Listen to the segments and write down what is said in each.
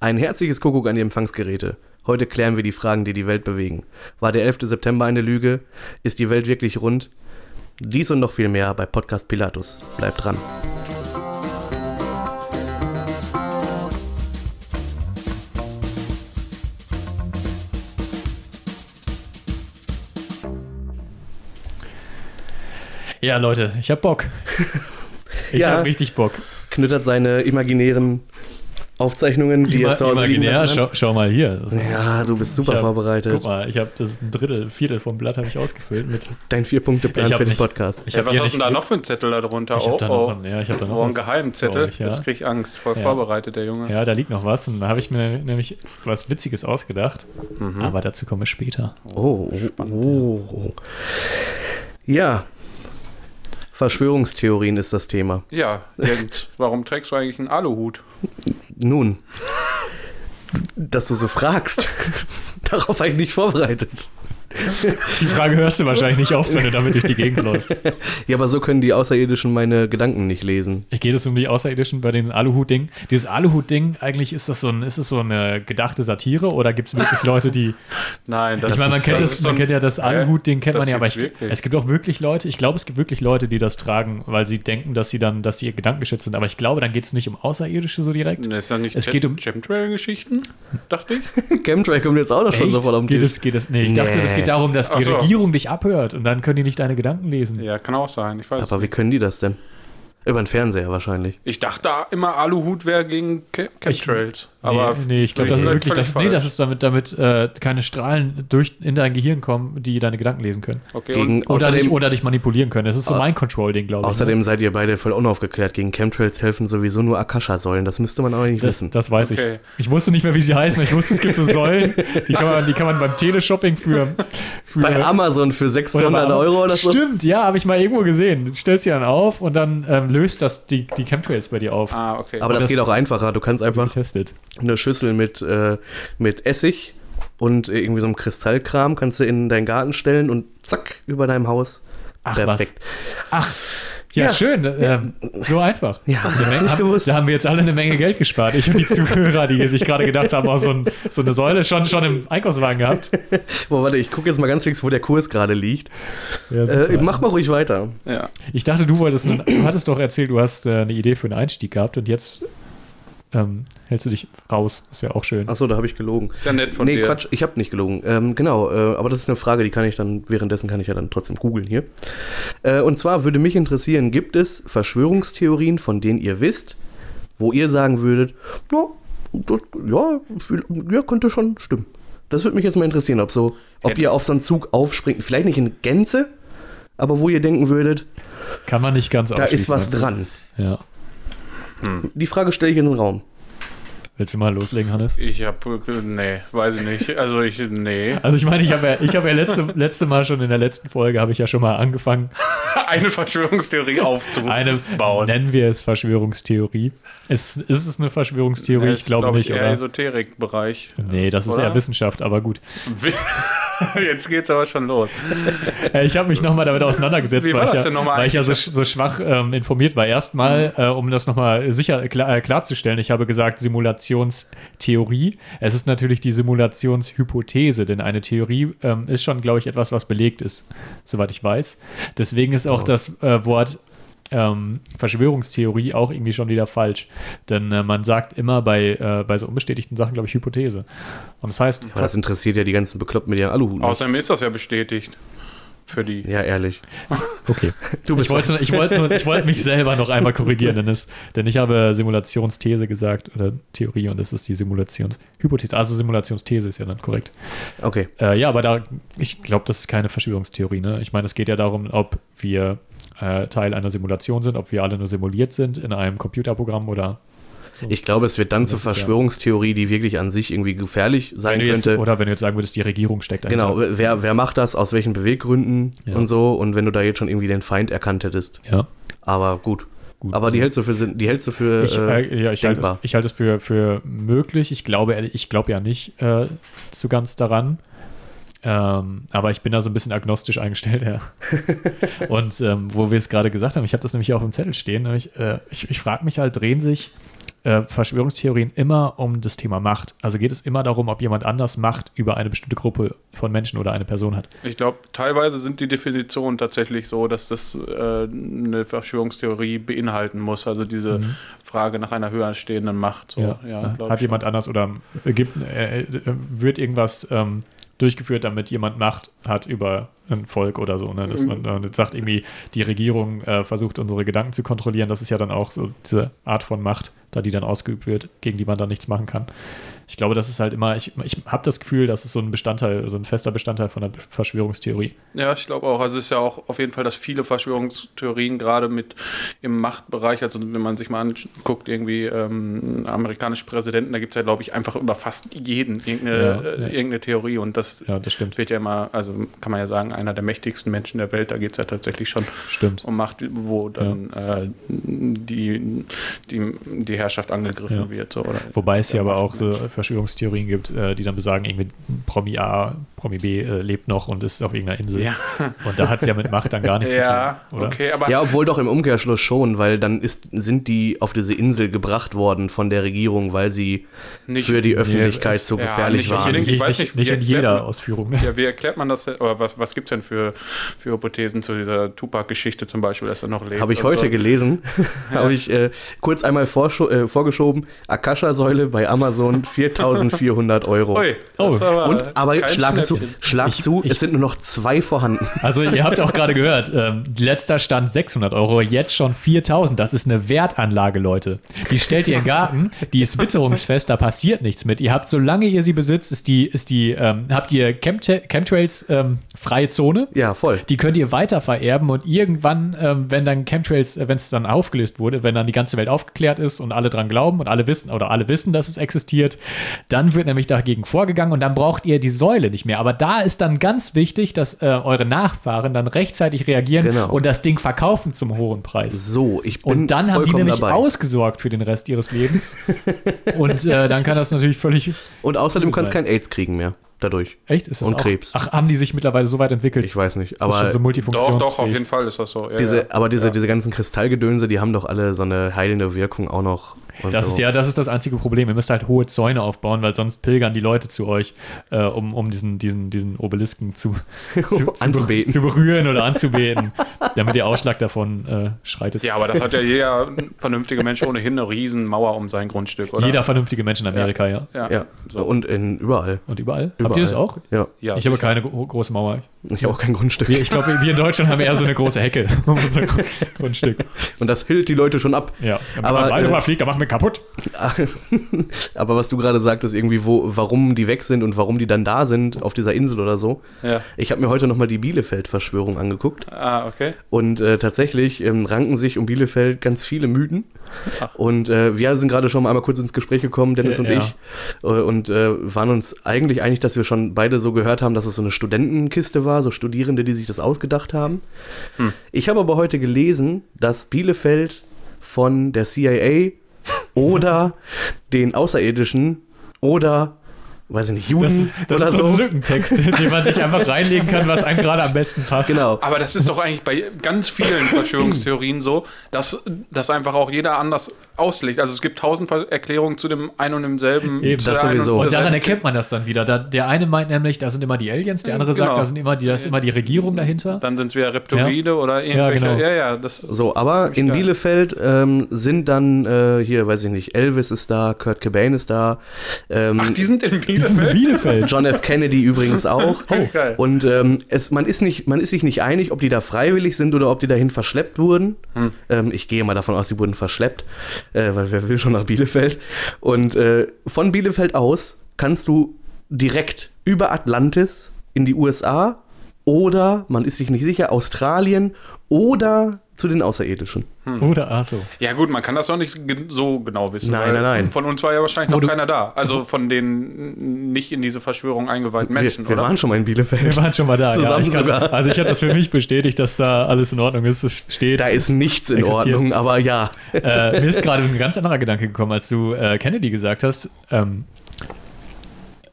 Ein herzliches Kuckuck an die Empfangsgeräte. Heute klären wir die Fragen, die die Welt bewegen. War der 11. September eine Lüge? Ist die Welt wirklich rund? Dies und noch viel mehr bei Podcast Pilatus. Bleibt dran. Ja, Leute, ich hab Bock. Ich Ja. hab richtig Bock. Knüttert seine imaginären Aufzeichnungen, die Ima zu Hause liegen imaginär, lassen schau, schau mal hier. Ja, du bist super hab, vorbereitet. Guck mal, ich habe das ein Drittel, Viertel vom Blatt habe ich ausgefüllt mit. Dein Vier-Punkte-Plan für den nicht- Podcast. Ich Ja, was hast du da noch für einen Zettel da drunter? Ich oh, da oh. noch einen, ja, ich hab da noch oh, ein was, Geheimzettel. glaub ich, ja. Das krieg ich Angst. Voll Ja. vorbereitet, der Junge. Ja, da liegt noch was und da habe ich mir nämlich was Witziges ausgedacht. Mhm. Aber dazu komme ich später. Oh, oh, oh. Ja. Verschwörungstheorien ist das Thema. Ja, und warum trägst du eigentlich einen Aluhut? Nun, dass du so fragst, darauf war ich nicht vorbereitet. Die Frage hörst du wahrscheinlich nicht oft, wenn du damit durch die Gegend läufst. Ja, aber so können die Außerirdischen meine Gedanken nicht lesen. Ich geht es um die Außerirdischen bei den Aluhut-Ding. Dieses Aluhut-Ding, eigentlich ist das so ein, ist es so eine gedachte Satire oder gibt es wirklich Leute, die. Nein, das ich meine, man, ist- kennt, das so man kennt ja das? Aluhut-Ding, kennt man ja, aber ich, es gibt auch wirklich Leute, ich glaube, es gibt wirklich Leute, die das tragen, weil sie denken, dass sie dann, dass sie ihr Gedanken geschützt sind. Aber ich glaube, dann geht es nicht um Außerirdische so direkt. Das ist ja nicht Es geht um- Chemtrail-Geschichten, dachte ich. Chemtrail kommt jetzt auch noch schon Echt? sofort am geht es, geht es, nee, ich dachte, Nee. das geht darum, dass die so. Regierung dich abhört und dann können die nicht deine Gedanken lesen. Ja, kann auch sein. Ich weiß. Aber wie können die das denn? Über den Fernseher wahrscheinlich. ich dachte immer, Aluhut wäre gegen Che- Chemtrails. Nee, aber nee, ich glaube, das ist seid wirklich, das, nee, das ist damit, damit äh, keine Strahlen durch in dein Gehirn kommen, die deine Gedanken lesen können. Okay, Gegen, Oder, dich, außerdem, oder dich manipulieren können. Das ist so mein Control-Ding, glaube ich. außerdem seid ihr beide voll unaufgeklärt. Gegen Chemtrails helfen sowieso nur Akasha-Säulen. Das müsste man aber nicht Das, wissen. das weiß Okay. ich. Ich wusste nicht mehr, wie sie heißen. Ich wusste, es gibt so Säulen, die kann man, die kann man beim Teleshopping für, für Bei Amazon für oder 600 bei- Euro oder so. Stimmt, ja, habe ich mal irgendwo gesehen. Stellst sie dann auf und dann ähm, löst das die, die Chemtrails bei dir auf. ah, okay. Aber das, das- geht auch einfacher. Du kannst einfach Getestet. eine Schüssel mit, äh, mit Essig und irgendwie so einem Kristallkram kannst du in deinen Garten stellen und zack, über deinem Haus. Ach, Perfekt. Ach, ja, Ja. schön. Ähm, so einfach. Ja, das nicht haben, gewusst? da haben wir jetzt alle eine Menge Geld gespart. Ich und die Zuhörer, die sich gerade gedacht haben, oh, so, ein, so eine Säule schon, schon im Einkaufswagen gehabt. Boah, warte, ich gucke jetzt mal ganz fix, wo der Kurs gerade liegt. Ja, Äh, mach mal ruhig weiter. ja. Ich dachte, du wolltest, einen, du hattest doch erzählt, du hast äh, eine Idee für einen Einstieg gehabt und jetzt ähm, hältst du dich raus. Ist ja auch schön. Achso, da habe ich gelogen. Ist ja nett von nee, dir. Quatsch, ich habe nicht gelogen. Ähm, genau, äh, aber das ist eine Frage, die kann ich dann, währenddessen kann ich ja dann trotzdem googeln hier. Äh, und zwar würde mich interessieren, gibt es Verschwörungstheorien, von denen ihr wisst, wo ihr sagen würdet, ja, das, ja, viel- ja, könnte schon stimmen. Das würde mich jetzt mal interessieren, ob so, ob ihr auf so einen Zug aufspringt, vielleicht nicht in Gänze, aber wo ihr denken würdet, Kann man nicht ganz da ist was also. dran. Ja. Die Frage stelle ich in den Raum. Willst du mal loslegen, Hannes? Ich hab, nee, weiß ich nicht. Also ich, nee. Also ich meine, ich habe ja, ich habe ja letzte, letzte Mal schon in der letzten Folge habe ich ja schon mal angefangen, Eine Verschwörungstheorie aufzubauen. eine nennen wir es Verschwörungstheorie. Ist, ist es eine Verschwörungstheorie? Das ich glaube glaub nicht, eher oder? Esoterik-Bereich. Nee, das ist Oder? eher Wissenschaft, aber gut. Jetzt geht's aber schon los. Äh, Ich habe mich nochmal damit auseinandergesetzt, weil, ich ja, weil ich ja so, so schwach ähm, informiert war. Erstmal, Mhm. äh, um das nochmal sicher klar, äh, klarzustellen, ich habe gesagt Simulationstheorie. Es ist natürlich die Simulationshypothese, denn eine Theorie ähm, ist schon, glaube ich, etwas, was belegt ist, soweit ich weiß. Deswegen ist auch das äh, Wort ähm, Verschwörungstheorie auch irgendwie schon wieder falsch. Denn äh, man sagt immer bei, äh, bei so unbestätigten Sachen, glaube ich, Hypothese. Und das heißt, Aber das interessiert ja die ganzen Bekloppten mit ihren Aluhuten. nicht. Außerdem ist das ja bestätigt. Für die. Ja, ehrlich. Okay. Du bist ich wollte, ich, wollte ich wollte mich selber noch einmal korrigieren, denn, es, denn ich habe Simulationsthese gesagt oder Theorie und das ist die Simulationshypothese. Also Simulationsthese ist ja dann korrekt. Okay. Äh, ja, aber da, ich glaube, das ist keine Verschwörungstheorie. Ne? Ich meine, es geht ja darum, ob wir äh, Teil einer Simulation sind, ob wir alle nur simuliert sind in einem Computerprogramm oder Ich glaube, es wird dann zur Verschwörungstheorie, die wirklich an sich irgendwie gefährlich sein wenn du jetzt, könnte. oder wenn du jetzt sagen würdest, die Regierung steckt dahinter. Genau, wer, wer macht das, aus welchen Beweggründen Ja. und so. Und wenn du da jetzt schon irgendwie den Feind erkannt hättest. Ja. Aber gut. Gut. Aber die hältst du für, Sinn- die hältst du für Ich, äh, äh, ja, ich halte es, denkbar. ich halte es für, für möglich. Ich glaube, ich glaube ja nicht äh, so ganz daran. Ähm, aber ich bin da so ein bisschen agnostisch eingestellt, ja. Und ähm, wo wir es gerade gesagt haben, ich habe das nämlich auch dem Zettel stehen, nämlich, äh, ich, ich frage mich halt, drehen sich äh, Verschwörungstheorien immer um das Thema Macht. Also geht es immer darum, ob jemand anders Macht über eine bestimmte Gruppe von Menschen oder eine Person hat. Ich glaube, teilweise sind die Definitionen tatsächlich so, dass das äh, eine Verschwörungstheorie beinhalten muss. Also diese Mhm. Frage nach einer höher stehenden Macht. So, ja, Ja, hat jemand anders oder äh, gibt, äh, äh, wird irgendwas ähm, durchgeführt, damit jemand Macht hat über ein Volk oder so. Ne? Dass man äh, jetzt sagt, irgendwie, die Regierung äh, versucht, unsere Gedanken zu kontrollieren. Das ist ja dann auch so diese Art von Macht, da die dann ausgeübt wird, gegen die man dann nichts machen kann. Ich glaube, das ist halt immer, ich, ich habe das Gefühl, das ist so ein Bestandteil, so ein fester Bestandteil von der Verschwörungstheorie. Ja, ich glaube auch. Also es ist ja auch auf jeden Fall, dass viele Verschwörungstheorien gerade mit im Machtbereich, also wenn man sich mal anguckt, irgendwie ähm, amerikanische Präsidenten, da gibt es ja, glaube ich, einfach über fast jeden irgendeine, Ja, äh, ja. irgendeine Theorie und das Ja, das stimmt. wird ja immer, also kann man ja sagen, einer der mächtigsten Menschen der Welt, da geht es ja tatsächlich schon Stimmt. um Macht, wo dann äh, die, die, die Herrschaft angegriffen wird. So, oder Wobei es ja aber auch so. Verschwörungstheorien gibt, äh, die dann besagen, irgendwie Promi A, Promi B äh, lebt noch und ist auf irgendeiner Insel. Ja. Und da hat es ja mit Macht dann gar nichts Ja, zu tun, oder? okay, aber Ja, obwohl doch im Umkehrschluss schon, weil dann ist, sind die auf diese Insel gebracht worden von der Regierung, weil sie Nicht- für die Öffentlichkeit es- so ja, gefährlich nicht waren. unbedingt. Ich weiß nicht, nicht, nicht wie in jeder man- Ausführung. Ne? Ja, wie erklärt man das? Oder was, was gibt es denn für, für Hypothesen zu dieser Tupac-Geschichte zum Beispiel, dass er noch lebt? Habe ich heute so? gelesen. Habe ich äh, kurz einmal vorscho- äh, vorgeschoben. Akasha-Säule bei Amazon 4400 Euro. Ui, Oh, war Und, aber schlag zu, schlag Ich- zu ich- es sind nur noch zwei vorhanden. Also ihr habt auch gerade gehört, ähm, letzter Stand 600 Euro, jetzt schon 4000. Das ist eine Wertanlage, Leute. Die stellt ihr in den Garten, die ist witterungsfest, da passiert nichts mit. Ihr habt, solange ihr sie besitzt, ist die, ist die, ähm, habt ihr Chemtra Chemtrails ähm, freie Zone. Ja, voll. Die könnt ihr weiter vererben und irgendwann, ähm, wenn dann Chemtrails, äh, wenn es dann aufgelöst wurde, wenn dann die ganze Welt aufgeklärt ist und alle dran glauben und alle wissen oder alle wissen, dass es existiert, dann wird nämlich dagegen vorgegangen und dann braucht ihr die Säule nicht mehr. Aber da ist dann ganz wichtig, dass äh, eure Nachfahren dann rechtzeitig reagieren Genau. und das Ding verkaufen zum hohen Preis. So, ich bin Und dann haben die nämlich dabei. ausgesorgt für den Rest ihres Lebens. und äh, dann kann das natürlich völlig. Und außerdem kannst du kein AIDS kriegen mehr dadurch. Echt? Ist das Und auch, Krebs. Ach, haben die sich mittlerweile so weit entwickelt? Ich weiß nicht, Ist das schon aber so Doch, multifunktionsfähig? doch, auf jeden Fall ist das so. Ja, diese, ja. aber diese, ja. diese ganzen Kristallgedönse, die haben doch alle so eine heilende Wirkung auch noch. und Das so. ist ja, das ist das einzige Problem. Ihr müsst halt hohe Zäune aufbauen, weil sonst pilgern die Leute zu euch, äh, um, um diesen, diesen, diesen Obelisken zu, zu, zu, Anzubeten. zu berühren oder anzubeten, damit ihr Ausschlag davon äh, schreitet. ja, aber das hat ja jeder vernünftige Mensch ohnehin eine riesen Mauer um sein Grundstück, oder? Jeder vernünftige Mensch in Amerika, ja. Ja. Ja, So. und in, überall. Und überall? Überall. ihr das auch? Ja, Ja, ich habe keine gro große Mauer. ich habe auch kein Grundstück. Wir, ich glaube, wir in Deutschland haben eher so eine große Hecke um unser Gru- Grundstück. Und das hilft die Leute schon ab. Ja. Wenn Aber, aber, äh, mal fliegt, dann machen wir kaputt. Aber was du gerade sagtest, irgendwie, wo, warum die weg sind und warum die dann da sind auf dieser Insel oder so. Ja. Ich habe mir heute nochmal die Bielefeld-Verschwörung angeguckt. Ah, okay. Und äh, tatsächlich ähm, ranken sich um Bielefeld ganz viele Mythen. Ach. Und äh, wir sind gerade schon mal einmal kurz ins Gespräch gekommen, Dennis Ja, und ja. ich, äh, und äh, waren uns eigentlich einig, dass wir schon beide so gehört haben, dass es so eine Studentenkiste war, so Studierende, die sich das ausgedacht haben. Hm. Ich habe aber heute gelesen, dass Bielefeld von der CIA oder den Außerirdischen oder, weiß ich nicht, Juden Das, ist- das oder ist so ein so. Lückentext, den man sich einfach reinlegen kann, was einem gerade am besten passt. Genau. Aber das ist doch eigentlich bei ganz vielen Verschwörungstheorien so, dass das einfach auch jeder anders auslegt. Also es gibt tausend Erklärungen zu dem einen und demselben. Eben, das sowieso. Und daran derselben- erkennt man das dann wieder. Da, der eine meint nämlich, da sind immer die Aliens, der andere Genau. sagt, da, sind immer die, da ist immer die Regierung dahinter. Dann sind es wieder Reptiloide oder irgendwelche. genau. Ja, ja, das So, aber in geil. Bielefeld ähm, sind dann äh, hier, weiß ich nicht, Elvis ist da, Kurt Cobain ist da, ähm, Ach, die sind in in Bielefeld. Bielefeld. John F. Kennedy übrigens auch. Oh. Und ähm, es, man, ist nicht, man ist sich nicht einig, ob die da freiwillig sind oder ob die dahin verschleppt wurden. Hm. Ähm, ich gehe mal davon aus, die wurden verschleppt, äh, weil wer will schon nach Bielefeld. Und äh, von Bielefeld aus kannst du direkt über Atlantis in die USA oder, man ist sich nicht sicher, Australien oder zu den Außerirdischen. Oder, ach so. Ja gut, man kann das auch nicht so genau wissen. Nein, nein, nein. Von uns war ja wahrscheinlich noch keiner da. Also von den nicht in diese Verschwörung eingeweihten Menschen, wir, wir oder? waren schon mal in Bielefeld. Wir waren schon mal da. Zusammen ich kann, sogar. Also ich habe das für mich bestätigt, dass da alles in Ordnung ist. Es steht. Da ist nichts in Existiert. Ordnung, aber ja. äh, mir ist gerade ein ganz anderer Gedanke gekommen, als du äh, Kennedy gesagt hast. Ähm,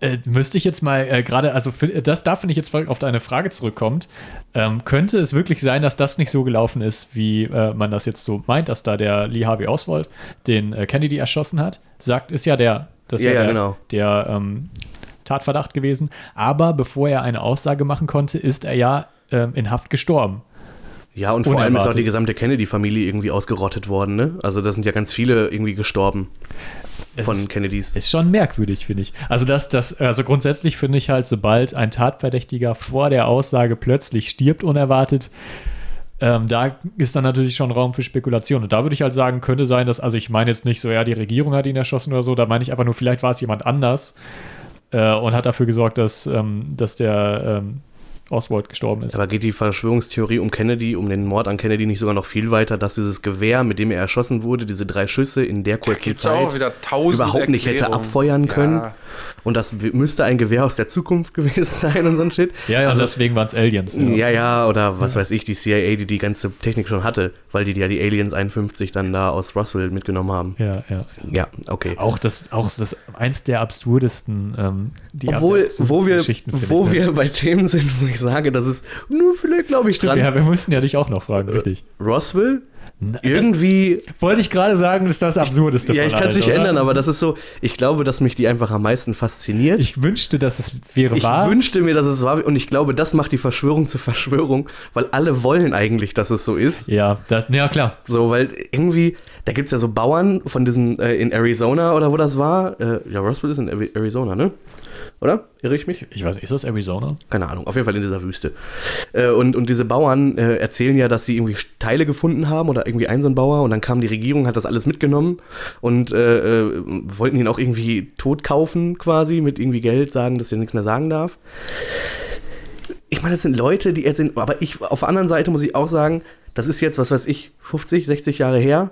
Äh, müsste ich jetzt mal äh, gerade, also für, das, da finde ich jetzt auf deine Frage zurückkommt, ähm, könnte es wirklich sein, dass das nicht so gelaufen ist, wie äh, man das jetzt so meint, dass da der Lee Harvey Oswald den äh, Kennedy erschossen hat? Sagt, ist ja der, das Ja, ja, der, genau. der ähm, Tatverdacht gewesen. Aber bevor er eine Aussage machen konnte, ist er ja ähm, in Haft gestorben. Ja, und vor allem ist auch die gesamte Kennedy-Familie irgendwie ausgerottet worden, ne? Also da sind ja ganz viele irgendwie gestorben Es von ist- Kennedys. Ist schon merkwürdig, finde ich. Also, dass das, also grundsätzlich finde ich halt, sobald ein Tatverdächtiger vor der Aussage plötzlich stirbt, unerwartet, ähm, da ist dann natürlich schon Raum für Spekulation. Und da würde ich halt sagen, könnte sein, dass, also ich meine jetzt nicht so, ja, die Regierung hat ihn erschossen oder so, da meine ich einfach nur, vielleicht war es jemand anders äh, und hat dafür gesorgt, dass, ähm, dass der ähm, Oswald gestorben ist. Aber geht die Verschwörungstheorie um Kennedy, um den Mord an Kennedy nicht sogar noch viel weiter, dass dieses Gewehr, mit dem er erschossen wurde, diese drei Schüsse in der kurzen Zeit überhaupt nicht hätte abfeuern können? Ja. Und das müsste ein Gewehr aus der Zukunft gewesen sein und so ein Shit. ja, ja, also, deswegen waren es Aliens. ja, ja, oder was weiß ich, die CIA, die die ganze Technik schon hatte, weil die ja die Aliens 51 dann da aus Roswell mitgenommen haben. ja, ja. Ja, okay. Auch das, auch das eins der absurdesten, ähm, die Obwohl, absurdesten wo wir, Geschichten, wo ich, ne? wir bei Themen sind, wo ich sage, das ist nur vielleicht, glaube ich, dran. Ja, wir mussten ja dich auch noch fragen, richtig. Roswell? Irgendwie Wollte ich gerade sagen, das ist das Absurdeste Ja, von ich kann es nicht oder? ändern, aber das ist so, ich glaube, dass mich die einfach am meisten fasziniert. Ich, Ich wünschte, dass es wäre wahr. wünschte mir, dass es war und ich glaube, das macht die Verschwörung zur Verschwörung, weil alle wollen eigentlich, dass es so ist. ja, das, ja, klar. So, weil irgendwie, da gibt es ja so Bauern von diesem, äh, in Arizona oder wo das war. Äh, ja, Roswell ist in Ari- Arizona, ne? Oder? Irre ich mich? Ich weiß nicht, ist das Arizona? Keine Ahnung, auf jeden Fall in dieser Wüste. Äh, und, und diese Bauern äh, erzählen ja, dass sie irgendwie Teile gefunden haben oder irgendwie ein so ein Bauer und dann kam die Regierung, hat das alles mitgenommen und äh, äh, wollten ihn auch irgendwie tot kaufen quasi mit irgendwie Geld, sagen, dass er nichts mehr sagen darf. Ich meine, das sind Leute, die erzählen, aber ich, auf der anderen Seite muss ich auch sagen, das ist jetzt, was weiß ich, 50, 60 Jahre her,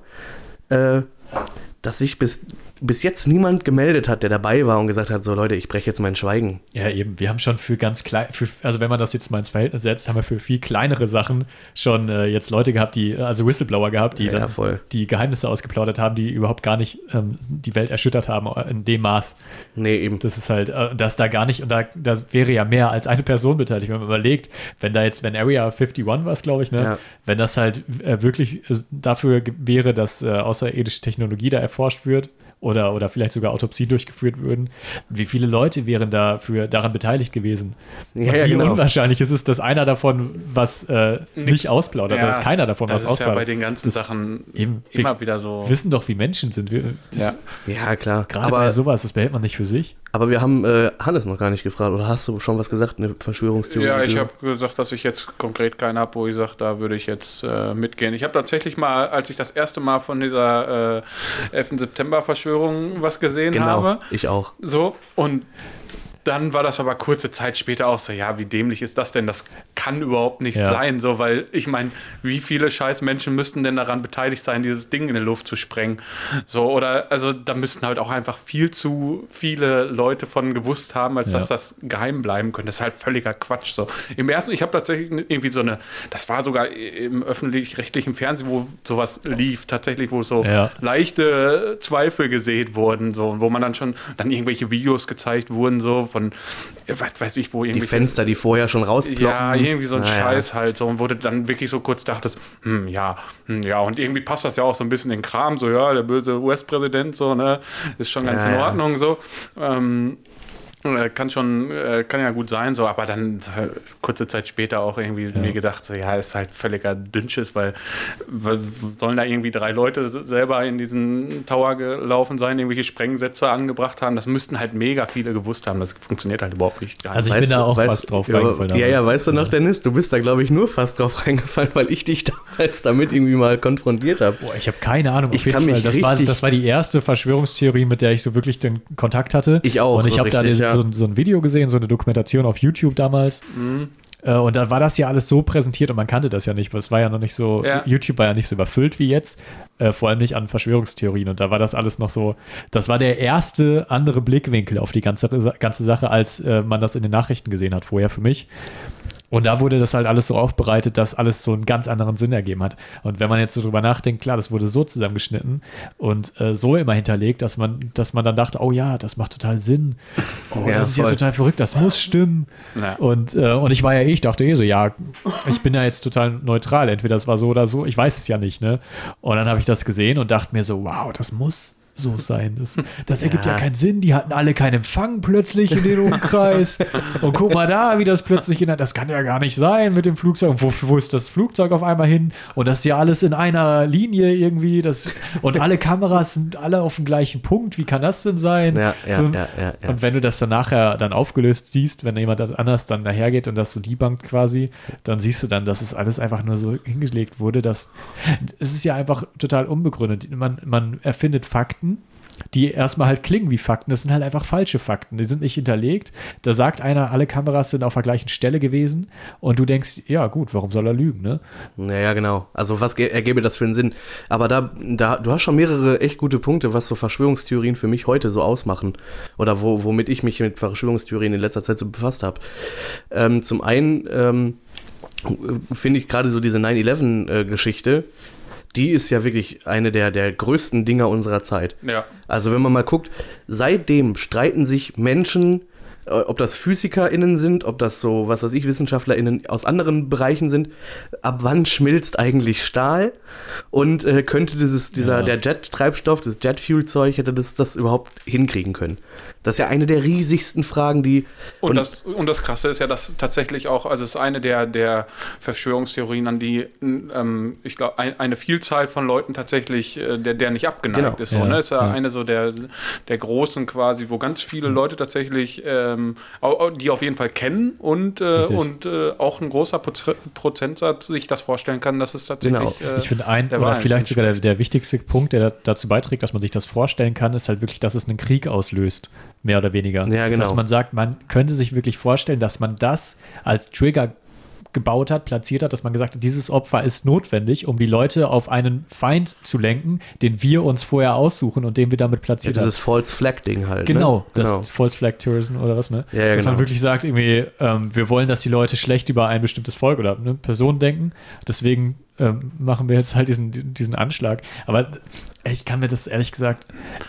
äh, dass sich bis, bis jetzt niemand gemeldet hat, der dabei war und gesagt hat, so Leute, ich breche jetzt mein Schweigen. Ja, eben. Wir haben schon für ganz klein, für, also wenn man das jetzt mal ins Verhältnis setzt, haben wir für viel kleinere Sachen schon äh, jetzt Leute gehabt, die, also Whistleblower gehabt, die Ja, dann ja, die Geheimnisse ausgeplaudert haben, die überhaupt gar nicht ähm, die Welt erschüttert haben in dem Maß. Nee, eben. Das ist halt, äh, dass da gar nicht, und da, da wäre ja mehr als eine Person beteiligt, wenn man überlegt, wenn da jetzt, wenn Area 51 war es, glaube ich, ne, Ja. wenn das halt äh, wirklich äh, dafür wäre, dass äh, außerirdische Technologie da erforscht wird oder, oder vielleicht sogar Autopsien durchgeführt würden, wie viele Leute wären dafür daran beteiligt gewesen? Ja, ja, wie genau. unwahrscheinlich ist es, dass einer davon was äh, nicht ausplaudert, Ja, oder dass keiner davon das was ist ja bei ausplaudert. den ganzen Sachen eben, wir immer wieder so. wissen doch, wie Menschen sind. Wir, das, Ja. Ja, klar. Gerade bei Aber, sowas, das behält man nicht für sich. Aber wir haben äh, Hannes noch gar nicht gefragt. Oder hast du schon was gesagt? Eine Verschwörungstheorie? Ja, ich habe gesagt, dass ich jetzt konkret keine habe, wo ich sage, da würde ich jetzt äh, mitgehen. Ich habe tatsächlich mal, als ich das erste Mal von dieser äh, 11. September-Verschwörung was gesehen Genau, habe, ich auch. so, und dann war das aber kurze Zeit später auch so, ja, wie dämlich ist das denn? Das kann überhaupt nicht Ja. sein, so, weil ich meine, wie viele scheiß Menschen müssten denn daran beteiligt sein, dieses Ding in die Luft zu sprengen? So, oder, also da müssten halt auch einfach viel zu viele Leute von gewusst haben, als Ja. dass das geheim bleiben könnte. Das ist halt völliger Quatsch. So. Im ersten, ich habe tatsächlich irgendwie so eine, das war sogar im öffentlich-rechtlichen Fernsehen, wo sowas lief, tatsächlich, wo so Ja. leichte Zweifel gesät wurden, so, wo man dann schon dann irgendwelche Videos gezeigt wurden, so von, äh, was weiß ich, wo Die irgendwie. Fenster, die vorher schon rausploppen. Ja, irgendwie so ein Naja. Scheiß halt so, und wo du dann wirklich so kurz dachtest, hm, ja, hm, ja, und irgendwie passt das ja auch so ein bisschen in den Kram, so, ja, der böse US-Präsident, so, ne, ist schon ganz Ja, in. Ordnung, so. Ähm, äh, kann schon, äh, kann ja gut sein, so, aber dann äh, kurze Zeit später auch irgendwie mir gedacht, so, ja, ist halt völliger Dünnschiss, weil sollen da irgendwie drei Leute selber in diesen Tower gelaufen sein, irgendwelche Sprengsätze angebracht haben, das müssten halt mega viele gewusst haben, das funktioniert halt überhaupt nicht. Also ich Weißt bin da auch weißt- fast drauf ja, reingefallen. Ja, ja, weißt du noch, Dennis, du bist da, glaube ich, nur fast drauf reingefallen, weil ich dich damals damit irgendwie mal konfrontiert habe. Boah, ich habe keine Ahnung. Auf Ich jeden kann mich Fall. Das war, richtig- das war die erste Verschwörungstheorie, mit der ich so wirklich den Kontakt hatte. Ich auch, Und ich so habe da richtig, diese- ja. so, so ein Video gesehen, so eine Dokumentation auf YouTube damals. Mhm. Äh, Und da war das ja alles so präsentiert und man kannte das ja nicht, weil es war ja noch nicht so, Ja. YouTube war ja nicht so überfüllt wie jetzt, äh, vor allem nicht an Verschwörungstheorien und da war das alles noch so, das war der erste andere Blickwinkel auf die ganze, ganze Sache, als äh, man das in den Nachrichten gesehen hat vorher für mich. Und da wurde das halt alles so aufbereitet, dass alles so einen ganz anderen Sinn ergeben hat. Und wenn man jetzt so drüber nachdenkt, klar, das wurde so zusammengeschnitten und äh, so immer hinterlegt, dass man, dass man dann dachte, oh ja, das macht total Sinn. Oh, Ja, das ist ja voll. total verrückt, das muss stimmen. Ja. Und, äh, und ich war ja eh, ich dachte eh so, ja, ich bin ja jetzt total neutral, entweder das war so oder so, ich weiß es ja nicht, ne? Und dann habe ich das gesehen und dachte mir so, wow, das muss so sein. Das, das ergibt ja. Ja. keinen Sinn. Die hatten alle keinen Empfang plötzlich in den Umkreis. Und guck mal da, wie das plötzlich in Das kann ja gar nicht sein mit dem Flugzeug. Und wo, wo ist das Flugzeug auf einmal hin? Und das ist ja alles in einer Linie irgendwie. Das, und alle Kameras sind alle auf dem gleichen Punkt. Wie kann das denn sein? Ja, ja, So-. Und wenn du das dann nachher dann aufgelöst siehst, wenn jemand anders dann dahergeht und das so debunked quasi, dann siehst du dann, dass es alles einfach nur so hingelegt wurde, dass es ist ja einfach total unbegründet. Man, man erfindet Fakten, die erstmal halt klingen wie Fakten. Das sind halt einfach falsche Fakten. Die sind nicht hinterlegt. Da sagt einer, alle Kameras sind auf der gleichen Stelle gewesen und du denkst, ja gut, warum soll er lügen, ne? Naja, genau. Also was ergäbe das für einen Sinn? Aber da, da, du hast schon mehrere echt gute Punkte, was so Verschwörungstheorien für mich heute so ausmachen. Oder wo, womit ich mich mit Verschwörungstheorien in letzter Zeit so befasst habe. Ähm, zum einen ähm, finde ich gerade so diese 9-11-Geschichte, die ist ja wirklich eine der, der größten Dinger unserer Zeit. Ja. Also wenn man mal guckt, seitdem streiten sich Menschen, ob das PhysikerInnen sind, ob das so, was weiß ich, WissenschaftlerInnen aus anderen Bereichen sind, ab wann schmilzt eigentlich Stahl und äh, könnte dieses, dieser, Ja. der Jet-Treibstoff, das Jet-Fuel-Zeug, hätte das, das überhaupt hinkriegen können? Das ist ja eine der riesigsten Fragen, die. Und, das, und das Krasse ist ja, dass tatsächlich auch, also es ist eine der, der Verschwörungstheorien, an die ähm, ich glaube, ein, eine Vielzahl von Leuten tatsächlich, äh, der, der nicht abgeneigt Genau. ist. So, Ja, ne? Ist ja, ja. eine so der, der großen quasi, wo ganz viele Mhm. Leute tatsächlich, ähm, die auf jeden Fall kennen und, äh, und äh, auch ein großer Proz- Prozentsatz sich das vorstellen kann, dass es tatsächlich. Genau. Äh, Ich finde ein der oder vielleicht sogar der, der wichtigste Punkt, der da, dazu beiträgt, dass man sich das vorstellen kann, ist halt wirklich, dass es einen Krieg auslöst, mehr oder weniger. Ja, genau. Dass man sagt, man könnte sich wirklich vorstellen, dass man das als Trigger gebaut hat, platziert hat, dass man gesagt hat, dieses Opfer ist notwendig, um die Leute auf einen Feind zu lenken, den wir uns vorher aussuchen und den wir damit Ja, platziert haben. dieses False Flag-Ding halt. Genau, ne? das False Flag Terrorism oder was, ne? Ja, ja, Dass man genau. wirklich sagt, irgendwie, ähm, wir wollen, dass die Leute schlecht über ein bestimmtes Volk oder eine Person denken. Deswegen ähm, machen wir jetzt halt diesen, diesen Anschlag. Aber ich kann mir das ehrlich gesagt,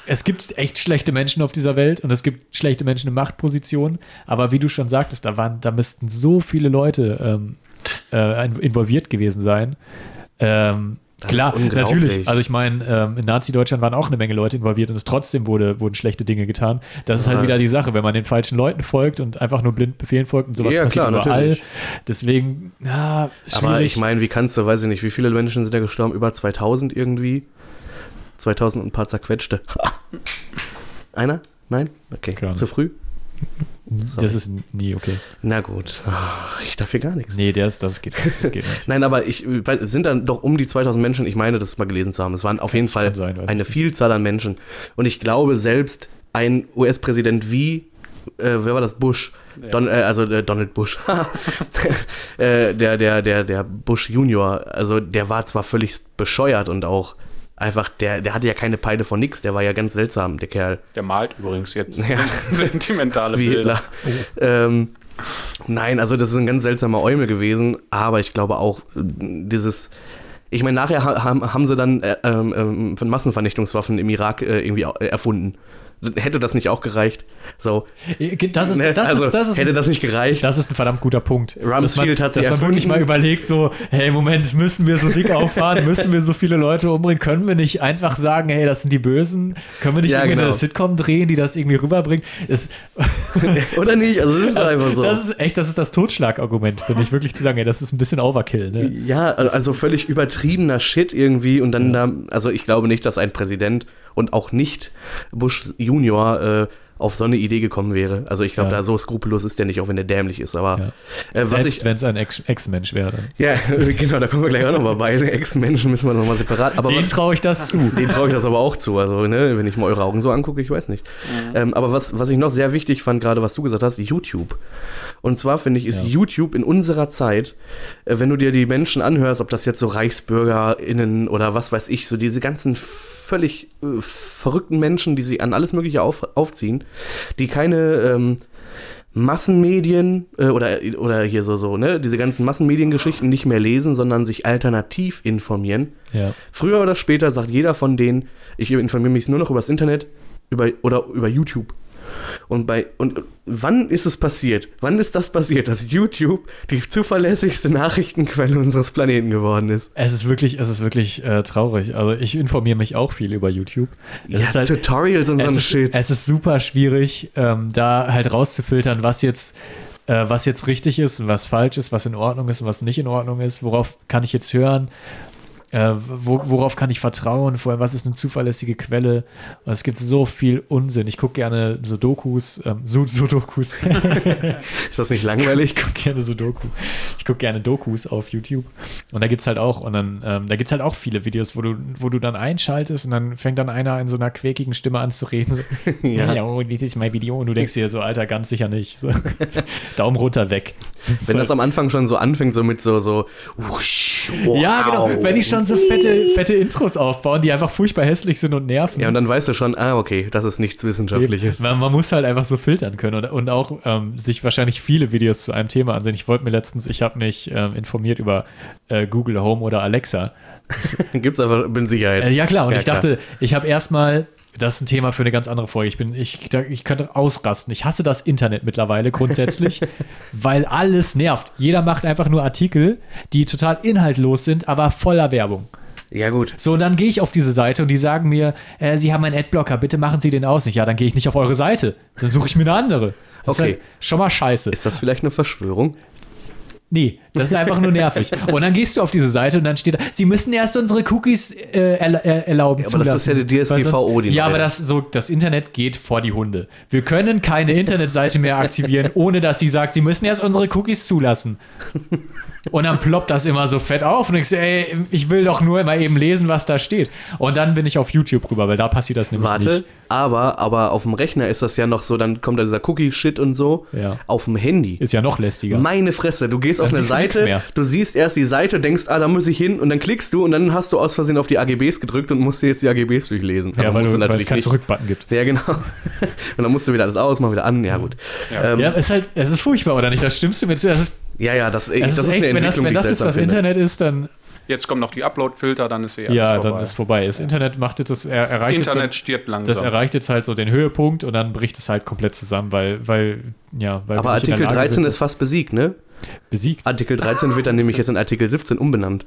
es gibt echt schlechte Menschen auf dieser Welt und es gibt schlechte Menschen in Machtpositionen. Aber wie du schon sagtest, da waren, da müssten so viele Leute ähm, äh, involviert gewesen sein. Ähm, Das Klar, natürlich. Also ich meine, ähm, in Nazi-Deutschland waren auch eine Menge Leute involviert und es trotzdem wurde, wurden schlechte Dinge getan. Das ist halt Ja. wieder die Sache, wenn man den falschen Leuten folgt und einfach nur blind Befehlen folgt und sowas Ja, passiert klar, überall. natürlich. Deswegen, ja, schwierig. Aber ich meine, wie kannst du, weiß ich nicht, wie viele Menschen sind da gestorben? Über 2000 irgendwie? 2000 und ein paar zerquetschte. Einer? Nein? Okay. Zu früh? das ist nie okay. Na gut. Ah, Ich dafür gar nichts. Nee, ist, das geht nicht. Das geht nicht. Nein, aber ich äh, sind dann doch um die 2000 Menschen. Ich meine, das mal gelesen zu haben. Es waren auf jeden das Fall sein, eine. Vielzahl an Menschen. Und ich glaube, selbst ein US-Präsident wie, äh, wer war das? Bush. Don, äh, also äh, Donald Bush. äh, der, der, der, der Bush Junior. Also der war zwar völlig bescheuert und auch einfach, der, der hatte ja keine Peide von nix. Der war ja ganz seltsam, der Kerl. Der malt übrigens jetzt Ja. sentimentale wie Bilder. Hitler. Ähm, nein, also das ist ein ganz seltsamer Eumel gewesen, aber ich glaube auch äh, dieses. Ich meine, nachher ha- haben, haben sie dann äh, ähm, ähm, von Massenvernichtungswaffen im Irak äh, irgendwie äh, erfunden. Hätte das nicht auch gereicht? So. Das ist, Ne? das also, ist, das ist, hätte das nicht gereicht? Das ist ein verdammt guter Punkt. Rumsfeld hat man wirklich mal überlegt, so, hey, Moment, müssen wir so dick auffahren? müssen wir so viele Leute umbringen? Können wir nicht einfach sagen, hey, das sind die Bösen? Können wir nicht Ja, irgendwie genau. eine Sitcom drehen, die das irgendwie rüberbringt? Das, Oder nicht? Also das ist das, einfach so. das ist echt, das ist das Totschlagargument, finde ich, wirklich zu sagen, hey, das ist ein bisschen Overkill. Ne? Ja, also völlig übertriebener Shit irgendwie und dann da, also ich glaube nicht, dass ein Präsident und auch nicht Bush Junior äh, auf so eine Idee gekommen wäre. Also ich glaube, Ja. da so skrupellos ist der nicht, auch wenn der dämlich ist. Aber Ja. äh, was Selbst wenn es ein Ex- Ex-Mensch wäre. dann. ja, genau, da kommen wir gleich auch nochmal bei. Ex-Menschen müssen wir nochmal separat. Aber Dem was, traue ich das zu. den traue ich das aber auch zu. Also, ne, wenn ich mal eure Augen so angucke, ich weiß nicht. Ähm, aber was, was ich noch sehr wichtig fand, gerade was du gesagt hast, YouTube. Und zwar finde ich, ist Ja. YouTube in unserer Zeit, äh, wenn du dir die Menschen anhörst, ob das jetzt so ReichsbürgerInnen oder was weiß ich, so diese ganzen völlig äh, verrückten Menschen, die sie an alles Mögliche auf, aufziehen, die keine, ähm, Massenmedien äh, oder, oder hier so, so, ne, diese ganzen Massenmediengeschichten nicht mehr lesen, sondern sich alternativ informieren. Ja. Früher oder später sagt jeder von denen, ich informiere mich nur noch über das Internet über, oder über YouTube. Und bei und wann ist es passiert? Wann ist das passiert, dass YouTube die zuverlässigste Nachrichtenquelle unseres Planeten geworden ist? Es ist wirklich, es ist wirklich äh, traurig. Also ich informiere mich auch viel über YouTube. Es ja, ist halt, Tutorials und so ein Shit. es ist super schwierig, ähm, da halt rauszufiltern, was jetzt, äh, was jetzt richtig ist und was falsch ist, was in Ordnung ist und was nicht in Ordnung ist. Worauf kann ich jetzt hören? Äh, wo, worauf kann ich vertrauen? Vor allem, was ist eine zuverlässige Quelle? Und es gibt so viel Unsinn. Ich gucke gerne so Dokus, ähm, so, so Dokus. ist das nicht langweilig? Ich gucke gerne so Doku. Ich gucke gerne Dokus auf YouTube. Und da gibt es halt auch, und dann, ähm, da gibt es halt auch viele Videos, wo du, wo du dann einschaltest und dann fängt dann einer in so einer quäkigen Stimme an zu reden. So, Ja. ja, oh, das ist mein Video. Und du denkst dir so, Alter, ganz sicher nicht. So. Daumen runter weg. Wenn das am Anfang schon so anfängt, so mit so, so, wusch, wow. ja, genau. Wenn die schon so fette, fette Intros aufbauen, die einfach furchtbar hässlich sind und nerven. Ja, und dann weißt du schon, ah, okay, das ist nichts Wissenschaftliches. Man, man muss halt einfach so filtern können und, und auch ähm, sich wahrscheinlich viele Videos zu einem Thema ansehen. Ich wollte mir letztens, ich habe mich ähm, informiert über äh, Google Home oder Alexa. Gibt's einfach mit Sicherheit. Äh, ja klar, und Ja, ich dachte, ich habe erstmal, das ist ein Thema für eine ganz andere Folge. Ich bin, ich, ich könnte ausrasten. Ich hasse das Internet mittlerweile grundsätzlich, weil alles nervt. Jeder macht einfach nur Artikel, die total inhaltlos sind, aber voller Werbung. Ja, gut. So, und dann gehe ich auf diese Seite und die sagen mir, äh, Sie haben einen Adblocker, bitte machen Sie den aus. Nicht, ja, dann gehe ich nicht auf eure Seite. Dann suche ich mir eine andere. Das Okay. ist halt schon mal scheiße. Ist das vielleicht eine Verschwörung? Nee, das ist einfach nur nervig. Und dann gehst du auf diese Seite und dann steht da, Sie müssen erst unsere Cookies äh, äh, erlauben. Ja, aber das ist ja die DSGVO, die Ja, aber das, so, das Internet geht vor die Hunde. Wir können keine Internetseite mehr aktivieren, ohne dass sie sagt, Sie müssen erst unsere Cookies zulassen. Und dann ploppt das immer so fett auf und ich so, ey, ich will doch nur mal eben lesen, was da steht. Und dann bin ich auf YouTube rüber, weil da passiert das nämlich Warte, nicht. Aber, aber auf dem Rechner ist das ja noch so, dann kommt da dieser Cookie-Shit und so. Ja. Auf dem Handy. Ist ja noch lästiger. Meine Fresse, du gehst auf Dann eine du nix Seite, du siehst erst die Seite, denkst, ah, da muss ich hin und dann klickst du und dann hast du aus Versehen auf die AGBs gedrückt und musst dir jetzt die AGBs durchlesen. ja, weil, musst du, weil es keinen. Zurückbutton gibt. Ja, genau. und dann musst du wieder alles aus, mach wieder an, ja gut. Ja, ähm, Ja, ja, ist halt, es ist furchtbar, oder nicht? Das stimmst du mir zu. Das ist, ja, das, ey, das das ist echt, wenn das, wenn das jetzt das. Internet ist, dann, Jetzt kommen noch die Upload-Filter, dann ist eh alles ja, vorbei. dann ist vorbei. Das Internet macht jetzt, das er, erreicht Internet jetzt stirbt so, langsam. das erreicht jetzt halt so den Höhepunkt und dann bricht es halt komplett zusammen, weil, weil, ja, weil Aber Artikel Lage 13 sind, ist fast besiegt, ne? Das besiegt. Artikel 13 wird dann nämlich jetzt in Artikel 17 umbenannt.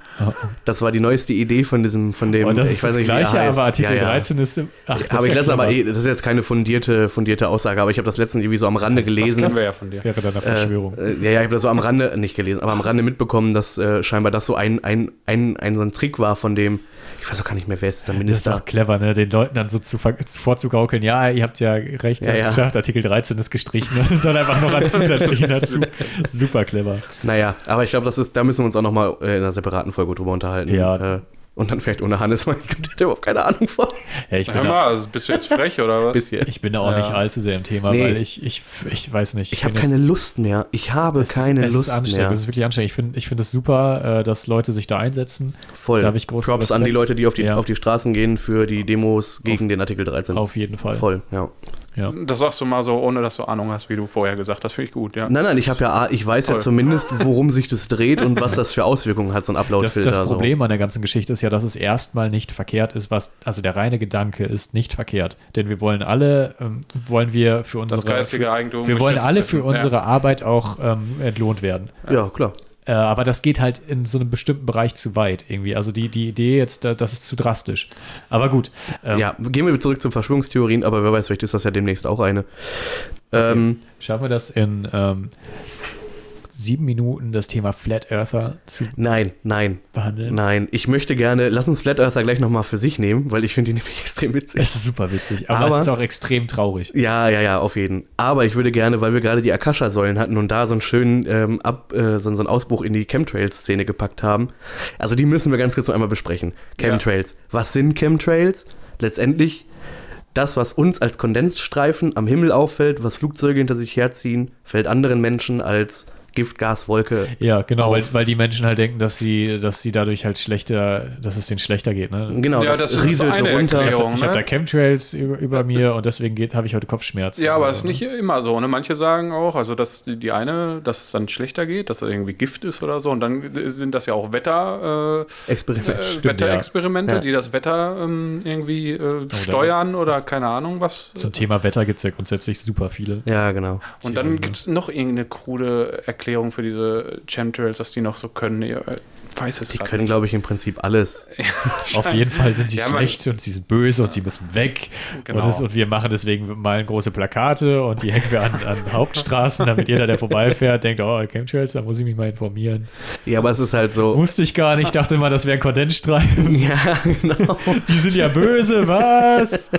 Das war die neueste Idee von diesem, von dem, Oh, das ich ist weiß das nicht, Gleiche, aber Artikel ja, ja. 13 ist. im- Ach, das Habe ist ich letztens aber, eh, das ist jetzt keine fundierte, fundierte Aussage, aber ich habe das letztens irgendwie so am Rande das gelesen. kennen wir ja von dir. Wäre dann eine Verschwörung. Äh, ja, ja, ich habe das so am Rande, nicht gelesen, aber am Rande mitbekommen, dass äh, scheinbar das so ein, ein, ein, ein so ein Trick war von dem, ich weiß auch gar nicht mehr, wer ist der das ist Minister. auch clever, ne? Den Leuten dann so zu, vorzugaukeln, ja, ihr habt ja recht, ihr Ja, habt ja. gesagt, Artikel 13 ist gestrichen und dann einfach noch ein zusätzlichen dazu. Super clever. Naja, aber ich glaube, das ist, da müssen wir uns auch nochmal äh, in einer separaten Folge drüber unterhalten. Ja. Äh, und dann vielleicht ohne Hannes, weil ich glaub, der hat überhaupt keine Ahnung von. Ja, ich bin Hör da, mal, also bist du jetzt frech oder was? Bisschen. Ich bin da auch Ja. nicht allzu sehr im Thema, Nee. weil ich, ich, ich weiß nicht. Ich habe bin keine Lust mehr. Ich habe es keine es Lust ist anstrengend, mehr. Es ist wirklich anstrengend. Ich finde ich find es super, äh, dass Leute sich da einsetzen. Voll. Da habe ich großen Props an die Respekt. Leute, die auf die, Ja. auf die Straßen gehen für die Demos gegen den Artikel 13. Auf jeden Fall. Voll, ja. Ja. Das sagst du mal so, ohne dass du Ahnung hast, wie du vorher gesagt hast. Finde ich gut, ja. Nein, nein, ich habe ja, ich weiß ja Voll. zumindest, worum sich das dreht und was das für Auswirkungen hat, so ein Das, Upload-Filter. das Problem an der ganzen Geschichte ist ja, dass es erstmal nicht verkehrt ist, was, also der reine Gedanke ist nicht verkehrt. Denn wir wollen alle, ähm, wollen wir für unsere, Das geistige Eigentum. wir wollen alle für unsere Arbeit auch ähm, entlohnt werden. So. Ja, klar. Äh, aber das geht halt in so einem bestimmten Bereich zu weit irgendwie. Also die, die Idee jetzt, da- das ist zu drastisch. Aber gut. Ähm, Ja, gehen wir zurück zu Verschwörungstheorien, aber wer weiß, vielleicht ist das ja demnächst auch eine. Ähm, Schaffen wir das in ähm, sieben Minuten das Thema Flat Earther zu nein, nein, behandeln? nein. Ich möchte gerne, lass uns Flat Earther gleich nochmal für sich nehmen, weil ich finde die nämlich extrem witzig. Es ist super witzig, aber, Aber- es ist auch extrem traurig. Ja, ja, ja, auf jeden. Aber ich würde gerne, weil wir gerade die Akasha-Säulen hatten und da so einen schönen ähm, Ab, äh, so, so einen Ausbruch in die Chemtrails-Szene gepackt haben. Also die müssen wir ganz kurz noch einmal besprechen. Chemtrails. Was sind Chemtrails? Letztendlich das, was uns als Kondensstreifen am Himmel auffällt, was Flugzeuge hinter sich herziehen, fällt anderen Menschen als Giftgaswolke. Ja, genau, weil, weil die Menschen halt denken, dass sie, dass sie dadurch halt schlechter, dass es denen schlechter geht. Ne? Genau, Ja, das, das ist rieselt so eine runter. Erklärung. Ich habe da ne? Chemtrails über, über mir und deswegen habe ich heute Kopfschmerzen. Ja, aber Oder das ist nicht ne? immer so. Ne? Manche sagen auch, also dass die die eine, dass es dann schlechter geht, dass es irgendwie Gift ist oder so. Und dann sind das ja auch Wetter, äh, Experiment. äh, Stimmt, Wetterexperimente, ja. die das Wetter ähm, irgendwie äh, da- steuern oder keine Ahnung was. Zum Thema Wetter gibt es ja grundsätzlich super viele. Ja, genau. Und dann gibt es noch irgendeine krude Erklärung für diese Chemtrails, dass die noch so können. Ich weiß es Die können, glaube ich, im Prinzip alles. Auf jeden Fall sind sie Ja, schlecht und sie sind böse und sie müssen weg. Genau. Und, das, und wir machen deswegen mal große Plakate und die hängen wir an, an Hauptstraßen, damit jeder, der vorbeifährt, denkt, oh, Chemtrails, da muss ich mich mal informieren. Ja, aber es ist halt so. Wusste ich gar nicht, dachte mal, das wären Kondensstreifen. Ja, genau. Die sind ja böse, was?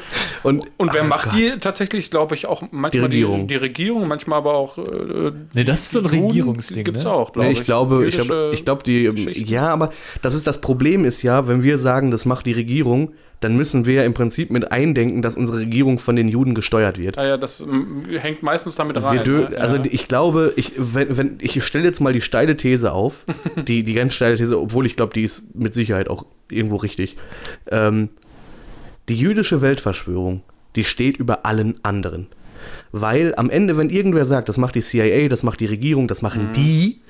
Und, Und wer Oh macht Gott. die tatsächlich, glaube ich, auch manchmal Die Regierung. Die, Regierung, manchmal aber auch. Äh, Nee, das ist so ein Juden Regierungsding, Gibt's ne? auch, glaube Nee, ich. ich glaube, ich, hab- ich glaube, die, Geschichten. ja, aber das ist das Problem ist ja, wenn wir sagen, das macht die Regierung, dann müssen wir ja im Prinzip mit eindenken, dass unsere Regierung von den Juden gesteuert wird. Ja, ja, das ähm, hängt meistens damit rein. dö- ne? Also ja. ich glaube, ich, wenn, wenn, ich stelle jetzt mal die steile These auf, die, die ganz steile These, obwohl ich glaube, die ist mit Sicherheit auch irgendwo richtig. Ähm, die jüdische Weltverschwörung, die steht über allen anderen. Weil am Ende, wenn irgendwer sagt, das macht die CIA, das macht die Regierung, das Mhm. machen die,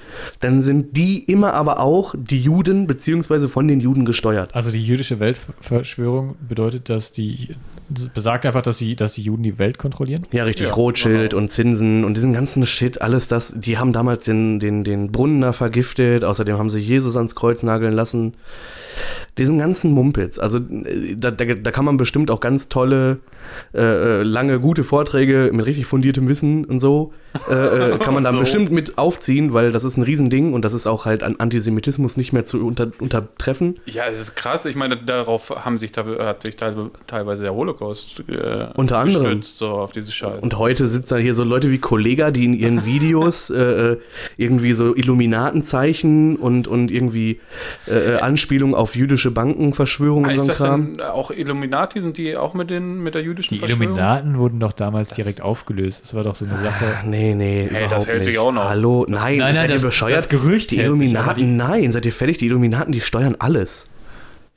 dann sind die immer aber auch die Juden beziehungsweise von den Juden gesteuert. Also die jüdische Weltverschwörung bedeutet, dass die besagt einfach, dass die, dass die Juden die Welt kontrollieren. Ja, richtig. Ja, Rothschild genau. und Zinsen und diesen ganzen Shit, alles das. Die haben damals den, den, den Brunnen da vergiftet. Außerdem haben sie Jesus ans Kreuz nageln lassen. Diesen ganzen Mumpitz. Also äh, da, da, da kann man bestimmt auch ganz tolle, äh, äh, lange, gute Vorträge mit richtig fundiertem Wissen und so, äh, äh, kann man da So. bestimmt mit aufziehen, weil das ist ein Riesending und das ist auch halt an Antisemitismus nicht mehr zu unter, untertreffen. ja, es ist krass. Ich meine, darauf haben sich, hat sich teilweise, der Holocaust äh, Unter anderem. so auf diese Scheiße. Und heute sitzen da hier so Leute wie Kollega, die in ihren Videos irgendwie so Illuminatenzeichen und, und irgendwie Anspielungen auf jüdische Bankenverschwörungen Ah, und so das Kram. denn auch Illuminati? Sind die auch mit, den, mit der jüdischen Die Verschwörung? Illuminaten wurden doch damals direkt aufgelöst. Das war doch so eine Sache. Nee, nee, Hey, das überhaupt hält nicht. sich auch noch. Hallo, nein, Nein, nein, seid das- ihr bescheuert? das Gerücht die hält sich, aber Illuminaten, nein, seid ihr fertig? Die Illuminaten, die steuern alles.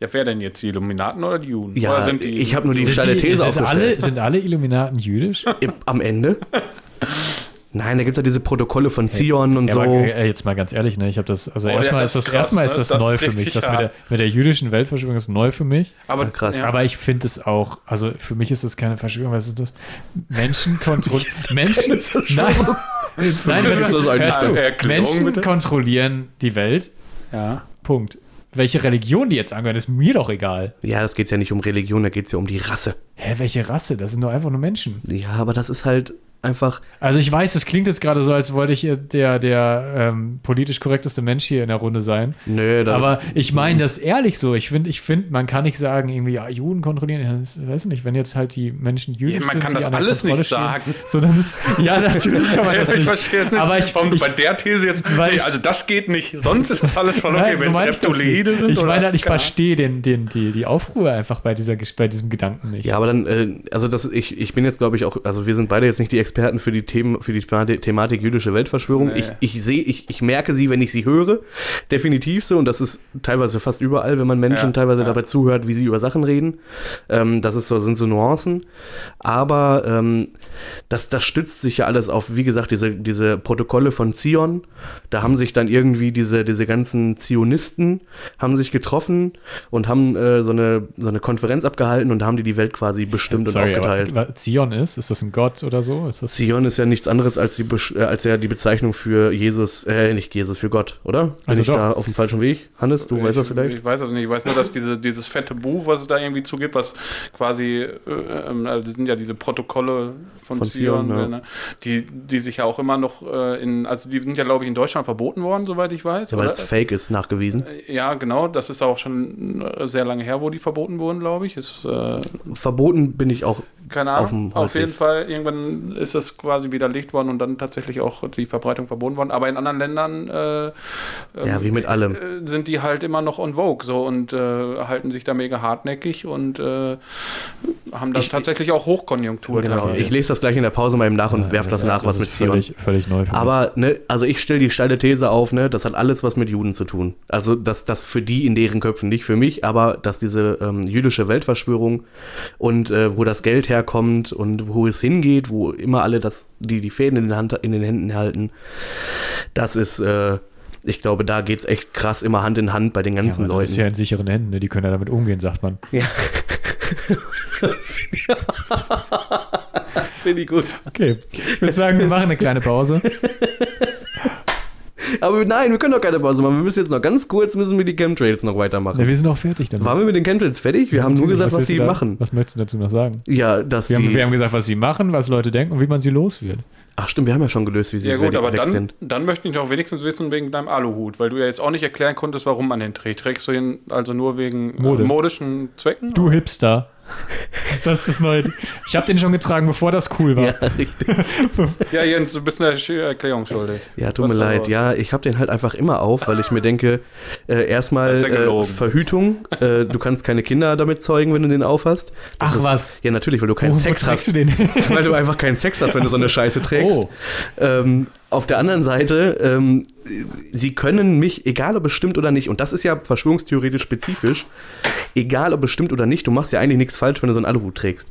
Ja, wer denn jetzt? Die Illuminaten oder die Juden? Ja, oder sind die, ich hab nur die steile die, These sind, aufgestellt. alle, sind alle Illuminaten jüdisch? Am Ende? Nein, da gibt es ja diese Protokolle von Zion und Ja, so. aber äh, jetzt mal ganz ehrlich, ne? Ich habe das, also Oh, ja, erstmal das ist das, ist krass, erstmal ist ne? das, Das neu ist für mich. Das mit der, mit der jüdischen Weltverschwörung ist neu für mich. Aber Ja, krass. Ja. Aber ich finde es auch, also für mich ist das keine Verschwörung, was ist das? Menschen kontrollieren. Menschen. Nein, nein ist das. Erklärung, Menschen bitte. kontrollieren die Welt. ja. Punkt. Welche Religion die jetzt angehören, ist mir doch egal. Ja, das geht ja nicht um Religion, da geht es ja um die Rasse. Hä, welche Rasse? Das sind doch einfach nur Menschen. Ja, aber das ist halt einfach. Also ich weiß, es klingt jetzt gerade so, als wollte ich der, der ähm, politisch korrekteste Mensch hier in der Runde sein. Nö, da, Aber ich meine das ehrlich so. Ich finde, ich find, man kann nicht sagen, irgendwie, ja, Juden kontrollieren. Das, weiß nicht, wenn jetzt halt die Menschen jüdisch Ja, man sind, kann die das an der alles Kontrolle nicht stehen, sagen. Sondern es, ja, natürlich kann man das ich nicht. verstehe jetzt nicht, Aber ich, warum ich, du bei der These jetzt. weil Nee, ich- also das geht nicht. Sonst ist das alles voll okay, so wenn es ich Reptiloide sind. Ich meine, halt, ich verstehe den, den, die, die Aufruhr einfach bei, dieser, bei diesem Gedanken nicht. Ja, aber dann, äh, also das, ich, ich bin jetzt, glaube ich, auch, also wir sind beide jetzt nicht die Experten für die Themen, für die Thematik, jüdische Weltverschwörung. Nee. Ich, ich sehe, ich, ich merke sie, wenn ich sie höre. Definitiv so. Und das ist teilweise fast überall, wenn man Menschen Ja, teilweise ja. dabei zuhört, wie sie über Sachen reden. Ähm, das ist so, sind so Nuancen. Aber ähm, das, das stützt sich ja alles auf, wie gesagt, diese, diese Protokolle von Zion. Da haben sich dann irgendwie diese, diese ganzen Zionisten haben sich getroffen und haben äh, so, eine, so eine Konferenz abgehalten und haben die die Welt quasi bestimmt und Sorry, aufgeteilt. aber was Zion ist? Ist das ein Gott oder so? Ist das Zion ist ja nichts anderes als, die, äh, als ja die Bezeichnung für Jesus, äh, nicht Jesus, für Gott, oder? Bin Also ich doch. da auf dem falschen Weg? Hannes, du weißt das vielleicht? Ich weiß das nicht. Ich weiß nur, dass diese, dieses fette Buch, was es da irgendwie zugibt, was quasi, äh, ähm, also das sind ja diese Protokolle von, Von Zion, Zion, ja. ne? die, die sich ja auch immer noch äh, in, also die sind ja, glaube ich, in Deutschland verboten worden, soweit ich weiß. Ja, weil es fake ist, nachgewiesen. Ja, genau. Das ist auch schon äh, sehr lange her, wo die verboten wurden, glaube ich. Ist, äh, Verboten bin ich auch. keine Auf Ahnung. Auf, Holzweg. jeden Fall, irgendwann ist das quasi widerlegt worden und dann tatsächlich auch die Verbreitung verboten worden. Aber in anderen Ländern äh, Ja, wie mit allem. äh, sind die halt immer noch on vogue so und äh, halten sich da mega hartnäckig und äh, haben da tatsächlich auch Hochkonjunktur. Genau. Ich lese das gleich in der Pause mal eben nach und werfe das, nach, was ist mit Zion. völlig, völlig neu für mich. Aber, ne, also ich stelle die steile These auf, ne, das hat alles was mit Juden zu tun. Also, dass das für die in deren Köpfen, nicht für mich, aber dass diese ähm, jüdische Weltverschwörung und äh, wo das Geld herkommt und wo es hingeht, wo immer alle das, die die Fäden in den, Hand, in den Händen halten, das ist, äh, ich glaube, da geht es echt krass immer Hand in Hand bei den ja, ganzen das Leuten. ist ja in sicheren Händen, ne? die können ja damit umgehen, sagt man. Ja. Finde ich gut. Okay, ich würde sagen, wir machen eine kleine Pause. Aber nein, wir können doch keine Pause machen. Wir müssen jetzt noch ganz kurz, müssen wir die Chemtrails noch weitermachen. Ja, wir sind auch fertig damit. Waren wir mit den Chemtrails fertig? Wir haben nur gesagt, was willst sie da, machen. Was möchtest du dazu noch sagen? Ja, dass Wir haben, wir haben gesagt, was sie machen, was Leute denken und wie man sie los wird. ach stimmt, wir haben ja schon gelöst, wie sie Ja gut, weg aber dann, sind. dann möchte ich doch wenigstens wissen wegen deinem Aluhut, weil du ja jetzt auch nicht erklären konntest, warum man den trägt. Trägst du ihn also nur wegen Mode. äh, modischen Zwecken? Du Hipster. Ist das das neue? Ich habe den schon getragen, bevor das cool war. Ja, richtig. Ja, Jens, du bist eine Erklärung schuldig. Ja, tut Was mir leid. Ja, ich habe den halt einfach immer auf, weil ich mir denke, äh, erstmal ja äh. Verhütung. Äh, du kannst keine Kinder damit zeugen, wenn du den aufhast. Das Ach ist, was. Ja, natürlich, weil du keinen Wo, wo Sex hast. du den? Weil du einfach keinen Sex hast, wenn du so eine Scheiße trägst. Oh. Ähm, auf der anderen Seite, ähm, sie können mich, egal ob es stimmt oder nicht, und das ist ja verschwörungstheoretisch spezifisch, egal ob es stimmt oder nicht, du machst ja eigentlich nichts falsch, wenn du so einen Aluhut trägst.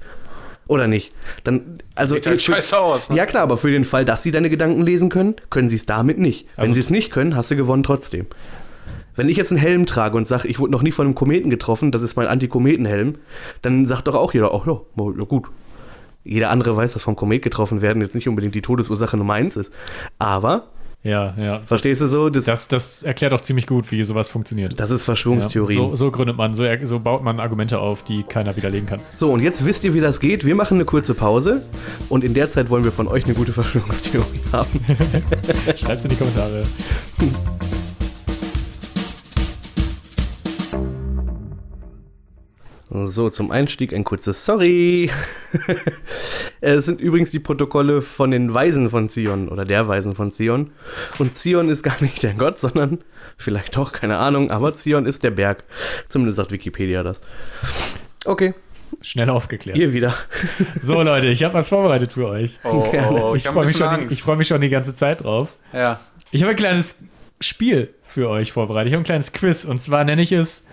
Oder nicht? Dann, also Sieht halt scheiße aus. Ne? Ja klar, aber für den Fall, dass sie deine Gedanken lesen können, können sie es damit nicht. Wenn Also- sie es nicht können, hast du gewonnen trotzdem. Wenn ich jetzt einen Helm trage und sage, ich wurde noch nie von einem Kometen getroffen, das ist mein Anti-Kometen-Helm, dann sagt doch auch jeder, ach ja, ja gut. Jeder andere weiß, dass vom Komet getroffen werden jetzt nicht unbedingt die Todesursache Nummer eins ist. Aber, Ja, ja. verstehst du so, das, Das, das erklärt auch ziemlich gut, wie sowas funktioniert. das ist Ja, Verschwörungstheorie. so, so gründet man, so, so baut man Argumente auf, die keiner widerlegen kann. So, und jetzt wisst ihr, wie das geht. Wir machen eine kurze Pause und in der Zeit wollen wir von euch eine gute Verschwörungstheorie haben. Schreibt in die Kommentare. So, zum Einstieg ein kurzes Sorry. Es sind übrigens die Protokolle von den Weisen von Zion oder der Weisen von Zion. Und Zion ist gar nicht der Gott, sondern vielleicht doch, keine Ahnung, aber Zion ist der Berg. Zumindest sagt Wikipedia das. Okay, Schnell aufgeklärt. ihr wieder. So, Leute, ich habe was vorbereitet für euch. Oh, oh, oh, Ich ich freue mich, schon- ich freu mich schon die ganze Zeit drauf. ja. Ich habe ein kleines Spiel für euch vorbereitet. Ich habe ein kleines Quiz und zwar nenne ich es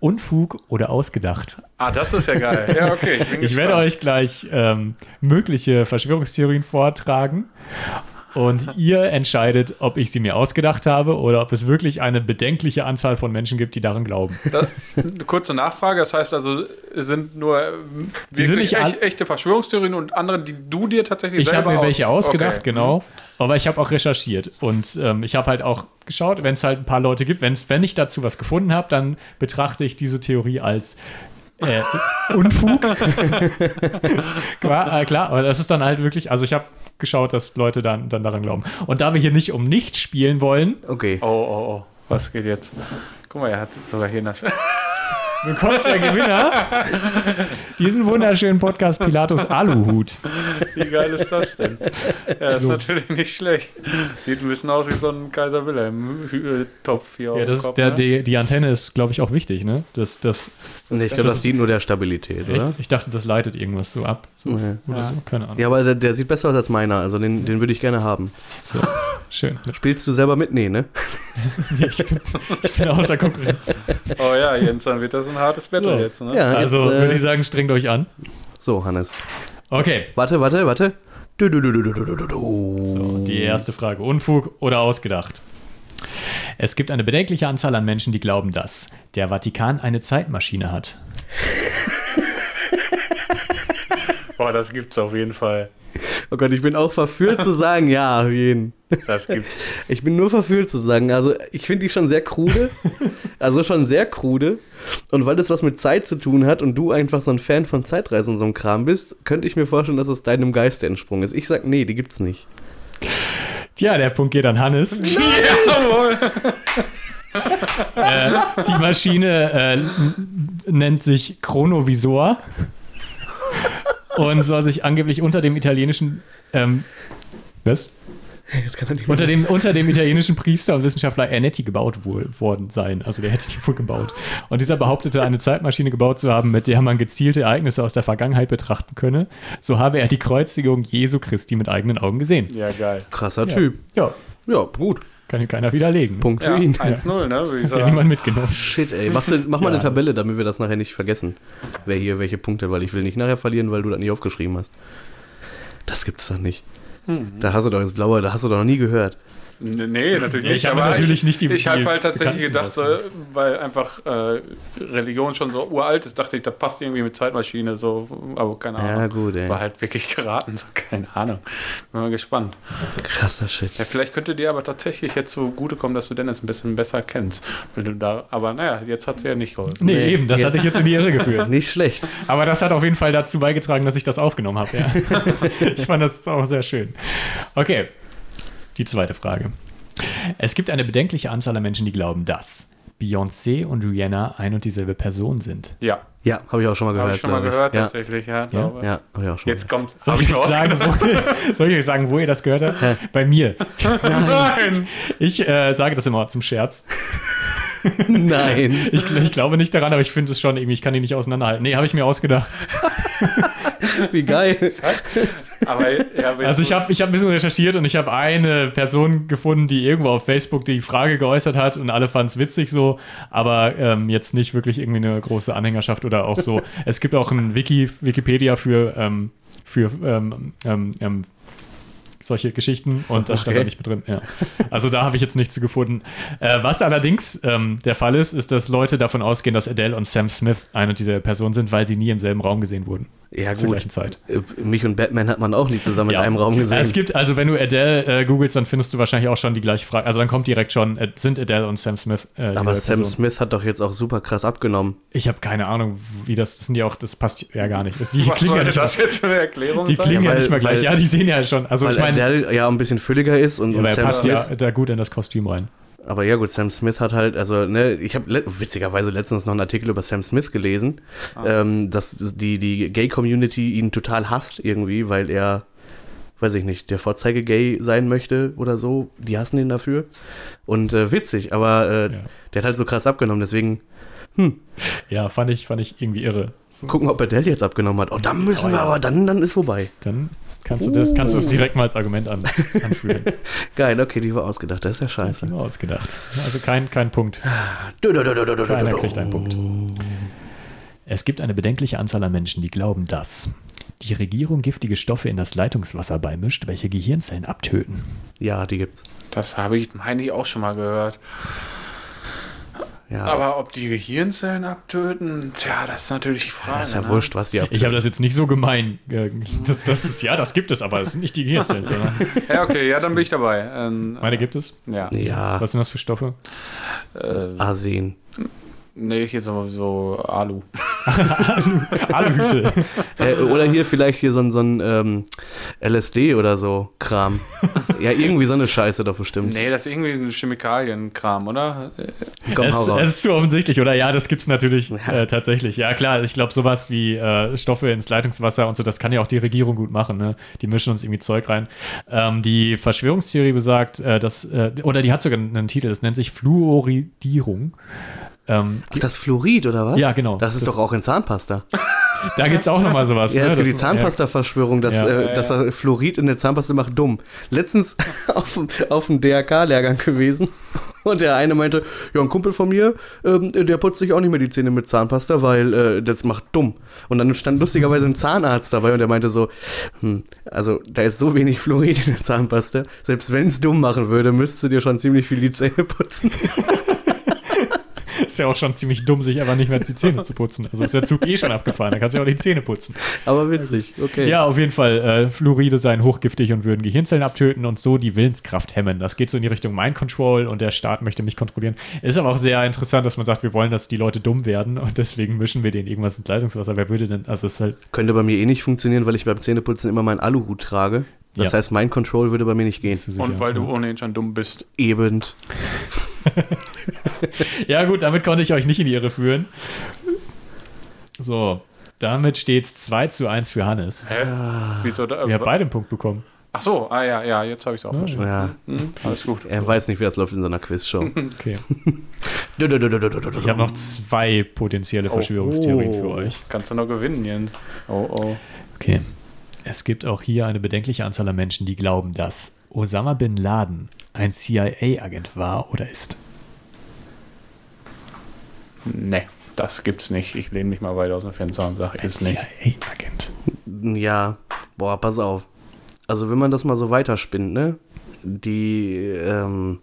Unfug oder ausgedacht. Ah, das ist ja geil. Ja, okay. Ich, Ich werde euch gleich ähm, mögliche Verschwörungstheorien vortragen und ihr entscheidet, ob ich sie mir ausgedacht habe oder ob es wirklich eine bedenkliche Anzahl von Menschen gibt, die daran glauben. Da, eine kurze Nachfrage, das heißt also, es sind nur ähm, Die sind wirklich nicht echt, echte Verschwörungstheorien und andere, die du dir tatsächlich Ich selber habe mir aus- welche ausgedacht, Okay. genau. Aber ich habe auch recherchiert und ähm, ich habe halt auch geschaut, wenn es halt ein paar Leute gibt, wenn's, wenn ich dazu was gefunden habe, dann betrachte ich diese Theorie als äh, Unfug. klar, äh, klar, aber das ist dann halt wirklich, also ich habe geschaut, dass Leute dann, dann daran glauben. Und da wir hier nicht um nichts spielen wollen, Okay. Oh, oh, oh. Was geht jetzt? Guck mal, er hat sogar hier eine. Bekommt der Gewinner diesen wunderschönen Podcast Pilatus Aluhut. Wie geil ist das denn? Ja, ist natürlich nicht schlecht. Sieht ein bisschen aus wie so ein Kaiser Wilhelm-Topf hier Ja, auf das Kopf, der, ne? die, die Antenne ist, glaube ich, auch wichtig, ne? Das, das, Nee, ich glaube, das das dient nur der Stabilität, echt, oder? ich dachte, das leitet irgendwas so ab. So, Nee. Oder so, keine Ahnung. Ja, aber der, der sieht besser aus als meiner, also den, den würde ich gerne haben. So, schön. Spielst du selber mit? Nee, ne? ich, bin, ich bin außer Konkurrenz. Oh ja, Jens, dann wird das ein hartes Battle So. jetzt, ne? Ja, Also jetzt, äh, würde ich sagen, strengt euch an. So, Hannes. Okay, Warte, warte, warte. Du, du, du, du, du, du, du, du. so, die erste Frage. Unfug oder ausgedacht? Es gibt eine bedenkliche Anzahl an Menschen, die glauben, dass der Vatikan eine Zeitmaschine hat. Boah, das gibt's auf jeden Fall. Oh Gott, ich bin auch verführt zu sagen, ja, auf jeden. Das gibt's. Ich bin nur verführt zu sagen. Also, ich finde die schon sehr krude. Also schon sehr krude. Und weil das was mit Zeit zu tun hat und du einfach so ein Fan von Zeitreisen und so einem Kram bist, könnte ich mir vorstellen, dass es deinem Geiste entsprungen ist. Ich sag, nee, die gibt's nicht. Tja, der Punkt geht an Hannes. Jawohl. äh, die Maschine äh, nennt sich Chronovisor und soll sich angeblich unter dem italienischen. Ähm, was? Unter dem, unter dem italienischen Priester und Wissenschaftler Ernetti gebaut wohl, worden sein. Also der hätte die wohl gebaut. Und dieser behauptete, eine Zeitmaschine gebaut zu haben, mit der man gezielte Ereignisse aus der Vergangenheit betrachten könne. So habe er die Kreuzigung Jesu Christi mit eigenen Augen gesehen. Ja, geil. Krasser Typ. Ja, Ja, gut. kann ihm keiner widerlegen. Punkt für Ja, ihn. 1-0, ne, würde ich Hat ja sagen. niemand mitgenommen. Shit, ey. Machst du, mach mal eine Ja, Tabelle, damit wir das nachher nicht vergessen. Wer hier welche Punkte, weil ich will nicht nachher verlieren, weil du das nicht aufgeschrieben hast. Das gibt's doch nicht. Da hast du doch ins Blaue, da hast du doch noch nie gehört. Nee, natürlich Ja, ich nicht. habe natürlich ich, nicht die- Ich habe halt tatsächlich gedacht, so, weil einfach äh, Religion schon so uralt ist, dachte ich, das passt irgendwie mit Zeitmaschine, so, aber keine Ahnung. Ja, gut, ey. War halt wirklich geraten, so, keine Ahnung. Bin mal gespannt. Krasser Shit. Ja, vielleicht könnte dir aber tatsächlich jetzt so zugutekommen, dass du Dennis ein bisschen besser kennst. Weil du da, aber naja, jetzt hat sie ja nicht geholfen. Nee, Nee. eben, das hatte ich jetzt in die Irre geführt. Nicht schlecht. Aber das hat auf jeden Fall dazu beigetragen, dass ich das aufgenommen habe. Ja. ich fand das auch sehr schön. Okay, die zweite Frage. Es gibt eine bedenkliche Anzahl an Menschen, die glauben, dass Beyoncé und Rihanna ein und dieselbe Person sind. Ja, Ja, habe ich auch schon mal gehört. habe ich schon mal gehört, ja. tatsächlich. Ja, glaube. Ja, habe ich auch schon Jetzt kommt. Soll ich, euch sagen, wo, soll ich euch sagen, wo ihr das gehört habt? Bei mir. Nein! Ich äh, sage das immer zum Scherz. Nein. Ich, ich glaube nicht daran, aber ich finde es schon irgendwie, ich kann die nicht auseinanderhalten. Nee, habe ich mir ausgedacht. Wie geil. Aber, ja, aber Also ich habe ich hab ein bisschen recherchiert und ich habe eine Person gefunden, die irgendwo auf Facebook die Frage geäußert hat und alle fanden es witzig so, aber ähm, jetzt nicht wirklich irgendwie eine große Anhängerschaft oder auch so. es gibt auch ein Wiki, Wikipedia für, ähm, für ähm, ähm, ähm, solche Geschichten und das stand Okay. da nicht mit drin. Ja. Also da habe ich jetzt nichts zu gefunden. Äh, was allerdings ähm, der Fall ist, ist, dass Leute davon ausgehen, dass Adele und Sam Smith eine dieser Personen sind, weil sie nie im selben Raum gesehen wurden. Ja, Zur gut. gleichen Zeit. Äh, Mich und Batman hat man auch nie zusammen in einem Raum gesehen. Es gibt, also wenn du Adele äh, googelst, dann findest du wahrscheinlich auch schon die gleiche Frage. Also dann kommt direkt schon, äh, sind Adele und Sam Smith äh, aber Sam Person? Smith hat doch jetzt auch super krass abgenommen. Ich habe keine Ahnung, wie das, das sind ja auch, das passt ja gar nicht. Das, die was klingen ja nicht, das mal, jetzt für eine Erklärung die sein? klingen ja, Ja, weil- nicht mal gleich. weil- Ja, die sehen ja schon. Also Weil ich meine, Adele ja ein bisschen fülliger ist und, ja, und aber er Sam passt Smith. ja da gut in das Kostüm rein. Aber ja gut, Sam Smith hat halt, also ne, ich habe le witzigerweise letztens noch einen Artikel über Sam Smith gelesen, ähm, dass die, die Gay-Community ihn total hasst irgendwie, weil er, weiß ich nicht, der Vorzeige-Gay sein möchte oder so. Die hassen ihn dafür. Und äh, witzig, aber äh, Ja. der hat halt so krass abgenommen, deswegen Ja, fand ich, fand ich irgendwie irre. So, gucken, ob Adele jetzt abgenommen hat. Oh, dann müssen Oh, wir ja. aber, dann, dann ist vorbei. Dann kannst du das, kannst du das direkt mal als Argument an, anführen. Geil, okay, die war ausgedacht, das ist ja scheiße. mir ausgedacht. Also kein, kein Punkt. Du, Keiner kriegt einen Punkt. Es gibt eine bedenkliche Anzahl an Menschen, die glauben, dass die Regierung giftige Stoffe in das Leitungswasser beimischt, welche Gehirnzellen abtöten. Ja, die gibt's. Das habe ich, meine ich, auch schon mal gehört. Ja, Aber ob die Gehirnzellen abtöten, tja, das ist natürlich die Frage. ist ja ne? wurscht, was die Ich abtöten. habe das jetzt nicht so gemein. äh, Das, das ist, ja, das gibt es, aber das sind nicht die Gehirnzellen, sondern Ja, okay, ja, dann bin ich dabei. Ähm, meine gibt es. ja. Ja, Was sind das für Stoffe? Äh, Arsen. Nee, hier so, so Alu. Aluhüte. Äh, oder hier vielleicht hier so ein, so ein ähm, LSD oder so Kram. ja, irgendwie so eine Scheiße doch bestimmt. Nee, das ist irgendwie ein Chemikalienkram, oder? Komm, es, es ist zu offensichtlich, oder? Ja, das gibt es natürlich äh, tatsächlich. Ja, klar, ich glaube, sowas wie äh, Stoffe ins Leitungswasser und so, das kann ja auch die Regierung gut machen. Ne? Die mischen uns irgendwie Zeug rein. Ähm, die Verschwörungstheorie besagt, äh, dass, äh, oder die hat sogar einen Titel, das nennt sich Fluoridierung. Ähm, Ach, das Fluorid oder was? Ja, genau. Das ist Das- doch auch in Zahnpasta. da gibt es auch nochmal sowas. Ja, ne? es gibt die Zahnpasta-Verschwörung, dass, Ja. äh, dass ja. Fluorid in der Zahnpasta macht dumm. Letztens auf, dem- auf dem DRK-Lehrgang gewesen und der eine meinte, ja, ein Kumpel von mir, ähm, der putzt sich auch nicht mehr die Zähne mit Zahnpasta, weil äh, das macht dumm. Und dann stand lustigerweise ein Zahnarzt dabei und der meinte so, hm, also da ist so wenig Fluorid in der Zahnpasta, selbst wenn es dumm machen würde, müsstest du dir schon ziemlich viel die Zähne putzen. Ist ja auch schon ziemlich dumm, sich aber nicht mehr die Zähne zu putzen. Also ist der Zug eh schon abgefahren, da kannst du ja auch die Zähne putzen. Aber witzig, okay. Ja, auf jeden Fall. Äh, Fluoride seien hochgiftig und würden Gehirnzellen abtöten und so die Willenskraft hemmen. Das geht so in die Richtung Mind Control und der Staat möchte mich kontrollieren. Ist aber auch sehr interessant, dass man sagt, wir wollen, dass die Leute dumm werden und deswegen mischen wir denen irgendwas ins Leitungswasser. Wer würde denn, also es ist halt, Könnte bei mir eh nicht funktionieren, weil ich beim Zähneputzen immer meinen Aluhut trage. Das Ja. heißt, Mind Control würde bei mir nicht gehen. sicher, Und weil du ohnehin schon dumm bist. Eben. Ja, gut, damit konnte ich euch nicht in die Irre führen. So, damit steht es 2 zu 1 für Hannes. Hä? Wieso da? Wir haben beide einen Punkt bekommen. Ach so, ah ja, ja, jetzt habe ich es auch verstanden. Ja, Hm, alles gut. er weiß nicht, wie das läuft in so einer Quizshow. Okay. Du, du, du, du, du, du, du. Ich habe noch zwei potenzielle Verschwörungstheorien für oh. euch. Kannst du noch gewinnen, Jens. Oh, oh. Okay. Es gibt auch hier eine bedenkliche Anzahl an Menschen, die glauben, dass Osama bin Laden ein CIA-Agent war oder ist. Nee, das gibt's nicht. Ich lehne mich mal weiter aus dem Fenster und sage, ist nicht. CIA-Agent. Ja, boah, pass auf. Also wenn man das mal so weiterspinnt, ne? Die, ähm,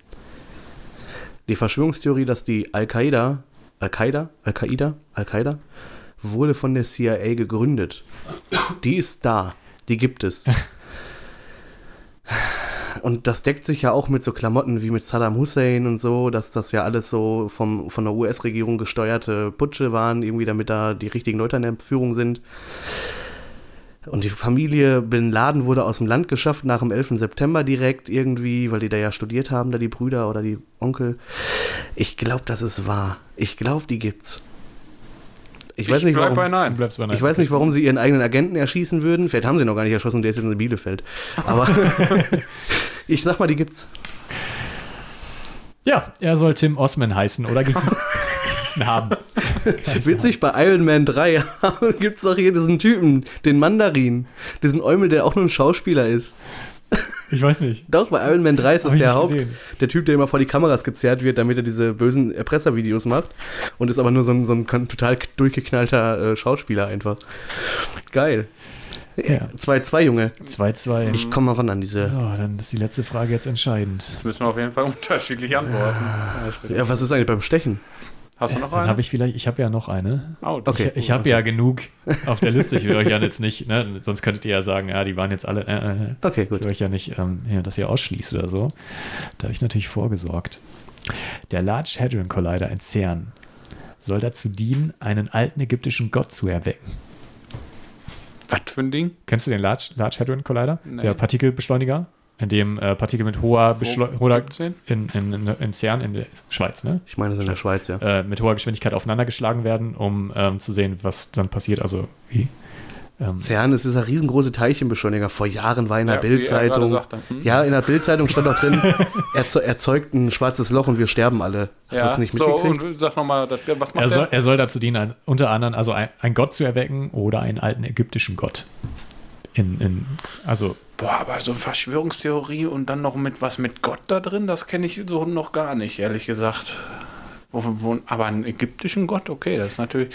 die Verschwörungstheorie, dass die Al-Qaida, Al-Qaida, Al-Qaida, Al-Qaida, wurde von der CIA gegründet. Die ist da. Die gibt es. Und das deckt sich ja auch mit so Klamotten wie mit Saddam Hussein und so, dass das ja alles so vom, von der US-Regierung gesteuerte Putsche waren, irgendwie damit da die richtigen Leute an der Führung sind. Und die Familie Bin Laden wurde aus dem Land geschafft nach dem 11. September direkt irgendwie, weil die da ja studiert haben, da die Brüder oder die Onkel. Ich glaube, das ist wahr. Ich glaube, die gibt's. Ich, weiß nicht, bleib warum. bei Nein. bleibst bei Nein. Ich weiß nicht, warum sie ihren eigenen Agenten erschießen würden. Vielleicht haben sie ihn noch gar nicht erschossen, der ist jetzt in Bielefeld. Aber ich sag mal, die gibt's. Ja, er soll Tim Osman heißen oder haben. Witzig, bei Iron Man 3 gibt's doch hier diesen Typen, den Mandarin. Diesen Eumel, der auch nur ein Schauspieler ist. Ich weiß nicht. Doch, bei Iron Man 3 ist das der Haupt, gesehen. der Typ, der immer vor die Kameras gezerrt wird, damit er diese bösen Erpresservideos macht. Und ist aber nur so ein, so ein total durchgeknallter äh, Schauspieler einfach. Geil. Ja. 2-2, Junge. 2-2. Ich komme mal ran an diese. So, dann ist die letzte Frage jetzt entscheidend. Das müssen wir auf jeden Fall unterschiedlich antworten. Das wird- Ja, was ist eigentlich beim Stechen? Hast du noch Dann eine? habe ich vielleicht, ich habe ja noch eine. Oh, Okay. Ich, ich habe ja genug auf der Liste. Ich will euch ja jetzt nicht, ne, sonst könntet ihr ja sagen, ja, die waren jetzt alle. Äh, äh, Okay, Ich gut. will euch ja nicht, ähm, ja, dass ihr ausschließt oder so. Da habe ich natürlich vorgesorgt. Der Large Hadron Collider in CERN soll dazu dienen, einen alten ägyptischen Gott zu erwecken. Was für ein Ding? Kennst du den Large, Large Hadron Collider? Nee. Der Partikelbeschleuniger, in dem äh, Partikel mit hoher Beschleunigung in, in, in, in CERN in der Schweiz, ne? Ich meine, es ist in der Schweiz, ja. Äh, mit hoher Geschwindigkeit aufeinandergeschlagen werden, um ähm, zu sehen, was dann passiert. Also wie. Ähm, CERN ist dieser riesengroße Teilchenbeschleuniger. Vor Jahren war in der Ja, Bildzeitung. Hm? Ja, in der Bildzeitung stand auch drin, erze- erzeugt ein schwarzes Loch und wir sterben alle. Hast du das nicht so, mitgekriegt? und sag nochmal, was macht er, soll, er soll dazu dienen, ein, unter anderem also ein, einen Gott zu erwecken oder einen alten ägyptischen Gott. In, in, also Boah, aber so eine Verschwörungstheorie und dann noch mit was mit Gott da drin, das kenne ich so noch gar nicht, ehrlich gesagt. Wo, wo, aber einen ägyptischen Gott, okay, das ist natürlich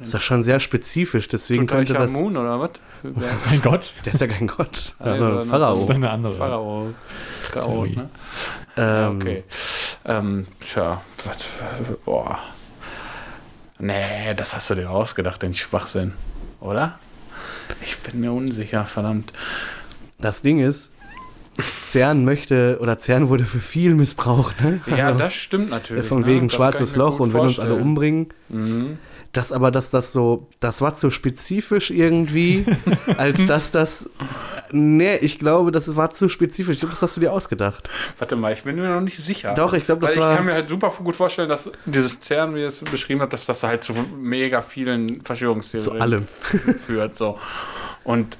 Das ist schon sehr spezifisch, deswegen könnte das. Moon oder was? Wer- ein Gott. Der ist ja kein Gott. Also Pharao. Das ist eine andere. Pharao. Theorie. ne? Ja, Ähm, okay. Ähm, tja, was, boah. Nee, das hast du dir ausgedacht, den Schwachsinn. Oder? Ich bin mir unsicher, verdammt. Das Ding ist, CERN möchte, oder CERN wurde für viel missbraucht, ne? Ja, Also, das stimmt natürlich. Von ne? wegen kann schwarzes ich Loch und will uns alle umbringen. Mhm. Das aber, dass das so, das war zu spezifisch irgendwie, als dass das. Nee, ich glaube, das war zu spezifisch. Ich glaube, das hast du dir ausgedacht. Warte mal, ich bin mir noch nicht sicher. Doch, ich glaube, das Weil ich war. kann mir halt super gut vorstellen, dass dieses CERN, wie es beschrieben hat, dass das halt zu mega vielen Verschwörungstheorien Zu allem. führt. So. Und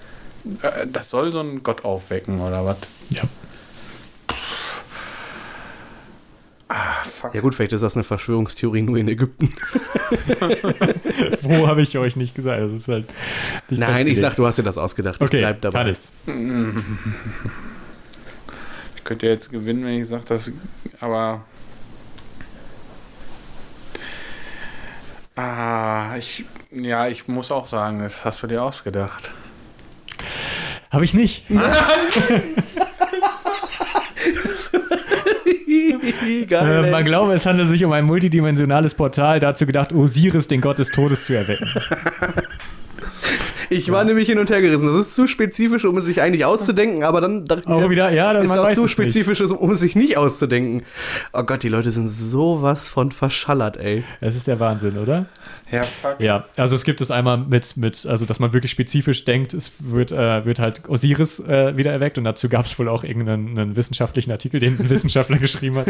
das soll so einen Gott aufwecken, oder was? Ja. Ah, fuck. Ja gut, vielleicht ist das eine Verschwörungstheorie nur in Ägypten. Wo habe ich euch nicht gesagt? Das ist halt nicht Nein, ich sag, du hast dir das ausgedacht. Ich Okay, bleib dabei. Hannes. Ich könnte jetzt gewinnen, wenn ich sage, dass. Aber. Ah, ich. Ja, ich muss auch sagen, das hast du dir ausgedacht. Habe ich nicht. Geil, Äh, man glaube, es handelt sich um ein multidimensionales Portal, dazu gedacht, Osiris, den Gott des Todes zu erwecken. Ich war nämlich hin und her gerissen. Das ist zu spezifisch, um es sich eigentlich auszudenken, aber dann dachte ich Auch mir, wieder, ja, dann ist auch zu es nicht. spezifisch, um es sich nicht auszudenken. Oh Gott, die Leute sind sowas von verschallert, ey. Das ist der Wahnsinn, oder? Ja, fuck. Ja, also es gibt es einmal mit, mit also dass man wirklich spezifisch denkt, es wird, äh, wird halt Osiris äh, wieder erweckt und dazu gab es wohl auch irgendeinen einen wissenschaftlichen Artikel, den ein Wissenschaftler geschrieben hat.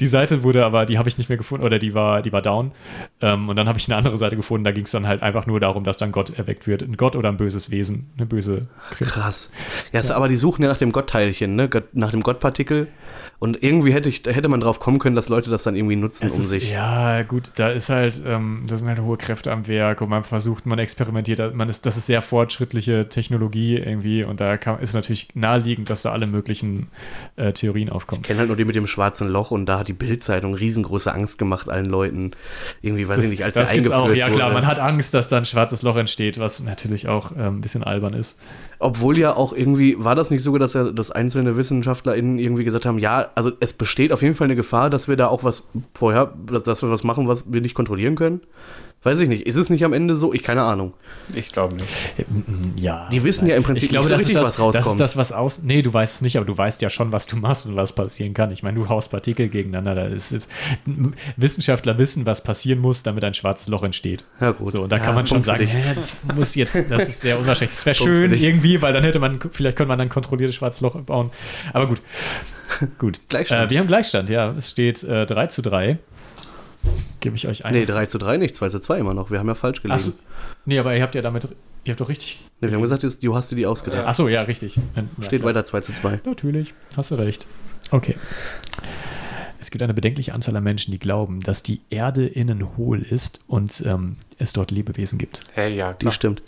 Die Seite wurde aber, die habe ich nicht mehr gefunden oder die war, die war down. Ähm, und dann habe ich eine andere Seite gefunden, da ging es dann halt einfach nur darum, dass dann Gott erweckt wird wird ein Gott oder ein böses Wesen, eine böse. Krass. Ja, so, aber die suchen ja nach dem Gottteilchen, ne? Nach dem Gottpartikel. Und irgendwie hätte, ich, hätte man drauf kommen können, dass Leute das dann irgendwie nutzen Es um ist, sich. Ja, gut, da ist halt, ähm, da sind halt hohe Kräfte am Werk und man versucht, man experimentiert, man ist, das ist sehr fortschrittliche Technologie irgendwie und da kann, ist natürlich naheliegend, dass da alle möglichen äh, Theorien aufkommen. Ich kenne halt nur die mit dem schwarzen Loch und da hat die Bildzeitung riesengroße Angst gemacht allen Leuten. Irgendwie, weiß ich nicht, als das der eingeführt auch, ja klar, wurde. man hat Angst, dass da ein schwarzes Loch entsteht, was natürlich auch ähm, ein bisschen albern ist. Obwohl ja auch irgendwie, war das nicht sogar, dass ja dass einzelne WissenschaftlerInnen irgendwie gesagt haben, ja, also es besteht auf jeden Fall eine Gefahr, dass wir da auch was vorher, dass- wir was machen, was wir nicht kontrollieren können? Weiß ich nicht. Ist es nicht am Ende so? Ich keine Ahnung. Ich glaube nicht. Ja. Die wissen ja im Prinzip ich glaube, nicht so das, ist richtig, das, was rauskommt. das ist das, was aus. Nee, du weißt es nicht, aber du weißt ja schon, was du machst und was passieren kann. Ich meine, du haust Partikel gegeneinander. Da ist es, Wissenschaftler wissen, was passieren muss, damit ein schwarzes Loch entsteht. Ja, gut. So, und da Ja, kann man schon sagen, hä, das muss jetzt, das ist sehr unwahrscheinlich. Das wäre schön irgendwie, weil dann hätte man, vielleicht könnte man dann kontrolliertes schwarzes Loch bauen. Aber gut. Gut. Gleichstand. Äh, wir haben Gleichstand, ja. Es steht äh, 3 zu 3. Gebe ich euch ein. Nee, 3 zu 3 nicht, 2 zu 2 immer noch. Wir haben ja falsch gelegen. Achso. Nee, aber ihr habt ja damit, ihr habt doch richtig. Nee, wir haben gesagt, du hast dir die ausgedacht. Achso, ja, richtig. Ja, Steht klar. weiter 2 zu 2. Natürlich, hast du recht. Okay. Es gibt eine bedenkliche Anzahl an Menschen, die glauben, dass die Erde innen hohl ist und ähm, es dort Lebewesen gibt. Hey, ja, Die klar. stimmt.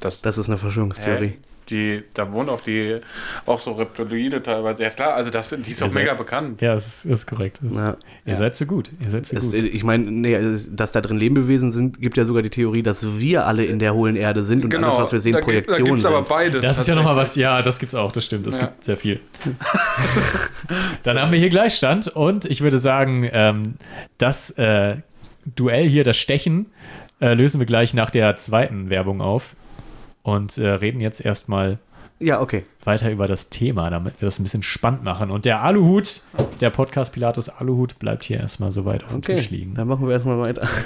Das, Das ist eine Verschwörungstheorie. Hä? Die, da wohnen auch die, auch so Reptiloide teilweise. Ja klar, also das, die ist Ihr auch mega bekannt. Ja, das ist, ist korrekt. Das, Ja. Ihr Ja. seid so gut. Ihr seid so Es, gut. ich meine, nee, es- dass da drin Lebewesen sind, gibt ja sogar die Theorie, dass wir alle in der hohlen Erde sind und alles, was wir sehen, Genau, da, gibt- da Projektionen gibt's aber sind. beides. Das ist ja nochmal was, ja, das gibt's auch, das stimmt, das Ja. gibt sehr viel. Dann haben wir hier Gleichstand und ich würde sagen, ähm, das äh, Duell hier, das Stechen, äh, lösen wir gleich nach der zweiten Werbung auf und äh, reden jetzt erstmal Ja, okay. weiter über das Thema, damit wir das ein bisschen spannend machen. Und der Aluhut, der Podcast Pilatus Aluhut, bleibt hier erstmal so weit auf dem Okay, Tisch liegen. dann machen wir erstmal weiter.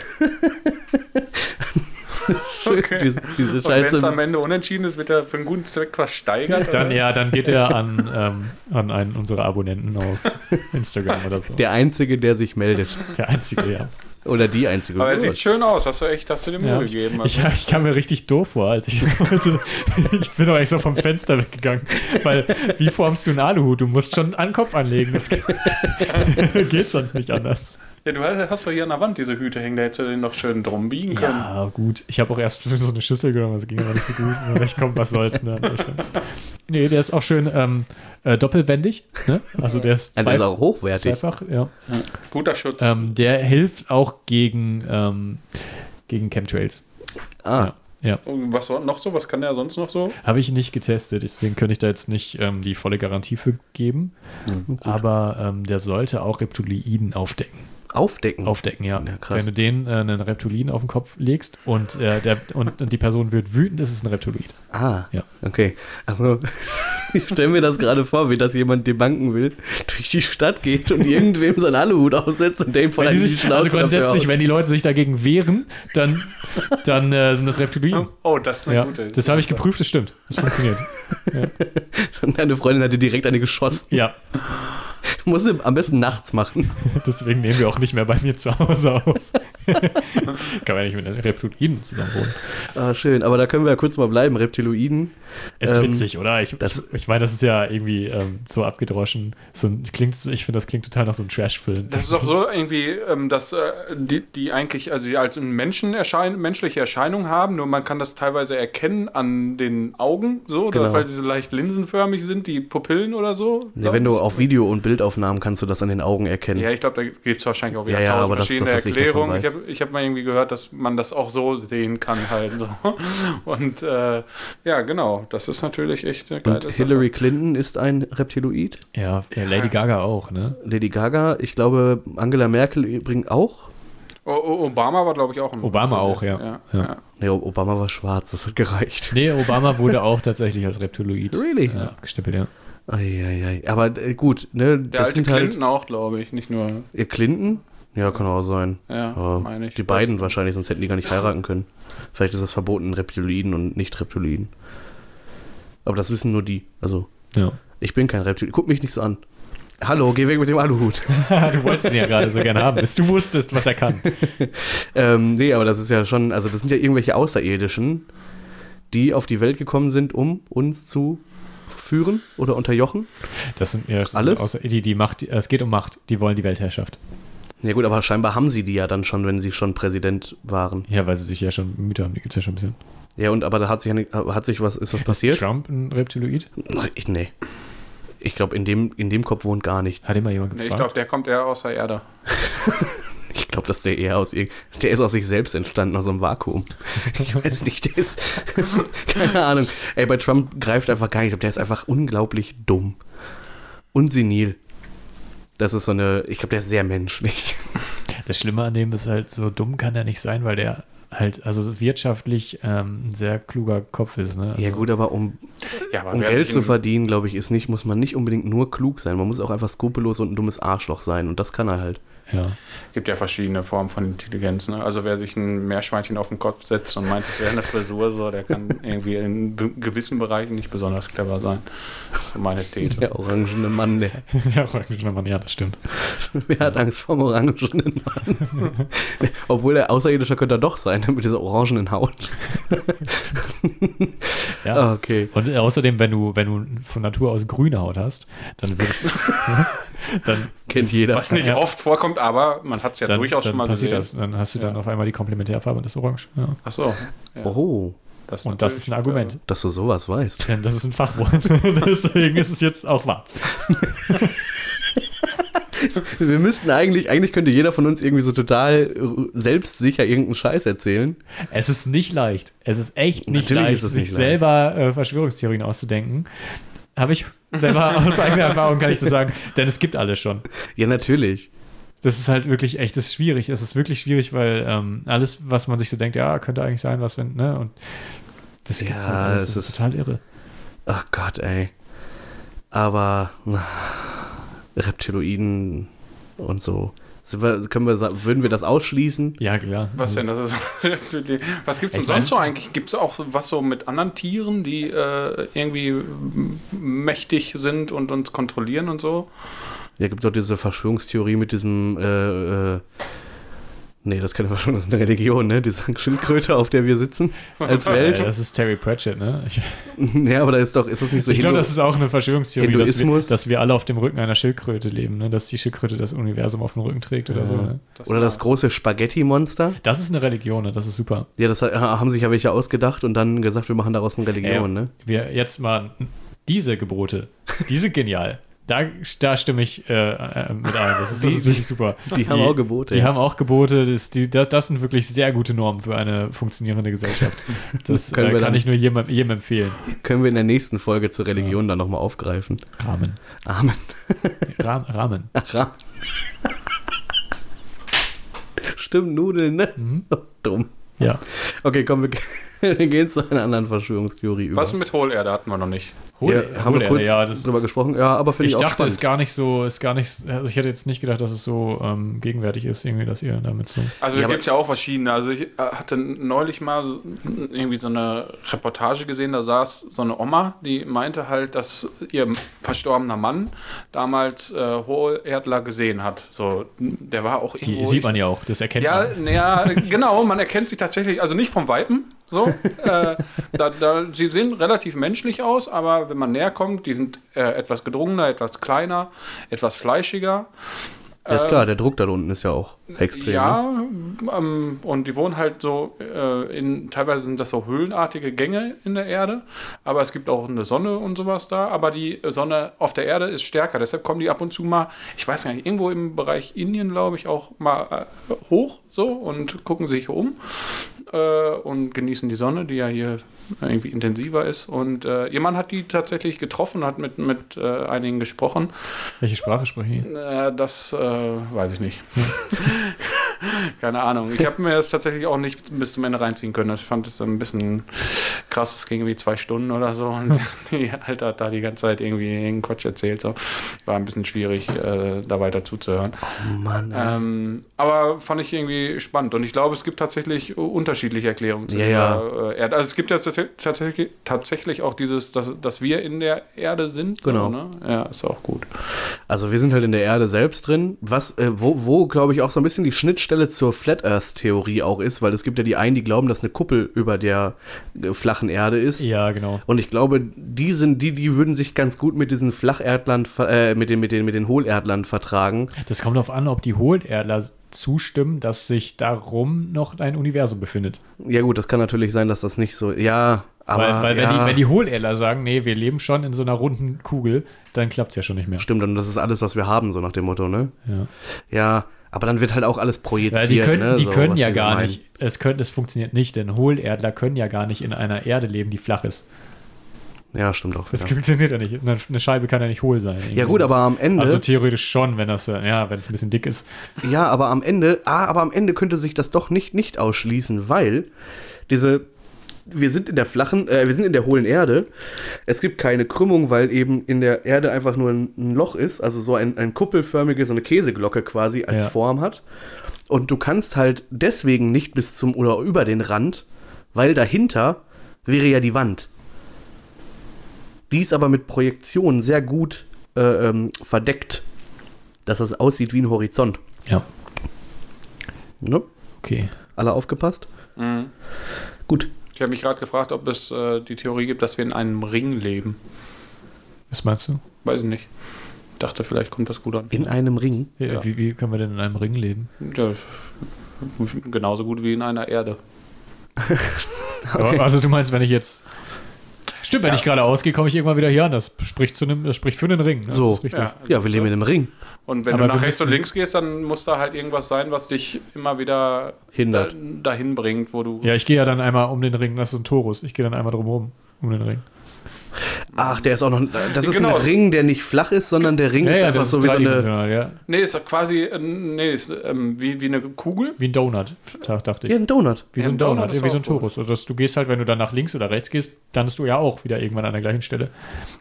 Okay. diese, diese Und wenn es am. Ende unentschieden ist, wird er für einen guten Zweck versteigert. Dann, ja, dann geht er an, ähm, an einen unserer Abonnenten auf Instagram oder so. Der Einzige, der sich meldet. Der einzige, ja. Oder die Einzige. Aber er sieht schön aus. Hast du echt, hast du dir Mühe ja gegeben. ich, Also. ich kam mir richtig doof vor, als ich wollte. ich bin doch echt so vom Fenster weggegangen. Weil, wie formst du einen Aluhut? Du musst schon einen Kopf anlegen. Das geht sonst nicht anders. Ja, du hast, hast doch hier an der Wand diese Hüte hängen, da hättest du den noch schön drum biegen können. Ja, gut. Ich habe auch erst so eine Schüssel genommen, das ging aber nicht so gut. Und ich komm, was soll's, ne? Nee, der ist auch schön ähm, äh, doppelwendig. Ne? Also der ist, Ja, der zwei, ist auch hochwertig. zweifach, ja. Guter Schutz. Ähm, der hilft auch gegen, ähm, gegen Chemtrails. Ah, Ja. Und was noch so? Was kann der sonst noch so? Habe ich nicht getestet, deswegen könnte ich da jetzt nicht ähm, die volle Garantie für geben. Aber ähm, der sollte auch Reptiloiden aufdecken. Aufdecken. Aufdecken, ja. Ja, krass. Wenn du den äh, einen Reptilien auf den Kopf legst und, äh, der, und, und die Person wird wütend, ist es ein Reptiloid. Ah, Ja. okay. Also, ich stelle mir das gerade vor, wie das jemand debanken will, durch die Stadt geht und irgendwem seinen Aluhut aufsetzt und dem von Wenn die einem sich, Schnauze also grundsätzlich, dafür wenn die Leute sich dagegen wehren, dann, dann äh, sind das Reptilien. Oh, das ist eine Ja, gute. das habe ich geprüft, das stimmt. Das funktioniert. haut. Und deine Freundin hatte direkt eine geschossen. Ja, Muss am besten nachts machen. deswegen nehmen wir auch nicht mehr bei mir zu Hause auf. Kann man ja nicht mit einem Reptiloiden zusammen wohnen. Ah, schön. Aber da können wir ja kurz mal bleiben. Reptiloiden. Ist Ähm, witzig, oder? Ich, das- ich, ich meine, das ist ja irgendwie ähm, so abgedroschen. So ein, klingt, ich finde, das klingt total nach so einem Trash-Film. Das ist auch so irgendwie, ähm, dass äh, die, die eigentlich, also die als Menschen erschein menschliche Erscheinung haben, nur man kann das teilweise erkennen an den Augen, so, Genau. dass, weil die so leicht linsenförmig sind, die Pupillen oder so. Ja, wenn du auf Video- und Bildaufnahmen kannst du das an den Augen erkennen. Ja, ich glaube, da gibt es wahrscheinlich auch wieder Ja, ja, tausend aber das ist verschiedene das, davon Erklärungen. Ich. Habe ich hab mal irgendwie gehört, dass man das auch so sehen kann halt. So. Und äh, ja, genau, das ist natürlich echt eine geile Und Sache. Hillary Clinton ist ein Reptiloid. ja, ja, Lady Gaga auch, ne? Lady Gaga, ich glaube, Angela Merkel übrigens auch. O Obama war, glaube ich, auch ein Obama auch, ja. ja, Ja. ja. Nee, Obama war schwarz, das hat gereicht. Nee, Obama wurde auch tatsächlich als Reptiloid Really? ja, gestempelt, ja. Eieiei. Aber äh, gut, ne? Der das alte sind Clinton halt. auch, glaube ich, nicht nur. Ihr Clinton? Ja, kann auch sein. Ja, Aber meine ich. die beiden wahrscheinlich, sonst hätten die gar nicht heiraten können. Vielleicht ist es verboten, Reptiloiden und nicht Reptiloiden. Aber das wissen nur die. Also, ja. ich bin kein Reptiloid. Guck mich nicht so an. Hallo, geh weg mit dem Aluhut. du wolltest ihn ja gerade so gerne haben, bis du wusstest, was er kann. ähm, nee, aber das ist ja schon, also das sind ja irgendwelche Außerirdischen, die auf die Welt gekommen sind, um uns zu führen oder unterjochen. Das sind ja das Alles? Sind außer, die, die Macht, die, es geht um Macht, die wollen die Weltherrschaft. Ja gut, aber scheinbar haben sie die ja dann schon, wenn sie schon Präsident waren. Ja, weil sie sich ja schon bemüht haben, die gibt es ja schon ein bisschen. Ja, und aber da hat sich, ja nicht- hat sich was, ist was passiert? Trump ein Reptiloid? Ich, nee. Ich glaube, in dem, in dem Kopf wohnt gar nichts. Hat immer jemand Nee, ich gefragt? glaube, der kommt eher aus der Erde. Ich glaube, dass der eher aus irg- der ist aus sich selbst entstanden, aus einem Vakuum. Ich weiß nicht, der ist. keine Ahnung. Ey, bei Trump greift einfach gar nicht. Ich glaube, der ist einfach unglaublich dumm. Und senil. Das ist so eine. Ich glaube, der ist sehr menschlich. Das Schlimme an dem ist halt, so dumm kann er nicht sein, weil der halt, also wirtschaftlich ähm, ein sehr kluger Kopf ist. Ne? Also, Ja, gut, aber um, Ja, aber um Geld zu verdienen, glaube ich, ist nicht, muss man nicht unbedingt nur klug sein. Man muss auch einfach skrupellos und ein dummes Arschloch sein. Und das kann er halt. Ja. gibt ja verschiedene Formen von Intelligenz. Ne? Also wer sich ein Meerschweinchen auf den Kopf setzt und meint, es wäre eine Frisur, so, der kann irgendwie in gewissen Bereichen nicht besonders clever sein. Das ist so meine These. Der orangene Mann, der. ja, orangener Mann, ja, das stimmt. Wer hat Angst vor dem orangenen Mann? Obwohl der Außerirdischer könnte er doch sein, mit dieser orangenen Haut. Ja. Okay. Und außerdem, wenn du, wenn du von Natur aus grüne Haut hast, dann wird's, dann Kennt jeder. Was nicht Ja. oft vorkommt, aber man hat es ja dann, durchaus dann schon mal passiert gesehen. das. Dann hast du dann Ja. auf einmal die Komplementärfarbe, das Orange. Ja. Ach so. Ja, Oh, das Und das ist ein Argument. dass du sowas weißt. Denn das ist ein Fachwort. Deswegen ist es jetzt auch wahr. Wir müssten eigentlich, eigentlich könnte jeder von uns irgendwie so total selbstsicher irgendeinen Scheiß erzählen. Es ist nicht leicht. Es ist echt nicht Natürlich leicht, ist es sich nicht leicht. selber äh, Verschwörungstheorien auszudenken. Habe ich selber aus eigener Erfahrung, kann ich das sagen. Denn es gibt alles schon. Ja, natürlich. Das ist halt wirklich echt, das ist schwierig. Es ist wirklich schwierig, weil ähm, alles, was man sich so denkt, ja, könnte eigentlich sein, was wenn, ne? Und das gibt's Ja, halt alles. es Das ist ist- total irre. Ach Gott, ey. Aber Reptiloiden und so. Wir, können wir, würden wir das ausschließen? Ja, klar. Was denn? Das ist, was gibt es denn sonst so eigentlich? Gibt es auch so- was so mit anderen Tieren, die äh, irgendwie mächtig sind und uns kontrollieren und so? Ja, gibt doch diese Verschwörungstheorie mit diesem, äh, äh, nee, das ist keine Verschwörung, das ist eine Religion, ne? Diese Schildkröte, auf der wir sitzen als Äh, Welt. das ist Terry Pratchett, ne? Ich, ja, aber da ist doch, ist das nicht so ich glaube, das ist auch eine Verschwörungstheorie, dass wir, dass wir alle auf dem Rücken einer Schildkröte leben, ne? Dass die Schildkröte das Universum auf dem Rücken trägt oder Ja. so. Ne? Oder das große Spaghetti-Monster. Das ist eine Religion, ne? Das ist super. Ja, das ha- haben sich ja welche ausgedacht und dann gesagt, wir machen daraus eine Religion, Ey, ne? Wir jetzt mal diese Gebote, die sind genial. Da, da stimme ich äh, äh, mit ein. Das ist, das ist wirklich super. Die haben auch Gebote. Die ja. haben auch Gebote. Das, die, das, das sind wirklich sehr gute Normen für eine funktionierende Gesellschaft. Das äh, kann dann- ich nur jedem, jedem empfehlen. Können wir in der nächsten Folge zur Religion dann nochmal aufgreifen. Rahmen. Amen. Ra Rahmen. Ach, Ra- Stimmt, Nudeln, ne? Mhm. Dumm. Ja. Okay, komm, wir, wir gehen zu einer anderen Verschwörungstheorie über. Was mit Hohlerde hatten wir noch nicht. Hol, ja, haben wir kurz ja, das, drüber gesprochen? Ja, aber finde ich ich, auch dachte, spannend. es ist gar nicht so, ist gar nicht, also ich hätte jetzt nicht gedacht, dass es so ähm, gegenwärtig ist, irgendwie, dass ihr damit so. Also Ja, gibt es ja auch verschiedene. Also ich äh, hatte neulich mal so, irgendwie so eine Reportage gesehen, da saß so eine Oma, die meinte halt, dass ihr verstorbener Mann damals äh, Hohlerdler gesehen hat. So, der war auch Die irgendwo... sieht man ja auch, das erkennt Ja, man. ja, genau, man erkennt sie tatsächlich, also nicht vom Weitem, so. äh, da, da, sie sehen relativ menschlich aus, aber wenn man näher kommt, die sind äh, etwas gedrungener, etwas kleiner, etwas fleischiger. Ja, ist klar, der Druck da unten ist ja auch extrem. Ne? Ja, ähm, und die wohnen halt so äh, in, teilweise sind das so höhlenartige Gänge in der Erde, aber es gibt auch eine Sonne und sowas da, aber die Sonne auf der Erde ist stärker, deshalb kommen die ab und zu mal, ich weiß gar nicht, irgendwo im Bereich Indien, glaube ich, auch mal äh, hoch so und gucken sich um äh, und genießen die Sonne, die ja hier irgendwie intensiver ist und äh, ihr Mann hat die tatsächlich getroffen, hat mit, mit äh, einigen gesprochen, Welche Sprache sprechen die? äh, das äh, weiß ich nicht. Keine Ahnung. Ich habe mir das tatsächlich auch nicht bis zum Ende reinziehen können. Ich fand es ein bisschen krass. Es ging irgendwie zwei Stunden oder so. Und die Alte hat da die ganze Zeit irgendwie irgendeinen Quatsch erzählt. So. War ein bisschen schwierig, äh, da weiter zuzuhören. Oh Mann. Ähm, aber fand ich irgendwie spannend. Und ich glaube, es gibt tatsächlich unterschiedliche Erklärungen zu Ja, dieser äh, Erde. Also es gibt ja tats- tatsächlich, tatsächlich auch dieses, dass, dass wir in der Erde sind. So, Genau. ne? Ja, ist auch gut. Also wir sind halt in der Erde selbst drin, was, äh, wo, wo glaube ich, auch so ein bisschen die Schnittstelle zur Flat Earth-Theorie auch ist, weil es gibt ja die einen, die glauben, dass eine Kuppel über der äh, flachen Erde ist. Ja, genau. Und ich glaube, die sind die, die würden sich ganz gut mit diesen Flacherdlern, äh, mit den, mit den, mit den Hohlerdlern vertragen. Das kommt darauf an, ob die Hohlerdler zustimmen, dass sich darum noch ein Universum befindet. Ja gut, das kann natürlich sein, dass das nicht so, ja, aber weil weil wenn, ja, die, wenn die Hohlerdler sagen, nee, wir leben schon in so einer runden Kugel, dann klappt es ja schon nicht mehr. stimmt, und das ist alles, was wir haben, so nach dem Motto, ne? Ja. Ja, aber dann wird halt auch alles projiziert. Weil die können, ne? die so, können ja gar meinen. nicht, es, können, es funktioniert nicht, denn Hohlerdler können ja gar nicht in einer Erde leben, die flach ist. Ja, stimmt auch. Das Ja. funktioniert ja nicht. Eine, eine Scheibe kann ja nicht hohl sein. ja gut, aber am Ende, Also theoretisch schon, wenn das, äh, ja, wenn es ein bisschen dick ist. ja, aber am Ende, ah, aber am Ende könnte sich das doch nicht nicht ausschließen, weil diese wir sind in der flachen, äh, wir sind in der hohlen Erde. Es gibt keine Krümmung, weil eben in der Erde einfach nur ein, ein Loch ist, also so ein, ein kuppelförmige, so eine Käseglocke quasi als Ja. Form hat. Und du kannst halt deswegen nicht bis zum oder über den Rand, weil dahinter wäre ja die Wand. Die ist aber mit Projektionen sehr gut äh, ähm, verdeckt, dass das aussieht wie ein Horizont. Ja, Ne? okay. Alle aufgepasst? Mhm. Gut. Ich habe mich gerade gefragt, ob es äh, die Theorie gibt, dass wir in einem Ring leben. Was meinst du? Weiß ich nicht. Ich dachte, vielleicht kommt das gut an. In einem Ring. Ja. Ja. Wie, wie können wir denn in einem Ring leben? Ja, genauso gut wie in einer Erde. Aber, also du meinst, wenn ich jetzt. Stimmt, wenn Ja. ich gerade ausgehe, komme ich irgendwann wieder hier an. Das spricht, zu einem, das spricht für einen Ring. Das So. ist richtig. Ja. Ja, wir leben in einem Ring. Und wenn Aber du nach rechts und links gehst, dann muss da halt irgendwas sein, was dich immer wieder Hindert. da, dahin bringt, wo du. Ja, ich gehe ja dann einmal um den Ring. Das ist ein Torus. Ich gehe dann einmal drumherum um den Ring. Ach, der ist auch noch. Das ist Genau. ein Ring, der nicht flach ist, sondern der Ring ist einfach das so wie so eine. ja. Nee, ist quasi. äh, Nee, ist ähm, wie, wie eine Kugel. Wie ein Donut, da- dachte ich. Ja, ein Donut. Wie so Ja, ein ein Donut Donut, ist ja, wie so ein. Torus. Also du gehst halt, wenn du dann nach links oder rechts gehst, landest du ja auch wieder irgendwann an der gleichen Stelle.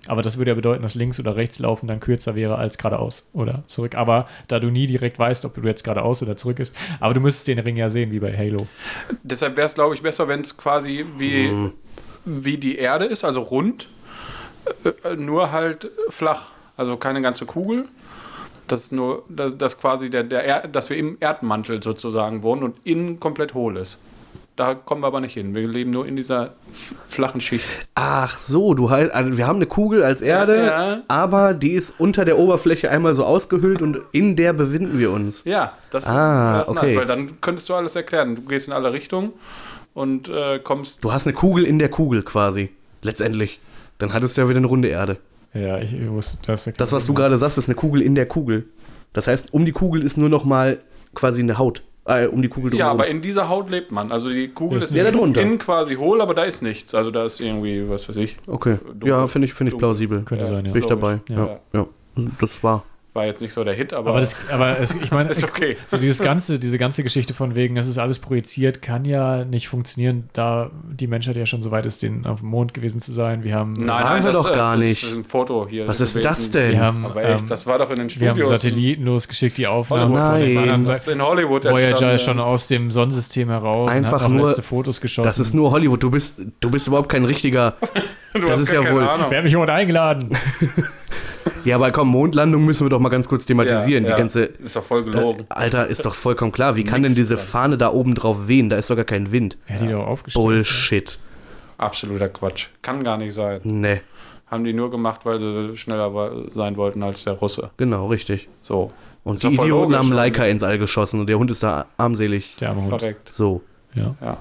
Aber das würde ja bedeuten, dass links oder rechts laufen dann kürzer wäre als geradeaus oder zurück. Aber da du nie direkt weißt, ob du jetzt geradeaus oder zurück ist, aber du müsstest den Ring ja sehen, wie bei Halo. Deshalb wäre es, glaube ich, besser, wenn es quasi wie, Mhm. wie die Erde ist, also rund, nur halt flach. Also keine ganze Kugel. Das ist nur, dass, quasi der, der er dass wir im Erdmantel sozusagen wohnen und innen komplett hohl ist. Da kommen wir aber nicht hin. Wir leben nur in dieser flachen Schicht. Ach so, du halt. Also wir haben eine Kugel als Erde, Ja. aber die ist unter der Oberfläche einmal so ausgehöhlt und in der befinden wir uns. Ja, das Ah, ist nice, okay. weil dann könntest du alles erklären. Du gehst in alle Richtungen und äh, kommst. Du hast eine Kugel in der Kugel quasi. Letztendlich. Dann hattest du ja wieder eine runde Erde. Ja, ich wusste das. Das, was du gerade sagst, ist eine Kugel in der Kugel. Das heißt, um die Kugel ist nur noch mal quasi eine Haut. Äh, um die Kugel Ja, drumherum. aber in dieser Haut lebt man. Also die Kugel Ist ist, ja innen, quasi hohl, aber da ist nichts. Also da ist irgendwie, was weiß ich, Okay. Dunkel. Ja, finde ich, finde ich plausibel. Könnte Ja. sein, ja. Bin ich dabei. Ja. Ja. ja. Das war. War jetzt nicht so der Hit, aber, Aber, das, aber es, ich meine, ist okay. so dieses ganze, diese ganze Geschichte von wegen, das ist alles projiziert, kann ja nicht funktionieren, da die Menschheit ja schon so weit ist, den auf dem Mond gewesen zu sein. Wir haben, Waren wir doch äh, gar das nicht. ist ein Foto hier. Was ist gewesen. das denn? wir haben, Aber echt, ähm, das war doch in den wir haben Studios. Satelliten losgeschickt, die Aufnahmen Hollywood. von der Nein. anderen Das ist Seite. in Hollywood Voyager ist schon aus dem Sonnensystem heraus Einfach und hat noch nur- letzte Fotos geschossen. Das ist nur Hollywood. Du bist, du bist überhaupt kein richtiger. Du das hast ist gar ja keine wohl- Ahnung. Wer hat mich heute eingeladen? Ja, aber komm, Mondlandung müssen wir doch mal ganz kurz thematisieren. Ja, Die ja. ganze. Ist doch voll gelogen. Alter, ist doch vollkommen klar. Wie kann denn diese. Fahne da oben drauf wehen? Da ist doch gar kein Wind. Wer hat die doch aufgestellt? Bullshit. Absoluter Quatsch. Kann gar nicht sein. Ne, Haben die nur gemacht, weil sie schneller sein wollten als der Russe. genau, richtig. So. Und Ist die Idioten haben Leica ins All geschossen und der Hund ist da armselig. Der arme Hund. Verreckt. So. Ja, Ja.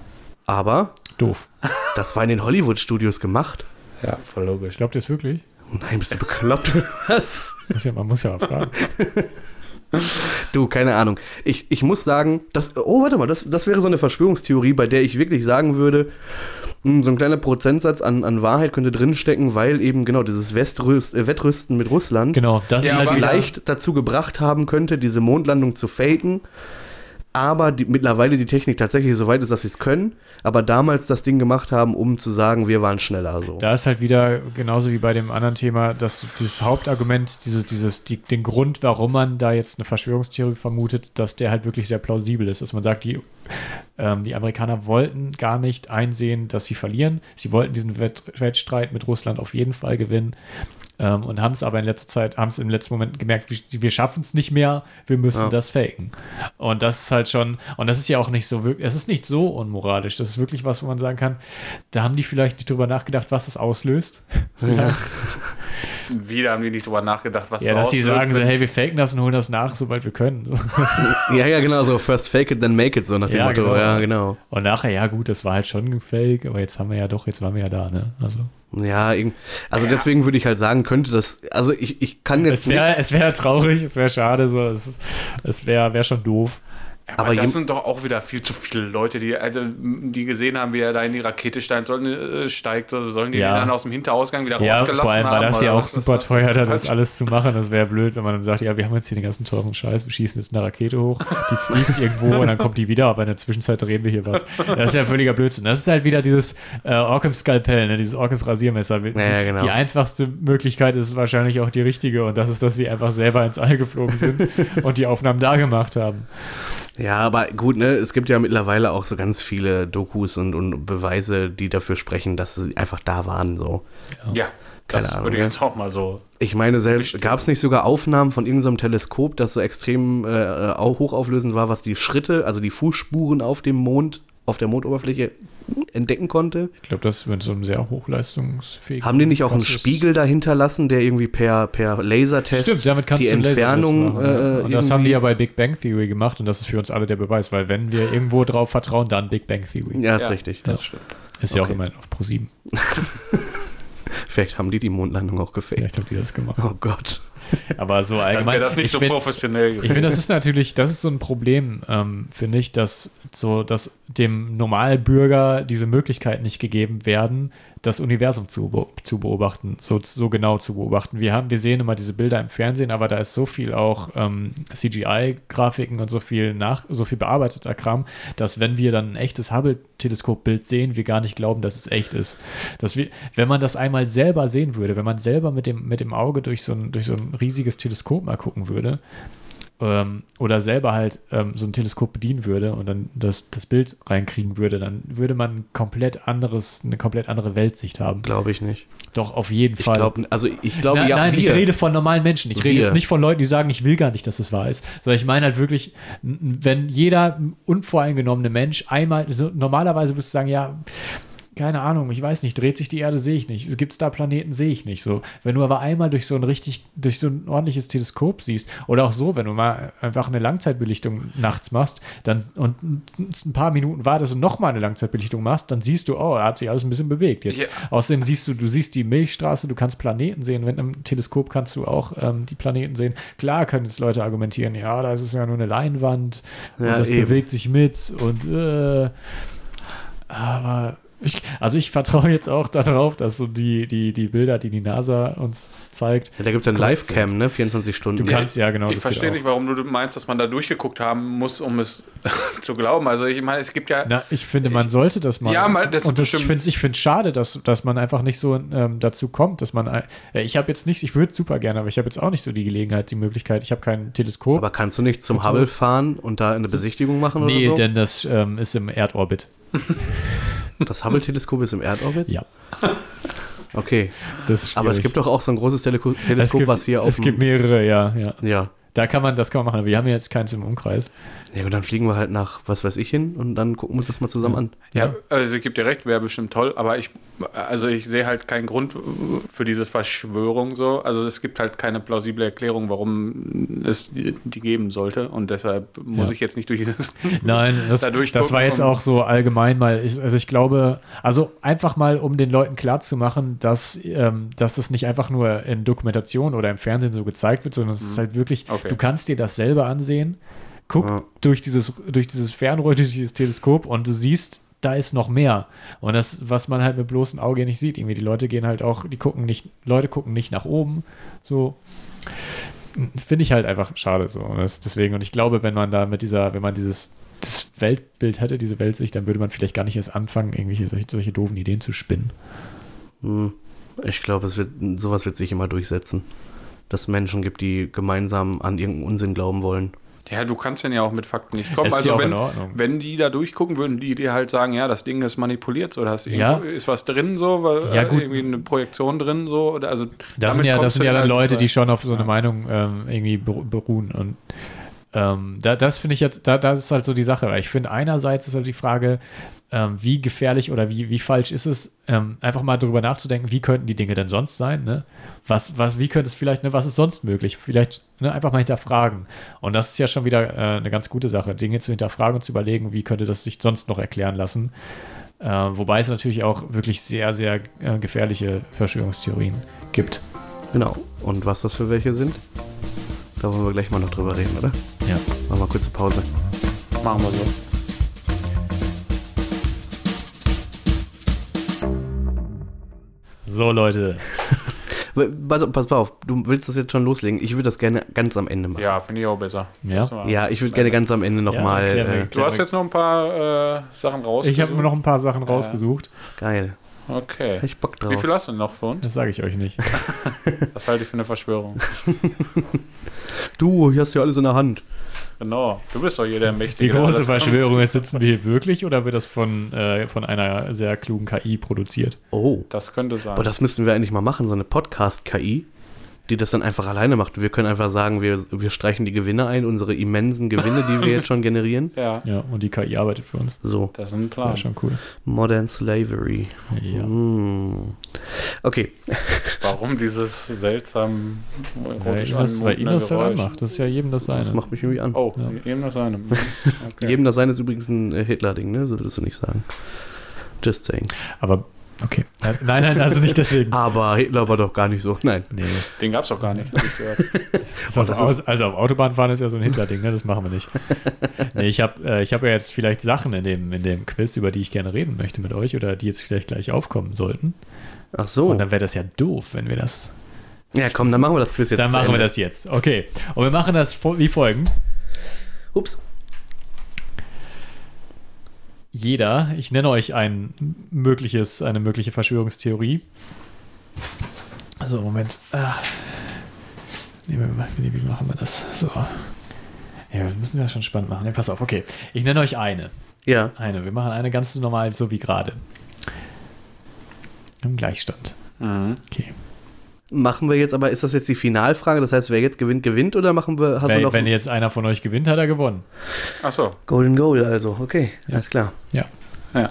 Aber doof. das war in den Hollywood-Studios gemacht. Ja, voll logisch. Glaubt ihr es wirklich? Nein, bist du bekloppt oder was? Ja, man muss ja mal fragen. Du, keine Ahnung. Ich, ich muss sagen, das, oh, warte mal, das, das wäre so eine Verschwörungstheorie, bei der ich wirklich sagen würde, mh, so ein kleiner Prozentsatz an, an Wahrheit könnte drinstecken, weil eben genau dieses Westrüst, äh, Wettrüsten mit Russland Genau, das Ja, vielleicht dazu gebracht haben könnte, diese Mondlandung zu faken. Aber die, mittlerweile die Technik tatsächlich so weit ist, dass sie es können, aber damals das Ding gemacht haben, um zu sagen, wir waren schneller. So. Da ist halt wieder genauso wie bei dem anderen Thema, dass dieses Hauptargument, dieses, dieses, die, den Grund, warum man da jetzt eine Verschwörungstheorie vermutet, dass der halt wirklich sehr plausibel ist. Dass man sagt, die, ähm, die Amerikaner wollten gar nicht einsehen, dass sie verlieren. Sie wollten diesen Wett, Wettstreit mit Russland auf jeden Fall gewinnen. Ähm, und haben es aber in letzter Zeit, haben es im letzten Moment gemerkt, wir, wir schaffen es nicht mehr, wir müssen Ja. das faken. Und das ist halt schon, und das ist ja auch nicht so wirklich, es ist nicht so unmoralisch. Das ist wirklich was, wo man sagen kann, da haben die vielleicht nicht drüber nachgedacht, was das auslöst. Ja. Wieder haben die nicht drüber nachgedacht, was Ja, dass die sagen so, hey, wir faken das und holen das nach, sobald wir können. Ja, ja, genau, so first fake it, then make it, so nach dem Ja, Motto. genau. Ja, genau. Und nachher, ja gut, das war halt schon ein Fake, aber jetzt haben wir ja doch, jetzt waren wir ja da, ne? Also Ja, also deswegen würde ich halt sagen, könnte das, also ich, ich kann jetzt es wäre es wär traurig, es wäre schade, so, es, es wäre wär schon doof. Aber, Aber das sind doch auch wieder viel zu viele Leute, die, also, die gesehen haben, wie er da in die Rakete steigt, sollen, äh, steigt so, sollen die Ja. den dann aus dem Hinterausgang wieder Ja, rausgelassen vor allem war haben, das ja auch super teuer, da das alles zu machen. Das wäre blöd, wenn man dann sagt, ja, wir haben jetzt hier den ganzen teuren Scheiß, wir schießen jetzt eine Rakete hoch, die fliegt irgendwo und dann kommt die wieder, aber in der Zwischenzeit drehen wir hier was. Das ist ja völliger Blödsinn. Das ist halt wieder dieses äh, Orcams Skalpell, ne, dieses Orcams Rasiermesser. Die, Ja, genau. die einfachste Möglichkeit ist wahrscheinlich auch die richtige und das ist, dass sie einfach selber ins All geflogen sind und die Aufnahmen da gemacht haben. Ja, aber gut, ne, es gibt ja mittlerweile auch so ganz viele Dokus und, und Beweise, die dafür sprechen, dass sie einfach da waren, so. Ja, Keine das Ahnung, würde ich ne? jetzt auch mal so. Ich meine, selbst gab es nicht sogar Aufnahmen von irgendeinem Teleskop, das so extrem äh, auch hochauflösend war, was die Schritte, also die Fußspuren auf dem Mond, auf der Mondoberfläche entdecken konnte? Ich glaube, das wird so ein sehr hochleistungsfähiger. Haben die nicht auch einen. Spiegel dahinter lassen, der irgendwie per, per Lasertest Stimmt, damit kannst die du Entfernung machen, ja. äh, Und das haben die ja bei Big Bang Theory gemacht und das ist für uns alle der Beweis, weil wenn wir irgendwo drauf vertrauen, dann Big Bang Theory. Ja, ist Ja, richtig. Das stimmt. Ist ja auch Okay. immerhin auf Pro 7. Vielleicht haben die die Mondlandung auch gefaked. Vielleicht haben die das gemacht. Oh Gott. Aber so Dann allgemein. wäre das nicht ich so find- professionell Ich finde, das ist natürlich, das ist so ein Problem, ähm, finde ich, dass so, dass dem Normalbürger diese Möglichkeit nicht gegeben werden, das Universum zu, zu beobachten, so, so genau zu beobachten. Wir haben, wir sehen immer diese Bilder im Fernsehen, aber da ist so viel auch ähm, CGI-Grafiken und so viel nach, so viel bearbeiteter Kram, dass wenn wir dann ein echtes Hubble-Teleskopbild sehen, wir gar nicht glauben, dass es echt ist. Dass wir, wenn man das einmal selber sehen würde, wenn man selber mit dem, mit dem Auge durch so ein, durch so ein riesiges Teleskop mal gucken würde, ähm, oder selber halt ähm, so ein Teleskop bedienen würde und dann das, das Bild reinkriegen würde, dann würde man komplett anderes, eine komplett andere Weltsicht haben. Glaube ich nicht. Doch, auf jeden Ich Fall. glaube, also ich glaube, Na, ja, nein, wir. ich rede von normalen Menschen. Ich rede Wir. jetzt nicht von Leuten, die sagen, ich will gar nicht, dass es wahr ist. Sondern ich meine halt wirklich, wenn jeder unvoreingenommene Mensch einmal, so, normalerweise würdest du sagen, ja, keine Ahnung, ich weiß nicht, dreht sich die Erde, sehe ich nicht. Gibt es da Planeten, sehe ich nicht. So, wenn du aber einmal durch so ein richtig, durch so ein ordentliches Teleskop siehst, oder auch so, wenn du mal einfach eine Langzeitbelichtung nachts machst, dann und ein paar Minuten wartest und nochmal eine Langzeitbelichtung machst, dann siehst du, oh, hat sich alles ein bisschen bewegt. Jetzt Ja. Außerdem siehst du, du siehst die Milchstraße, du kannst Planeten sehen. Mit einem Teleskop kannst du auch ähm, die Planeten sehen. Klar können jetzt Leute argumentieren, ja, da ist es ja nur eine Leinwand und Ja, das eben. bewegt sich mit und äh, aber ich, also ich vertraue jetzt auch darauf, dass so die, die, die Bilder, die die NASA uns zeigt, Ja, da gibt es eine korrekt Live-Cam, ne? 24 Stunden. Du kannst ja genau. ich verstehe nicht, warum du meinst, dass man da durchgeguckt haben muss, um es zu glauben. Also ich meine, es gibt ja. Na, ich finde, man sollte das mal. Ja, mal- das und das, ich finde ich finde schade, dass, dass man einfach nicht so ähm, dazu kommt, dass man. Äh, ich habe jetzt nicht, ich würde super gerne, aber ich habe jetzt auch nicht so die Gelegenheit, die Möglichkeit. Ich habe kein Teleskop. Aber kannst du nicht zum. Hubble fahren und da eine Besichtigung machen nee, oder so? denn das ähm, ist im Erdorbit. Das Hubble-Teleskop ist im Erdorbit? Ja. Okay. Aber es gibt doch auch so ein großes Teleko es Teleskop, gibt, was hier auf Es gibt mehrere, ja, ja. Ja. Da kann man, das kann man machen, aber wir haben jetzt keins im Umkreis. Ja, und dann fliegen wir halt nach, was weiß ich, hin und dann gucken wir uns das mal zusammen an. Ja, also ich gebe dir recht, wäre bestimmt toll, aber ich, also ich sehe halt keinen Grund für diese Verschwörung so. Also es gibt halt keine plausible Erklärung, warum es die geben sollte und deshalb muss Ja. ich jetzt nicht durch dieses. Nein, das, Dadurch das war jetzt auch so allgemein mal. Ich, also ich glaube, also einfach mal, um den Leuten klarzumachen, dass, ähm, dass das nicht einfach nur in Dokumentation oder im Fernsehen so gezeigt wird, sondern es ist halt wirklich, Mhm. Okay. du kannst dir das selber ansehen, guck Ja. durch, dieses, durch dieses Fernrohr, durch dieses Teleskop und du siehst, da ist noch mehr. Und das, was man halt mit bloßem Auge nicht sieht. Irgendwie die Leute gehen halt auch, die gucken nicht, Leute gucken nicht nach oben. So finde ich halt einfach schade so. Und das, deswegen, und ich glaube, wenn man da mit dieser, wenn man dieses das Weltbild hätte, diese Weltsicht, dann würde man vielleicht gar nicht erst anfangen, irgendwelche solche, solche doofen Ideen zu spinnen. Hm. Ich glaube, es wird, sowas wird sich immer durchsetzen. Dass es Menschen gibt, die gemeinsam an irgendeinen Unsinn glauben wollen. Ja, du kannst denn ja auch mit Fakten nicht kommen. Ist also wenn, wenn die da durchgucken, würden die dir halt sagen, ja, das Ding ist manipuliert, so, da Ja. ist was drin, so, weil, Ja, gut. irgendwie eine Projektion drin, so, oder, also Das sind ja, das sind ja dann halt Leute, die schon auf so eine Ja. Meinung ähm, irgendwie beru- beruhen. Und ähm, da, das finde ich jetzt, da, das ist halt so die Sache. Ich finde, einerseits ist halt die Frage, ähm, wie gefährlich oder wie, wie falsch ist es, ähm, einfach mal darüber nachzudenken, wie könnten die Dinge denn sonst sein? Ne? Was, was, wie könnte es vielleicht, ne, was ist sonst möglich? Vielleicht ne, einfach mal hinterfragen. Und das ist ja schon wieder äh, eine ganz gute Sache, Dinge zu hinterfragen und zu überlegen, wie könnte das sich sonst noch erklären lassen. Äh, wobei es natürlich auch wirklich sehr, sehr äh, gefährliche Verschwörungstheorien gibt. Genau. Und was das für welche sind? Da wollen wir gleich mal noch drüber reden, oder? Ja. Machen wir kurze Pause. Machen wir so. So, Leute. Pass, pass auf, du willst das jetzt schon loslegen. Ich würde das gerne ganz am Ende machen. Ja, finde ich auch besser. Ja? Ja, ich würde gerne ganz am Ende nochmal. mir. äh, Du hast jetzt noch ein paar äh, Sachen rausgesucht. Ich habe mir noch ein paar Sachen rausgesucht. geil. Okay. Hab ich Bock drauf. Wie viel hast du denn noch für uns? Das sage ich euch nicht. Das halte ich für eine Verschwörung. Du, hier hast du ja alles in der Hand. Genau. Du bist doch hier der Die Mächtige. der große. Verschwörung ist, sitzen wir hier wirklich oder wird das von, äh, von einer sehr klugen KI produziert? Oh. Das könnte sein. Aber das müssten wir eigentlich mal machen, so eine Podcast-KI, die das dann einfach alleine macht. Wir können einfach sagen, wir, wir streichen die Gewinne ein, unsere immensen Gewinne, die wir jetzt schon generieren. ja, Ja, und die KI arbeitet für uns. So, das ist ein Ja, Plan. schon cool. Modern Slavery. Ja. Hm. Okay, Warum dieses seltsam Weil erotisch ihm das, weil ihm anmutende das Geräusch? anmacht. Das ist ja jedem das das seine. macht mich irgendwie an. Oh, Ja. jedem das eine. Okay. Jedem das sein ist übrigens ein äh, Hitler-Ding, ne? So würdest du nicht sagen. Just saying. Aber, okay. Nein, nein, also nicht deswegen. Aber Hitler war doch gar nicht so. Nein. Nee. Den gab es doch gar nicht. So, also, also auf Autobahn fahren ist ja so ein Hitler-Ding, ne? Das machen wir nicht. Nee, ich habe äh, ich hab ja jetzt vielleicht Sachen in dem, in dem Quiz, über die ich gerne reden möchte mit euch oder die jetzt vielleicht gleich aufkommen sollten. Ach so. Und dann wäre das ja doof, wenn wir das. Ja, komm, dann machen wir das Quiz jetzt. Dann machen wir das jetzt. Okay. Und wir machen das wie folgend. Ups. Jeder, ich nenne euch ein mögliches, eine mögliche Verschwörungstheorie. Also, Moment. Ah. Nee, wie, machen wir das? So. Ja, das müssen wir schon spannend machen. Ja, pass auf, okay. Ich nenne euch eine. Ja. Eine. Wir machen eine ganz normal, so wie gerade. Im Gleichstand. Mhm. Okay. Machen wir jetzt aber, ist das jetzt die Finalfrage? Das heißt, wer jetzt gewinnt, gewinnt oder machen wir, hast du Wenn, noch wenn jetzt einer von euch gewinnt, hat er gewonnen. Achso. Golden Goal also? Okay, Ja. alles klar. Ja. Ja.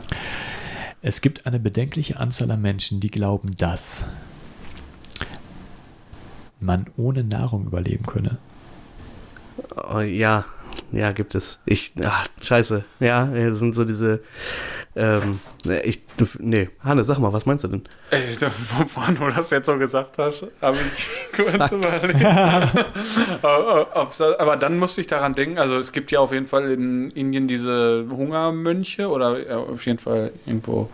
Es gibt eine bedenkliche Anzahl an Menschen, die glauben, dass man ohne Nahrung überleben könne. Oh, ja, ja, gibt es. Ich, ach, scheiße. Ja, das sind so diese, ähm, ich, nee, Hannes, sag mal, was meinst du denn? Ey, wovon du das jetzt so gesagt hast, habe ich kurz überlegt. aber, dann musste ich daran denken, also es gibt ja auf jeden Fall in Indien diese Hungermönche oder auf jeden Fall irgendwo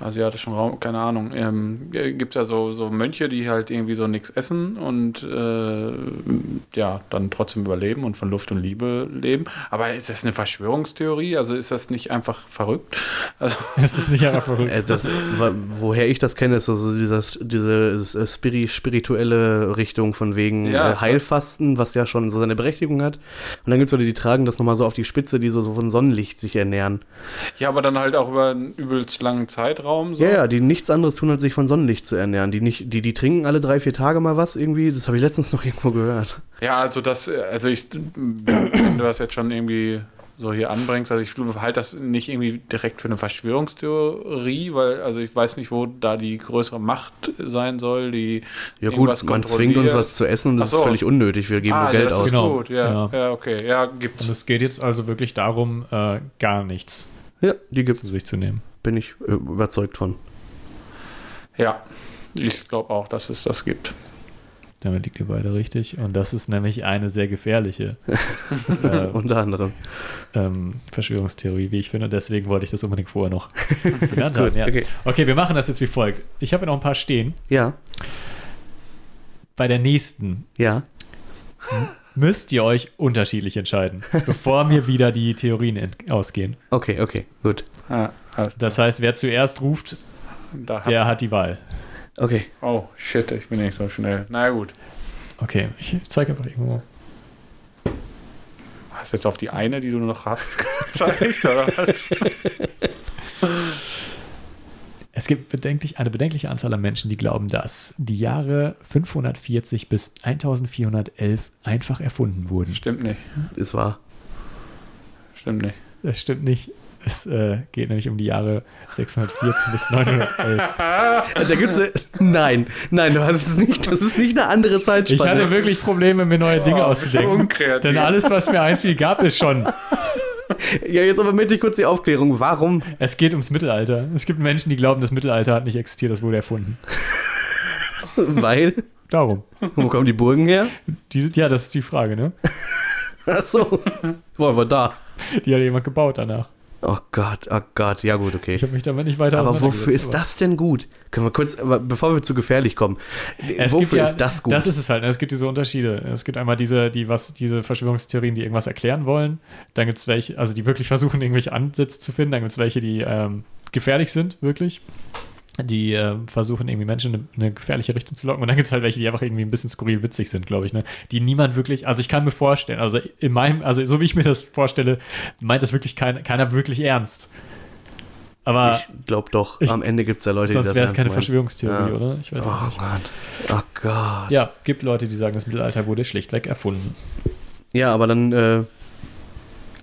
asiatischen Raum, keine Ahnung, ähm, gibt es ja so, so Mönche, die halt irgendwie so nichts essen und äh, ja, dann trotzdem überleben und von Luft und Liebe leben. Aber ist das eine Verschwörungstheorie? Also ist das nicht einfach verrückt? Also, Es ist nicht einfach verrückt. Äh, das, woher ich das kenne, ist so, so dieses, diese äh, spiri spirituelle Richtung von wegen Ja, äh, Heilfasten, was ja schon so seine Berechtigung hat. Und dann gibt es Leute, die tragen das nochmal so auf die Spitze, die so, so von Sonnenlicht sich ernähren. ja, aber dann halt auch über einen übelst langen Zeitraum. So. Ja, ja, die nichts anderes tun, als sich von Sonnenlicht zu ernähren. Die, nicht, die, die trinken alle drei, vier Tage mal was irgendwie. Das habe ich letztens noch irgendwo gehört. Ja, also das, also ich, wenn du das jetzt schon irgendwie so hier anbringst, also ich halte das nicht irgendwie direkt für eine Verschwörungstheorie, weil, also ich weiß nicht, wo da die größere Macht sein soll, die Ja gut, man zwingt uns was zu essen und das so. ist völlig unnötig. Wir geben ah, nur ja, Geld das aus. ist Genau. gut, ja, Ja. ja, okay, ja, Und gibt's. es geht jetzt also wirklich darum, äh, gar nichts Ja, die gibt's. zu sich zu nehmen. Bin ich äh, überzeugt von. Ja, ich glaube auch, dass es das gibt. Damit liegt ihr beide richtig. Und das ist nämlich eine sehr gefährliche äh, Unter anderem. ähm, Verschwörungstheorie, wie ich finde. Deswegen wollte ich das unbedingt vorher noch genannt Gut, haben. Ja. okay. Okay. wir machen das jetzt wie folgt. Ich habe ja noch ein paar stehen. Ja, Bei der nächsten ja. müsst ihr euch unterschiedlich entscheiden, bevor mir wieder die Theorien ausgehen. Okay, okay, gut. Ja, alles Das heißt, wer zuerst ruft, der hat die Wahl. Okay. Oh, shit, ich bin nicht so schnell. Na gut. Okay, ich zeige einfach irgendwo. Hast du jetzt auf die eine, die du noch hast, gezeigt, oder was? Es gibt bedenklich, eine bedenkliche Anzahl an Menschen, die glauben, dass die Jahre 540 bis 1411 einfach erfunden wurden. Stimmt nicht. Ist wahr. Stimmt nicht. Das stimmt nicht. Es äh, geht nämlich um die Jahre 614 bis 911. Da gibt's eine, nein, nein, du hast es nicht. Das ist nicht eine andere Ich Zeitspanne. hatte wirklich Probleme, mir neue Dinge Oh, auszudenken. unkreativ. Denn alles, was mir einfiel, gab es schon. ja, jetzt aber möchte ich kurz die Aufklärung. Warum? Es geht ums Mittelalter. Es gibt Menschen, die glauben, das Mittelalter hat nicht existiert, das wurde erfunden. Weil? Darum. Wo kommen die Burgen her? Die, ja, das ist die Frage, ne? Ach so. Wollen wir da? Die hat jemand gebaut danach. Oh Gott, oh Gott. Ja gut, okay. Ich habe mich damit nicht weiter Aber wofür ist aber- das denn gut? Können wir kurz, bevor wir zu gefährlich kommen, Es wofür ja, ist das gut? Das ist es halt. ne? Es gibt diese Unterschiede. Es gibt einmal diese, die was, diese Verschwörungstheorien, die irgendwas erklären wollen. Dann gibt es welche, also die wirklich versuchen, irgendwelche Ansätze zu finden. Dann gibt es welche, die ähm, gefährlich sind, wirklich. Die ähm, versuchen, irgendwie Menschen in eine, eine gefährliche Richtung zu locken. Und dann gibt es halt welche, die einfach irgendwie ein bisschen skurril witzig sind, glaube ich. Ne? Die niemand wirklich, also ich kann mir vorstellen, also in meinem, also so wie ich mir das vorstelle, meint das wirklich kein, keiner wirklich ernst. Aber ich glaube doch, Ich- am Ende gibt es ja Leute, die sonst das wäre es ernst keine meinen. Verschwörungstheorie, Ja. oder? Ich weiß Oh nicht. Gott. Oh Gott. Ja, gibt Leute, die sagen, das Mittelalter wurde schlichtweg erfunden. Ja, aber dann, äh,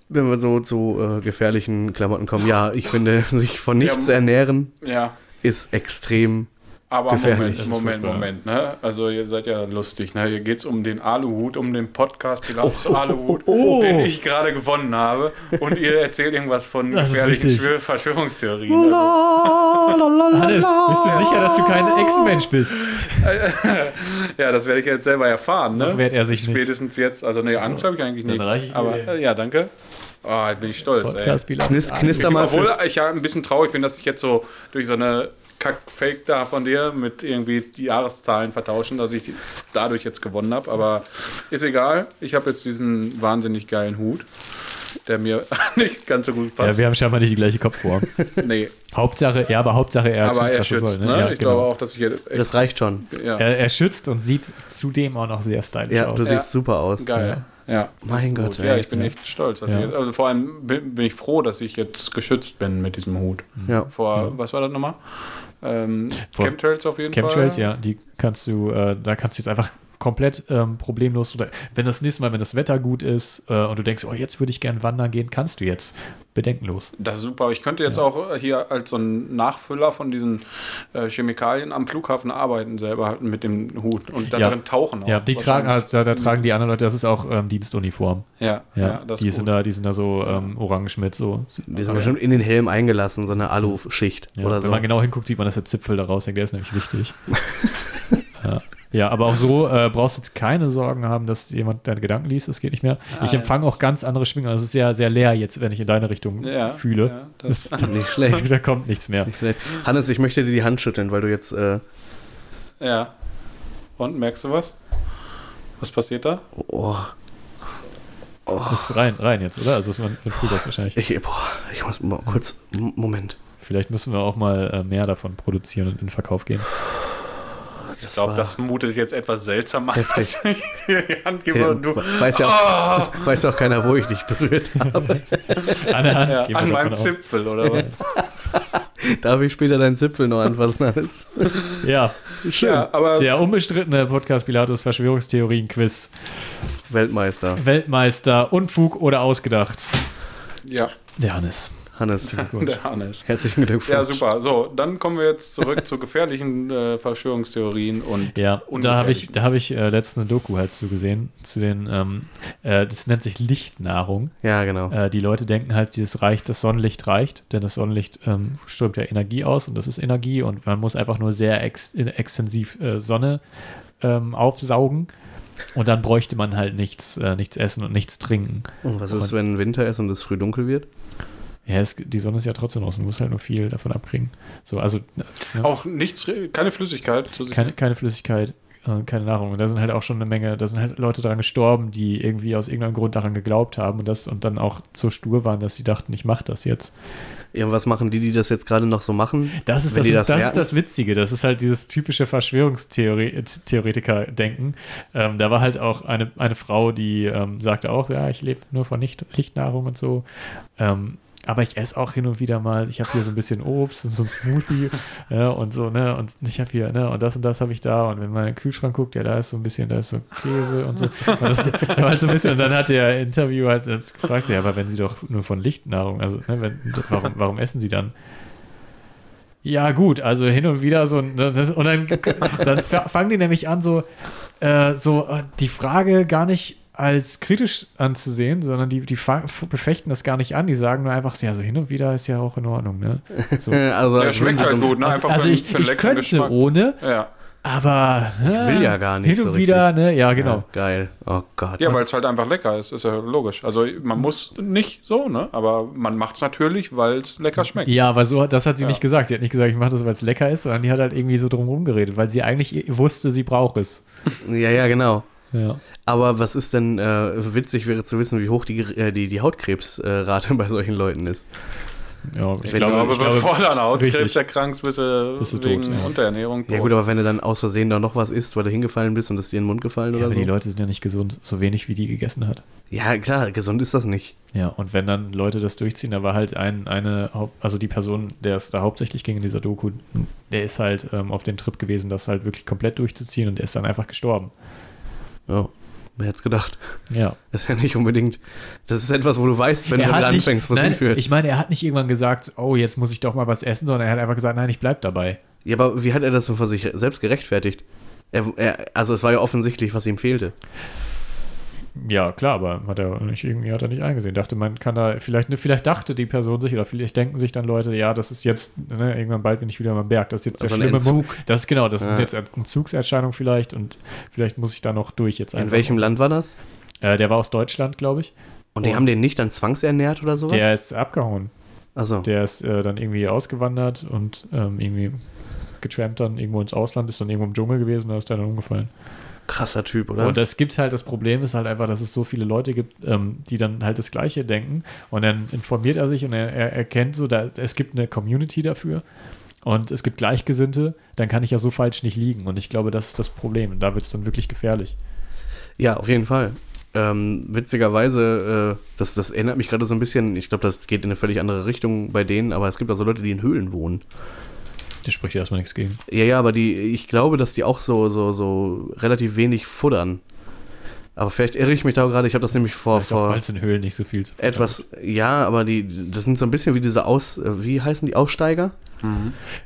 wenn wir so zu äh, gefährlichen Klamotten kommen, ja, ich finde, sich von nichts Ja, ernähren Ja. Ist extrem. Aber Gefährlich. Moment, Moment. Moment. Ne? Also ihr seid ja lustig. Ne? Hier geht es um den Aluhut, um den Podcast Pilatus Aluhut, oh. den ich gerade gewonnen habe. Und ihr erzählt irgendwas von Das gefährlichen Verschwörungstheorien. Also, Hannes, bist du sicher, dass du kein Echsenmensch bist? ja, das werde ich jetzt selber erfahren. Ne? Wehrt er sich nicht. Spätestens jetzt. Also nee, Angst habe ich eigentlich Dann nicht. reiche ich dir Aber äh, ja, danke. Oh, jetzt bin ich stolz, ey. Podcast Pilatus. Knis, knister mal Obwohl ich ja ein bisschen traurig bin, dass ich jetzt so durch so eine Kack-Fake da von dir mit irgendwie die Jahreszahlen vertauschen, dass ich die dadurch jetzt gewonnen habe. Aber ist egal. Ich habe jetzt diesen wahnsinnig geilen Hut, der mir nicht ganz so gut Ja, passt. wir haben scheinbar nicht die gleiche Kopfform. nee, Hauptsache, ja, aber Hauptsache er aber tut, er schützt. soll, ne? Ja, ich genau. glaube auch, dass ich jetzt echt, das reicht schon. ja, er, er schützt und sieht zudem auch noch sehr stylisch Ja, aus. du Ja. siehst super aus. geil. Ja. Mein Gut. Gott, ja, ey. ich bin echt stolz. Dass Ja. ich jetzt, also vor allem bin, bin ich froh, dass ich jetzt geschützt bin mit diesem Hut. Ja. Vor, was war das nochmal? Ähm, Chemtrails auf jeden Chemtrails, Fall. ja, die kannst du, äh, da kannst du jetzt einfach komplett ähm, problemlos oder wenn das nächste Mal, wenn das Wetter gut ist äh, und du denkst, oh, jetzt würde ich gern wandern gehen, kannst du jetzt bedenkenlos. Das ist super. Ich könnte jetzt auch hier als so ein Nachfüller von diesen äh, Chemikalien am Flughafen arbeiten, selber halt mit dem Hut und da Ja. drin tauchen. Ja, auch. die tragen, also, da, da tragen die anderen Leute, das ist auch ähm, Dienstuniform. Ja, Ja, ja, das die, ist sind gut. da, die sind da so ähm, orange mit so. Die sind bestimmt in den Helm eingelassen, so eine Aluschicht Ja, oder wenn so. man genau hinguckt, sieht man, dass der Zipfel da raushängt. Der ist nämlich wichtig. ja. Ja, aber auch so äh, brauchst du jetzt keine Sorgen haben, dass jemand deine Gedanken liest. Das geht nicht mehr. Ah, ich ja. empfange auch ganz andere Schwingungen. Das ist sehr, sehr leer jetzt, wenn ich in deine Richtung Ja, fühle. ja, das- das, Nicht schlecht. da kommt nichts mehr. Nicht. Hannes, ich möchte dir die Hand schütteln, weil du jetzt. Äh, Ja. Und merkst du was? Was passiert da? oh, Das ist rein, rein jetzt, oder? Also man, man fühlt das wahrscheinlich. ich, boah, ich muss mal kurz. Moment. Vielleicht müssen wir auch mal äh, mehr davon produzieren und in den Verkauf gehen. Ich glaube, das mutet jetzt etwas seltsam an, Heftig. die Hand gebe und du weiß, ja auch, weiß auch keiner, wo ich dich berührt habe. An der Hand ja, an meinem aus. Zipfel oder was? Darf ich später deinen Zipfel noch anfassen, Hannes? Ja, Schön. ja, aber der unbestrittene Podcast Pilatus Verschwörungstheorien-Quiz. Weltmeister. Weltmeister, Unfug oder ausgedacht? ja, Der Hannes. Der Hannes. herzlichen Glückwunsch. Ja, super. So, dann kommen wir jetzt zurück zu gefährlichen äh, Verschwörungstheorien und Ja, da habe ich, da hab ich äh, letztens eine Doku halt zu gesehen, zu den, ähm, äh, das nennt sich Lichtnahrung. Ja, genau. Äh, die Leute denken halt, dieses reicht, das Sonnenlicht reicht, denn das Sonnenlicht ähm, strömt ja Energie aus und das ist Energie und man muss einfach nur sehr ex extensiv äh, Sonne ähm, aufsaugen und dann bräuchte man halt nichts, äh, nichts essen und nichts trinken. Und was ist, wenn Winter ist und es früh dunkel wird? Ja, es, die Sonne ist ja trotzdem aus, du musst halt nur viel davon abkriegen. So, also ja, auch nichts, keine Flüssigkeit zu sich. keine, keine Flüssigkeit, äh, keine Ahnung. Und da sind halt auch schon eine Menge, da sind halt Leute dran gestorben, die irgendwie aus irgendeinem Grund daran geglaubt haben und das und dann auch so stur waren, dass sie dachten, ich mache das jetzt. Ja, was machen die, die das jetzt gerade noch so machen? Das ist das, das, das ist das Witzige. Das ist halt dieses typische Verschwörungstheoretiker-Denken. Ähm, da war halt auch eine, eine Frau, die ähm, sagte auch, ja, ich lebe nur von Licht, Lichtnahrung und so. Ähm, aber ich esse auch hin und wieder mal, ich habe hier so ein bisschen Obst und so ein Smoothie ja, und so, ne, und ich habe hier, ne, und das und das habe ich da und wenn man in den Kühlschrank guckt, ja, da ist so ein bisschen, da ist so Käse und so. Und, das, halt so ein bisschen, und dann hat der Interviewer halt das gefragt, ja, aber wenn sie doch nur von Lichtnahrung, also, ne, wenn, warum, warum essen sie dann? Ja, gut, also hin und wieder so, und dann, dann fa- fangen die nämlich an, so, äh, so äh, die Frage gar nicht als kritisch anzusehen, sondern die, die befechten das gar nicht an. Die sagen nur einfach, ja, so hin und wieder ist ja auch in Ordnung, ne? So. also, Ja, schmeckt halt gut, ne? Einfach also für, ich, für ich könnte Geschmack. ohne, Ja. aber ne, will ja gar nicht hin und so wieder, ne? Ja, genau. Ja, geil. Oh Gott. Ja, weil es halt einfach lecker ist, ist ja logisch. Also man muss nicht so, ne? Aber man macht es natürlich, weil es lecker schmeckt. Ja, aber so, das hat sie Ja. nicht gesagt. Sie hat nicht gesagt, ich mache das, weil es lecker ist, sondern die hat halt irgendwie so drumherum geredet, weil sie eigentlich wusste, sie braucht es. ja, ja, genau. Ja. Aber was ist denn äh, witzig wäre zu wissen, wie hoch die, äh, die, die Hautkrebsrate bei solchen Leuten ist. Ja, Ich, Wenn glaube, du- ich glaube, bevor du an Hautkrebs erkrankst, bist du, Bist du wegen tot, ja. Unterernährung Ja tot. gut, aber wenn du dann aus Versehen da noch was isst, weil du hingefallen bist und es dir in den Mund gefallen Ja, oder aber so. die Leute sind ja nicht gesund, so wenig wie die gegessen hat. Ja, klar, gesund ist das nicht. Ja, und wenn dann Leute das durchziehen, da war halt ein, eine, also die Person, der es da hauptsächlich ging in dieser Doku, der ist halt ähm, auf den Trip gewesen, das halt wirklich komplett durchzuziehen und der ist dann einfach gestorben. Ja, wer hätte es gedacht? Ja. Das ist ja nicht unbedingt. Das ist etwas, wo du weißt, wenn du er damit hat nicht, anfängst, wo es nein, hinführt. ich meine, er hat nicht irgendwann gesagt, oh, jetzt muss ich doch mal was essen, sondern er hat einfach gesagt, nein, ich bleib dabei. Ja, aber wie hat er das denn vor sich selbst gerechtfertigt? Er, er, also es war ja offensichtlich, was ihm fehlte. Ja, klar, aber hat er nicht, irgendwie hat er nicht eingesehen. Dachte, man kann da, vielleicht, vielleicht dachte die Person sich oder vielleicht denken sich dann Leute, ja, das ist jetzt, ne, irgendwann bald bin ich wieder am Berg. Das ist jetzt Also der schlimme Entzug. Das ist genau, das Ja. ist jetzt Entzugserscheinung vielleicht und vielleicht muss ich da noch durch jetzt In welchem Land war das? Äh, der war aus Deutschland, glaube ich. Und die Und- haben den nicht dann zwangsernährt oder sowas? Der ist abgehauen. Achso. Der ist äh, dann irgendwie ausgewandert und ähm, irgendwie getrampt dann irgendwo ins Ausland, ist dann irgendwo im Dschungel gewesen und da ist dann umgefallen. Krasser Typ, oder? Und es gibt halt, das Problem ist halt einfach, dass es so viele Leute gibt, ähm, die dann halt das Gleiche denken. Und dann informiert er sich und er, er erkennt so, da, es gibt eine Community dafür und es gibt Gleichgesinnte, dann kann ich ja so falsch nicht liegen. Und ich glaube, das ist das Problem. Und da wird es dann wirklich gefährlich. Ja, auf jeden Fall. Ähm, witzigerweise, äh, das, das erinnert mich gerade so ein bisschen, ich glaube, das geht in eine völlig andere Richtung bei denen, aber es gibt also Leute, die in Höhlen wohnen. Da spricht ja erstmal nichts gegen. Ja, ja, aber die, ich glaube, dass die auch so, so, so relativ wenig futtern. Aber vielleicht irre ich mich da gerade, ich habe das nämlich vor, vor weil es in Höhlen nicht so viel zu etwas, ja, aber die, das sind so ein bisschen wie diese Aus, wie heißen die Aussteiger?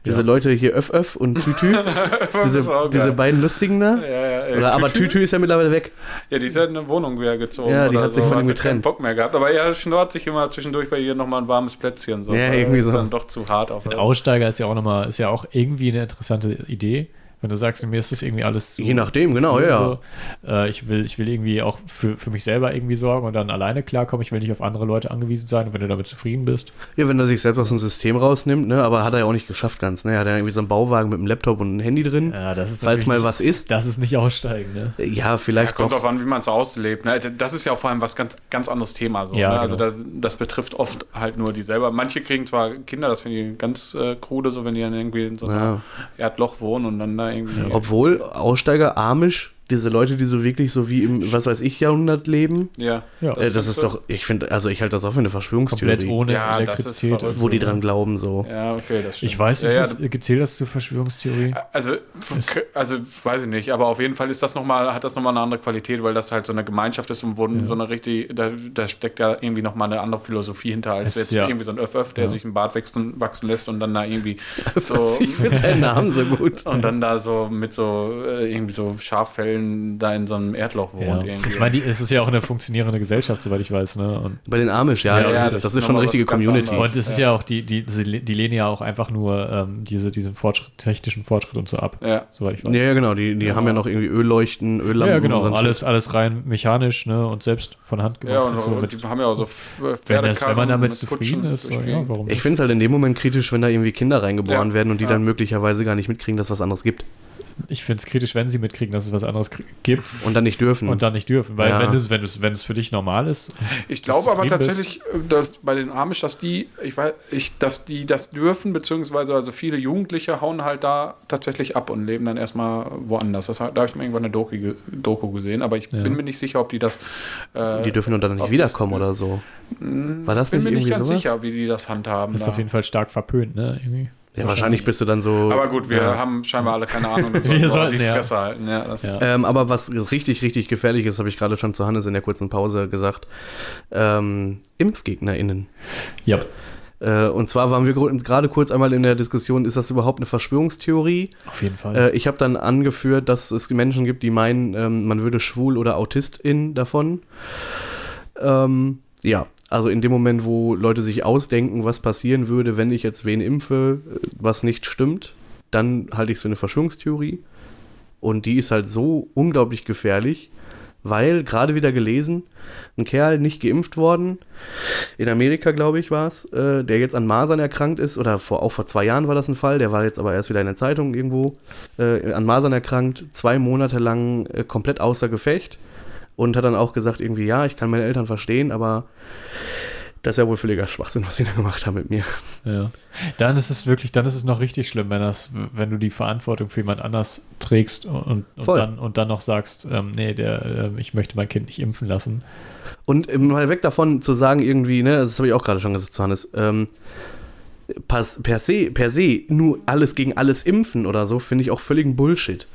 Diese Ja. Leute hier Öff Öff und Tütü, diese, diese beiden Lustigen da. Ja, ja, Oder, aber Tütü ist ja mittlerweile weg. Ja, die ist ja in eine Wohnung wieder gezogen. Ja, die oder hat sich so, von ihm hat keinen getrennt. Bock mehr gehabt. Aber er schnurrt sich immer zwischendurch bei ihr nochmal ein warmes Plätzchen. So, Ja, irgendwie ist so. dann doch zu hart auf. Ein Aussteiger ist ja auch nochmal, ist ja auch irgendwie eine interessante Idee. Wenn du sagst, mir ist das irgendwie alles zu, Je nachdem, zu genau, ja, So. Äh, ich, will, ich will irgendwie auch für, für mich selber irgendwie sorgen und dann alleine klarkommen. Ich will nicht auf andere Leute angewiesen sein. Und wenn du damit zufrieden bist, Ja, wenn er sich selbst aus dem System rausnimmt, ne, aber hat er ja auch nicht geschafft ganz, ne? Er hat ja irgendwie so einen Bauwagen mit einem Laptop und einem Handy drin, ja, das ist falls mal nicht, was ist. Das ist nicht aussteigen, ne? Ja, Ja, vielleicht kommt doch. drauf an, wie man es auslebt. Ne? Das ist ja auch vor allem was ganz, ganz anderes Thema. So, Ja, ne? Also genau. das, das betrifft oft halt nur die selber. Manche kriegen zwar Kinder, das finde ich ganz äh, krude, so wenn die dann irgendwie in so einem Ja. Erdloch wohnen und dann da irgendwie. Obwohl Aussteiger, Amish, diese Leute, die so wirklich so wie im, was weiß ich, Jahrhundert leben, Ja, Ja. das, äh, das ist doch, ich finde, also ich halte das auch für eine Komplett Verschwörungstheorie, ohne Ja, das ist Elektrizität. verrückt. wo die dran glauben, so. Ja, okay, das stimmt. Ich weiß nicht, ja, ist das, gezählt das zur Verschwörungstheorie? Also, also weiß ich nicht, aber auf jeden Fall ist das noch mal, hat das nochmal eine andere Qualität, weil das halt so eine Gemeinschaft ist und wo so eine richtig, da, da steckt ja irgendwie nochmal eine andere Philosophie hinter, als Es- jetzt ja. irgendwie so ein Öff-Öff, der Ja. sich einen Bart wachsen, wachsen lässt und dann da irgendwie so Ich finde seinen Namen so gut. und dann da so mit so äh, irgendwie so Schaffellen da in so einem Erdloch wohnt. Ja. Irgendwie. Ich meine, es ist ja auch eine funktionierende Gesellschaft, soweit ich weiß. Ne? Und, Bei den Amish, ja, Ja, das, ja, ist, das das ist ist schon eine richtige Community. und es ist ja auch, die, die, die, lehnen ja auch einfach nur ähm, diese, diesen Fortschritt, technischen Fortschritt und so ab, ja. soweit ich weiß. Ja, ja, genau, die, die Ja. haben ja noch irgendwie Ölleuchten, Öllampen. Ja, genau. Alles, alles rein mechanisch ne? und selbst von Hand gemacht. Ja, und, und so. die haben ja auch so F- wenn, das, wenn Pferdekarren man damit mit zufrieden ist, so, ja, warum Ich finde es halt in dem Moment kritisch, wenn da irgendwie Kinder reingeboren Ja. werden und die Ja. dann möglicherweise gar nicht mitkriegen, dass es was anderes gibt. Ich finde es kritisch, wenn sie mitkriegen, dass es was anderes gibt Und dann nicht dürfen. und dann nicht dürfen. Weil Ja. wenn, es, wenn, es, wenn es für dich normal ist. Ich glaube aber zufrieden bist. tatsächlich, äh, dass bei den Amish, dass die, ich weiß, ich, dass die das dürfen, beziehungsweise also viele Jugendliche hauen halt da tatsächlich ab und leben dann erstmal woanders. Das, da habe ich mir irgendwann eine Doku, ge- Doku gesehen, aber ich Ja. bin mir nicht sicher, ob die das. Äh, die dürfen dann nicht das- wiederkommen oder so. War das bin nicht mir nicht ganz sowas? sicher, wie die das handhaben. Das ist da. auf jeden Fall stark verpönt, ne? Irgendwie. Ja, wahrscheinlich bist du dann so. aber gut, wir ja. haben scheinbar alle keine Ahnung. Wir sollten sollten, die ja. Fresse halten. Ja, das, Ja. Ähm, aber was richtig, richtig gefährlich ist, habe ich gerade schon zu Hannes in der kurzen Pause gesagt. Ähm, ImpfgegnerInnen. Ja. Äh, und zwar waren wir gerade kurz einmal in der Diskussion, ist das überhaupt eine Verschwörungstheorie? Auf jeden Fall. Äh, ich habe dann angeführt, dass es Menschen gibt, die meinen, ähm, man würde schwul oder Autistin davon. Ähm, ja, also in dem Moment, wo Leute sich ausdenken, was passieren würde, wenn ich jetzt wen impfe, äh, was nicht stimmt, dann halte ich es für eine Verschwörungstheorie. Und die ist halt so unglaublich gefährlich, weil, gerade wieder gelesen, ein Kerl nicht geimpft worden, in Amerika, glaube ich, war es, äh, der jetzt an Masern erkrankt ist, oder vor, auch vor zwei Jahren war das ein Fall, der war jetzt aber erst wieder in der Zeitung irgendwo, äh, an Masern erkrankt, zwei Monate lang äh, komplett außer Gefecht und hat dann auch gesagt, irgendwie, ja, ich kann meine Eltern verstehen, aber das ist ja wohl völliger Schwachsinn, was sie da gemacht haben mit mir. Ja. Dann ist es wirklich, dann ist es noch richtig schlimm, wenn das, wenn du die Verantwortung für jemand anders trägst und, und, dann, und dann noch sagst, ähm, nee, der, äh, ich möchte mein Kind nicht impfen lassen. Und ähm, mal weg davon zu sagen, irgendwie, ne, das habe ich auch gerade schon gesagt zu Hannes, ähm, per, se, per se nur alles gegen alles impfen oder so, finde ich auch völligen Bullshit.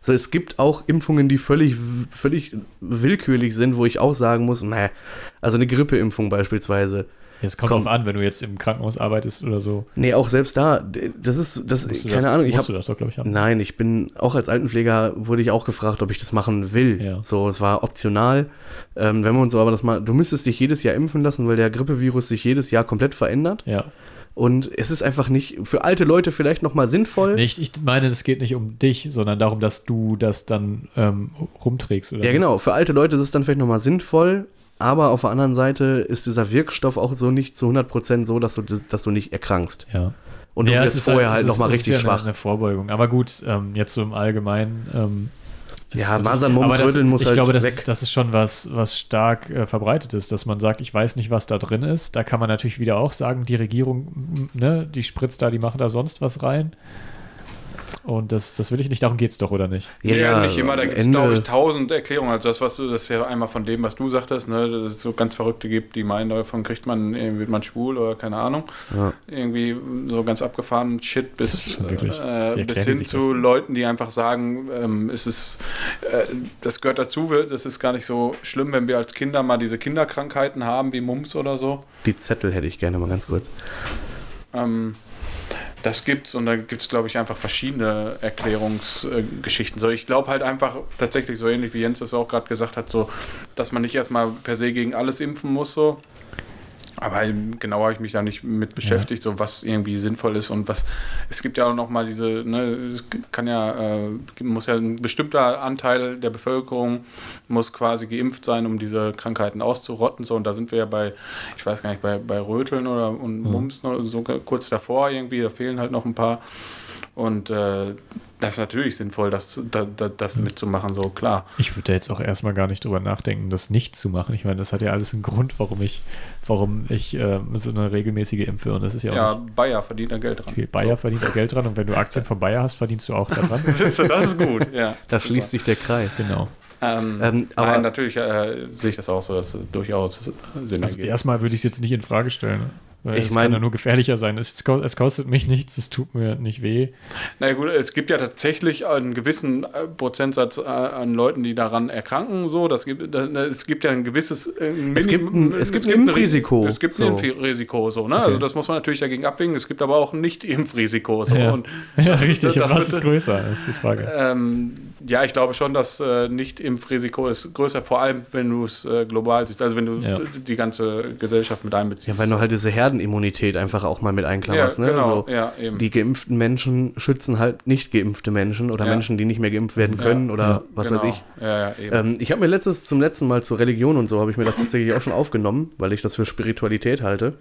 So, es gibt auch Impfungen, die völlig, völlig willkürlich sind, wo ich auch sagen muss, meh, also eine Grippeimpfung beispielsweise. Es kommt Komm. drauf an, wenn du jetzt im Krankenhaus arbeitest oder so. Nee, auch selbst da, das ist, das, musst keine das, Ahnung, ich musst habe du das doch, glaube ich, haben. Nein, ich bin auch als Altenpfleger wurde ich auch gefragt, ob ich das machen will. Ja. So, es war optional. Ähm, wenn wir uns aber das mal, du müsstest dich jedes Jahr impfen lassen, weil der Grippevirus sich jedes Jahr komplett verändert. Ja. Und es ist einfach nicht für alte Leute vielleicht noch mal sinnvoll. Nee, ich, meine, es geht nicht um dich, sondern darum, dass du das dann ähm, rumträgst. Oder Ja, nicht? genau. Für alte Leute ist es dann vielleicht noch mal sinnvoll. Aber auf der anderen Seite ist dieser Wirkstoff auch so nicht zu 100% so, dass du, dass du nicht erkrankst. Ja. Und du ja, wirst vorher halt es noch ist- mal es richtig ist ja schwach. Eine, eine Vorbeugung. Aber gut, ähm, jetzt so im Allgemeinen. Ähm, Ja, Masern, Mumps, aber das- Röteln muss Ich halt glaube, das, weg. das ist schon was, was stark äh, verbreitet ist, dass man sagt, ich weiß nicht, was da drin ist. Da kann man natürlich wieder auch sagen, die Regierung, ne, die spritzt da, die machen da sonst was rein. Und das, das will ich nicht, darum geht es doch, oder nicht? Ja, nicht immer. Da gibt es, glaube ich, tausend Erklärungen. Also das, was du, das ist ja einmal von dem, was du sagtest, ne, dass es so ganz Verrückte gibt, die meinen, davon kriegt man, irgendwie wird man schwul oder keine Ahnung. Ja. Irgendwie so ganz abgefahren Shit bis, äh, bis hin zu das? Leuten, die einfach sagen, ähm, es ist, äh, das gehört dazu, das ist gar nicht so schlimm, wenn wir als Kinder mal diese Kinderkrankheiten haben, wie Mumps oder so. Die Zettel hätte ich gerne mal ganz kurz. Ähm, das gibt's und da gibt es, glaube ich, einfach verschiedene Erklärungsgeschichten. so, ich glaube halt einfach tatsächlich so ähnlich wie Jens das auch gerade gesagt hat, so, dass man nicht erstmal per se gegen alles impfen muss, so. Aber genau habe ich mich da nicht mit beschäftigt, so was irgendwie sinnvoll ist und was. Es gibt ja auch noch mal diese, ne, es kann ja, äh, muss ja ein bestimmter Anteil der Bevölkerung muss quasi geimpft sein, um diese Krankheiten auszurotten. So, und da sind wir ja bei, ich weiß gar nicht, bei, bei Röteln oder und Mumps noch so kurz davor irgendwie, da fehlen halt noch ein paar. Und äh, das ist natürlich sinnvoll, das, da, da, das mitzumachen, so klar. Ich würde da jetzt auch erstmal gar nicht drüber nachdenken, das nicht zu machen. Ich meine, das hat ja alles einen Grund, warum ich, warum ich äh, so eine regelmäßige impfe. Und das ist ja auch Ja, nicht. Bayer verdient da Geld dran. Okay, Bayer verdient da Geld dran und wenn du Aktien von Bayer hast, verdienst du auch daran. Das ist, das ist gut, ja. Da schließt sich der Kreis. genau. Ähm, Ähm, aber- nein, natürlich äh, sehe ich das auch so, dass es durchaus Sinn Also ergibt. erstmal würde ich es jetzt nicht in Frage stellen. Weil Ich es mein- kann ja nur gefährlicher sein. Es, es kostet mich nichts, es tut mir nicht weh. Na ja, gut, es gibt ja tatsächlich einen gewissen äh, Prozentsatz äh, an Leuten, die daran erkranken. So, das gibt, da, da- es gibt ja ein gewisses. äh, Es gibt ein- es gibt ein Ri- Impfrisiko, Es gibt ein so. Impfrisiko, so. Ne? Okay. Also das muss man natürlich dagegen abwägen. Es gibt aber auch ein Nicht-Impfrisiko. So. Ja. Und Ja, das- richtig. das Und was ist größer? Das ist die Frage. Ähm, ja, ich glaube schon, dass äh, Nicht-Impfrisiko ist größer, vor allem wenn du es äh, global siehst, also wenn du Ja. die ganze Gesellschaft mit einbeziehst. Ja, weil du halt diese Herdenimmunität einfach auch mal mit ja, einklammerst. ne? genau, So, ja, eben. die geimpften Menschen schützen halt nicht geimpfte Menschen oder Ja. Menschen, die nicht mehr geimpft werden können Ja. oder Ja. was genau. weiß ich. Ja, ja, eben. Ähm, ich habe mir letztes zum letzten Mal zur Religion und so habe ich mir das tatsächlich auch schon aufgenommen, weil ich das für Spiritualität halte.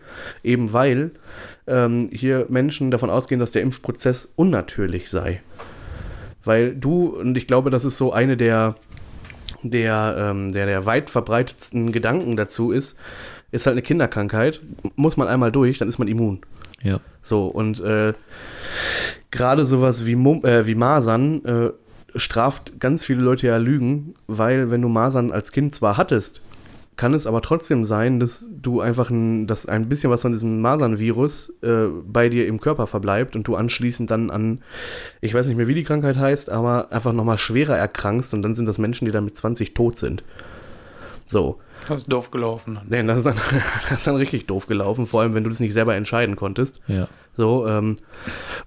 Eben weil ähm, hier Menschen davon ausgehen, dass der Impfprozess unnatürlich sei. Weil du, und ich glaube, das ist so eine der, der, ähm, der, der weit verbreitetsten Gedanken dazu ist, ist halt eine Kinderkrankheit. Muss man einmal durch, dann ist man immun. Ja. So, und äh, gerade sowas wie, Mum äh, wie Masern äh, straft ganz viele Leute ja Lügen, weil wenn du Masern als Kind zwar hattest, kann es aber trotzdem sein, dass du einfach ein, dass ein bisschen was von diesem Masernvirus äh, bei dir im Körper verbleibt und du anschließend dann an, ich weiß nicht mehr, wie die Krankheit heißt, aber einfach nochmal schwerer erkrankst und dann sind das Menschen, die dann mit 20 tot sind. So. Das ist doof gelaufen. Nee, das ist, dann, das ist dann richtig doof gelaufen, vor allem wenn du das nicht selber entscheiden konntest. Ja. So, ähm,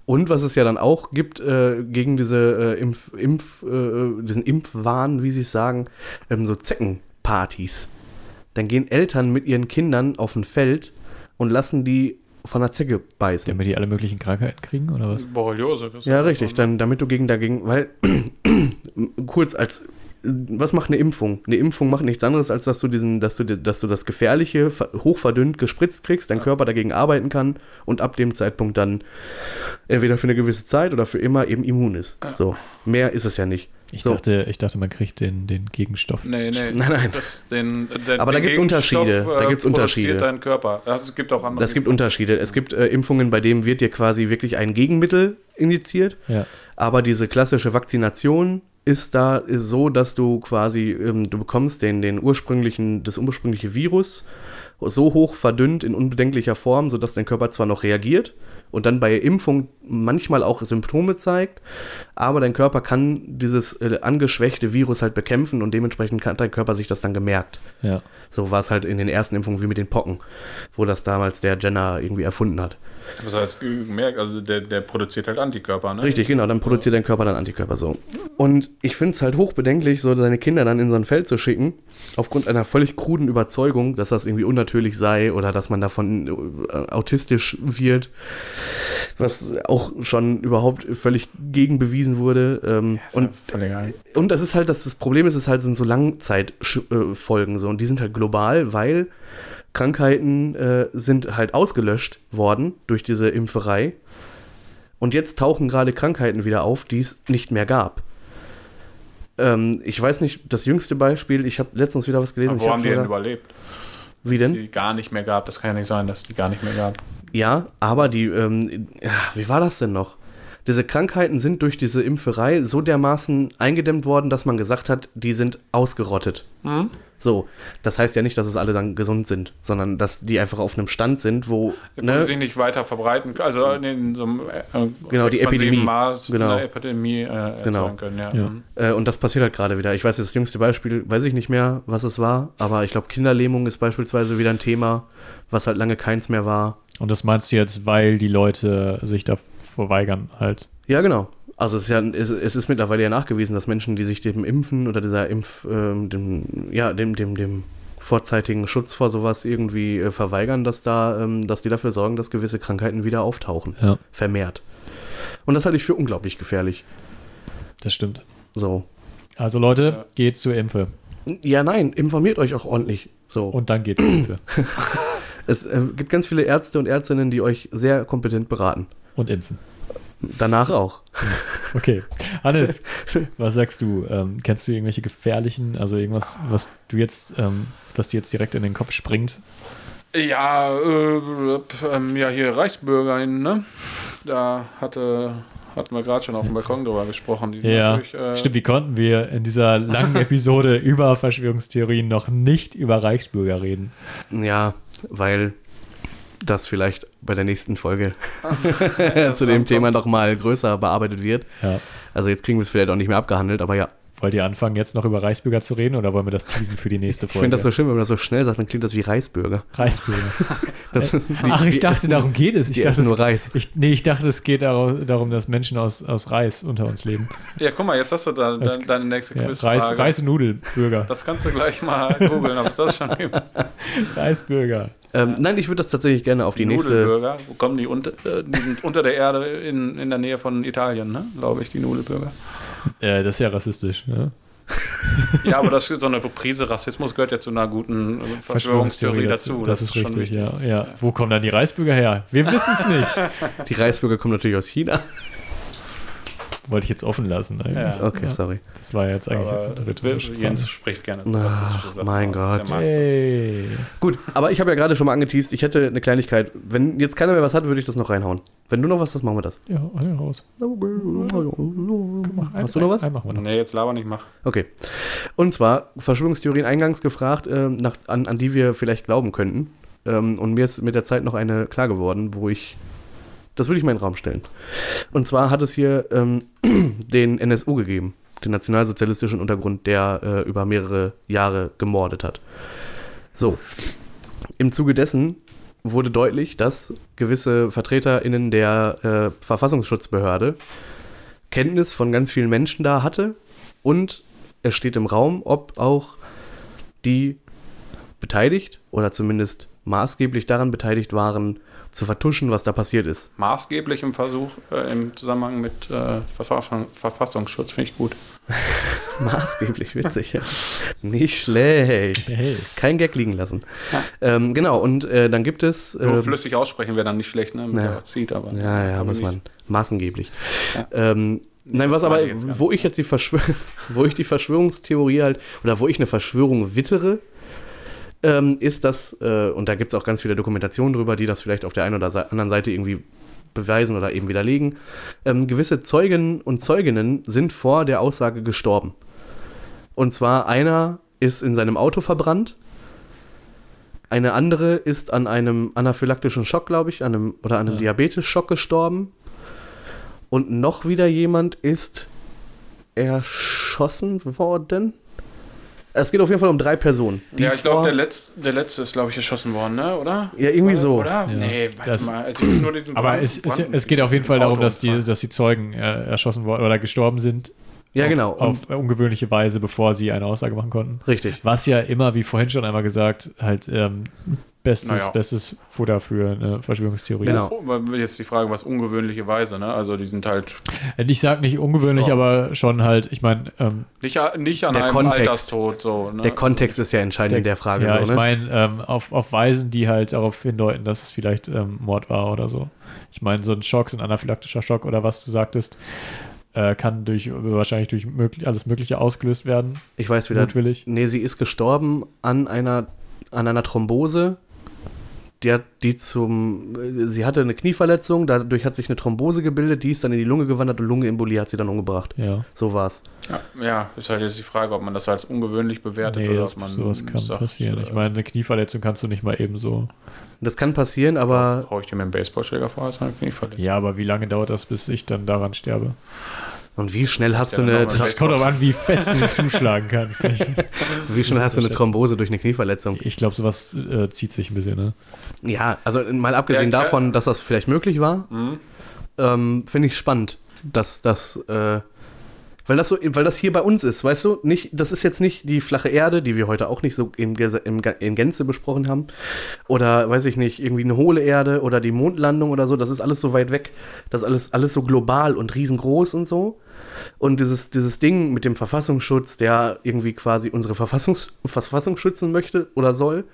und was es ja dann auch gibt äh, gegen diese äh, Impf, Impf, äh, diesen Impfwahn, wie sie es sagen, ähm, so Zeckenpartys. Dann gehen Eltern mit ihren Kindern auf ein Feld und lassen die von einer Zecke beißen. Damit die alle möglichen Krankheiten kriegen, oder was? Borreliose. das Ja, richtig. Dann, damit du gegen dagegen, weil kurz als was macht eine Impfung? Eine Impfung macht nichts anderes, als dass du diesen, dass du, dass du das Gefährliche ver- hochverdünnt gespritzt kriegst, dein Körper dagegen arbeiten kann und ab dem Zeitpunkt dann entweder für eine gewisse Zeit oder für immer eben immun ist. So. Mehr ist es ja nicht. Ich, so. dachte, ich dachte, man kriegt den, den Gegenstoff. Nee, nee. Nein, nein. Das, den, den, Aber da gibt's Gegenstoff, Unterschiede. Da äh, gibt's produziert Unterschiede. dein Körper. Also es gibt auch andere. Das gibt Unterschiede. Es gibt äh, Impfungen, bei denen wird dir quasi wirklich ein Gegenmittel injiziert. Ja. Aber diese klassische Vakzination ist da ist so, dass du quasi, ähm, du bekommst den, den ursprünglichen, das ursprüngliche Virus so hoch verdünnt in unbedenklicher Form, sodass dein Körper zwar noch reagiert und dann bei Impfung manchmal auch Symptome zeigt, aber dein Körper kann dieses äh, angeschwächte Virus halt bekämpfen und dementsprechend hat dein Körper sich das dann gemerkt. Ja. So war es halt in den ersten Impfungen wie mit den Pocken, wo das damals der Jenner irgendwie erfunden hat. Was heißt gemerkt? Also der, der produziert halt Antikörper, ne? Richtig, genau, dann produziert dein Körper dann Antikörper so. Und ich finde es halt hochbedenklich, so seine Kinder dann in so ein Feld zu schicken, aufgrund einer völlig kruden Überzeugung, dass das irgendwie unnatürlich sei oder dass man davon äh, autistisch wird, was auch schon überhaupt völlig gegenbewiesen wurde. Ähm, und ja völlig egal. und das ist halt, das, das Problem ist, es halt sind so Langzeitfolgen so und die sind halt global, weil Krankheiten äh, sind halt ausgelöscht worden durch diese Impferei. Und jetzt tauchen gerade Krankheiten wieder auf, die es nicht mehr gab. Ähm, ich weiß nicht, das jüngste Beispiel, ich habe letztens wieder was gelesen. Aber wo hab haben die denn überlebt? Wie Dass denn? die gar nicht mehr gab. Das kann ja nicht sein, dass die gar nicht mehr gab. Ja, aber die, ähm, wie war das denn noch? Diese Krankheiten sind durch diese Impferei so dermaßen eingedämmt worden, dass man gesagt hat, die sind ausgerottet. Hm? So, das heißt ja nicht, dass es alle dann gesund sind, sondern dass die einfach auf einem Stand sind, wo, Wo ne, sie sich nicht weiter verbreiten können. Also in so einem äh, Genau, die Epidemie. Maß Genau. eine Epidemie äh, erzeugen Genau. können. Ja. Ja. Mhm. äh, und das passiert halt gerade wieder. Ich weiß, das jüngste Beispiel, weiß ich nicht mehr, was es war, aber ich glaube, Kinderlähmung ist beispielsweise wieder ein Thema, was halt lange keins mehr war. Und das meinst du jetzt, weil die Leute sich da verweigern halt? Ja, genau. Also es ist ja, es, es ist mittlerweile ja nachgewiesen, dass Menschen, die sich dem Impfen oder dieser Impf, ähm, dem, ja, dem, dem, dem vorzeitigen Schutz vor sowas irgendwie äh, verweigern, dass da, ähm, dass die dafür sorgen, dass gewisse Krankheiten wieder auftauchen. Ja, Vermehrt. Und das halte ich für unglaublich gefährlich. das stimmt. So. Also Leute, Ja. geht zur Impfe. Ja, nein, informiert euch auch ordentlich. So. Und dann geht zur Impfe. es äh, gibt ganz viele Ärzte und Ärztinnen, die euch sehr kompetent beraten. Und impfen. Danach auch. Okay. Hannes, was sagst du? Ähm, kennst du irgendwelche gefährlichen, also irgendwas, was du jetzt, ähm, was dir jetzt direkt in den Kopf springt? Ja, äh, ähm, ja, hier Reichsbürgerin, ne? Da hatte, hatten wir gerade schon auf dem Balkon drüber gesprochen. Ja, natürlich, äh, stimmt. Wie konnten wir in dieser langen Episode über Verschwörungstheorien noch nicht über Reichsbürger reden? Ja, weil das vielleicht bei der nächsten Folge das zu dem Thema noch mal größer bearbeitet wird. Ja. Also jetzt kriegen wir es vielleicht auch nicht mehr abgehandelt, aber ja, Wollt ihr anfangen, jetzt noch über Reichsbürger zu reden oder wollen wir das teasen für die nächste ich Folge? finde das so schön, wenn man das so schnell sagt, dann klingt das wie Reisbürger. Ist die- Ach, ich die dachte, essen- darum geht es. Ich die dachte, nur es, Reis. ich, nee, ich dachte, es geht darum, dass Menschen aus, aus Reis unter uns leben. Ja, guck mal, jetzt hast du da, Das- de, deine nächste Ja, Quizfrage. Reis, Reis- und Nudelbürger. Das kannst du gleich mal googeln, ob es das schon gibt. Reisbürger. Ähm, nein, ich würde das tatsächlich gerne auf die, nächste. Nudelbürger, wo kommen die unter, äh, die sind unter der Erde in, in der Nähe von Italien, ne? Glaube ich, die Nudelbürger. Äh, das ist ja rassistisch. Ja? Ja, aber das so eine Prise Rassismus gehört ja zu einer guten äh, Verschwörungstheorie dazu. Das, ist schon richtig, ja, ja. Wo kommen dann die Reisbürger her? Wir wissen es nicht. Die Reisbürger kommen natürlich aus China. Wollte ich jetzt offen lassen. Eigentlich. Ja. Okay, sorry. Das war jetzt eigentlich Aber Jens spricht gerne. Ach, mein aus. Gott. Hey. Gut, aber ich habe ja gerade schon mal angeteased, ich hätte eine Kleinigkeit. Wenn jetzt keiner mehr was hat, würde ich das noch reinhauen. Wenn du noch was hast, machen wir das. Ja, eine raus. Hast du noch was? Wir noch. Nee, jetzt laber nicht, mach. Okay. Und zwar Verschwörungstheorien eingangs gefragt, ähm, nach, an, an die wir vielleicht glauben könnten. Ähm, und mir ist mit der Zeit noch eine klar geworden, wo ich. Das würde ich mal in den Raum stellen. Und zwar hat es hier ähm, den NSU gegeben, den nationalsozialistischen Untergrund, der äh, über mehrere Jahre gemordet hat. So. Im Zuge dessen wurde deutlich, dass gewisse VertreterInnen der äh, Verfassungsschutzbehörde Kenntnis von ganz vielen Menschen da hatte und es steht im Raum, ob auch die beteiligt oder zumindest maßgeblich daran beteiligt waren, zu vertuschen, was da passiert ist. Maßgeblich im Versuch, äh, im Zusammenhang mit äh, Verfassung, Verfassungsschutz, finde ich gut. Maßgeblich witzig, ja. Nicht schlecht. Hey. Kein Gag liegen lassen. Ja. Ähm, genau, und äh, dann gibt es. Nur ähm, flüssig aussprechen wäre dann nicht schlecht, ne? Mit Ja. zieht, aber. Ja, ja, aber muss man. Maßengeblich. Ja. Ähm, nein, was aber, wo ich jetzt die Verschwör wo ich die Verschwörungstheorie halt, oder wo ich eine Verschwörung wittere, ähm, ist das, äh, und da gibt es auch ganz viele Dokumentationen drüber, die das vielleicht auf der einen oder anderen Seite irgendwie beweisen oder eben widerlegen. Ähm, gewisse Zeugen und Zeuginnen sind vor der Aussage gestorben. Und zwar einer ist in seinem Auto verbrannt, eine andere ist an einem anaphylaktischen Schock, glaube ich, an einem, oder an einem Ja. Diabetes-Schock gestorben. Und noch wieder jemand ist erschossen worden. Es geht auf jeden Fall um drei Personen. die ja, ich glaube, der, Letz-, der letzte ist, glaube ich, erschossen worden, ne? Oder? Ja, irgendwie so. Oder? Ja. Nee, warte Das- mal. Also, ich hab nur diesen Aber Brand- es, es, es geht auf jeden Fall darum, dass die, dass die Zeugen äh, erschossen worden oder gestorben sind. Ja, auf, genau. Auf ungewöhnliche Weise, bevor sie eine Aussage machen konnten. Richtig. Was ja immer, wie vorhin schon einmal gesagt, halt ähm, bestes, Naja. bestes Futter für eine Verschwörungstheorie Genau. ist. Weil jetzt die Frage, was ungewöhnliche Weise, ne? Also die sind halt Äh, Ich sag nicht ungewöhnlich, So. aber schon halt, ich meine, ähm, nicht, a- nicht an Der einem Kontext. Alterstod so. Ne? Der Kontext ist ja entscheidend in der Frage. ja, so, ich ne? meine, ähm, auf, auf Weisen, die halt darauf hindeuten, dass es vielleicht ähm, Mord war oder so. Ich meine, so ein Schock, so ein anaphylaktischer Schock oder was du sagtest, äh, kann durch wahrscheinlich durch möglich, alles Mögliche ausgelöst werden. ich weiß wieder. Mutwillig. Nee, sie ist gestorben an einer, an einer Thrombose. Die hat die zum. Sie hatte eine Knieverletzung, dadurch hat sich eine Thrombose gebildet, die ist dann in die Lunge gewandert und Lungenembolie hat sie dann umgebracht. Ja. So war's. Ja, ja, ist halt jetzt die Frage, ob man das als ungewöhnlich bewertet Nee, oder ob man sowas kann sagt, passieren. äh, Ich meine, eine Knieverletzung kannst du nicht mal eben so. Das kann passieren, aber Hau ich dir mit dem Baseballschläger vor, als meine Knie verletzt. Ja, aber wie lange dauert das, bis ich dann daran sterbe? Und wie schnell hast Ja, du eine Das kommt auch an, wie fest du zuschlagen kannst. wie schnell hast du eine. Thrombose durch eine Knieverletzung? Ich glaube, sowas äh, zieht sich ein bisschen, ne? Ja, also mal abgesehen Ja, davon, dass das vielleicht möglich war, Mhm. ähm, finde ich spannend, dass das, äh, weil das so, weil das hier bei uns ist, weißt du? Nicht, das ist jetzt nicht die flache Erde, die wir heute auch nicht so im, Ga- in Gänze besprochen haben, oder weiß ich nicht, irgendwie eine hohle Erde oder die Mondlandung oder so. Das ist alles so weit weg, das ist alles alles so global und riesengroß und so. Und dieses, dieses Ding mit dem Verfassungsschutz, der irgendwie quasi unsere Verfassungs, Verfassung schützen möchte oder soll,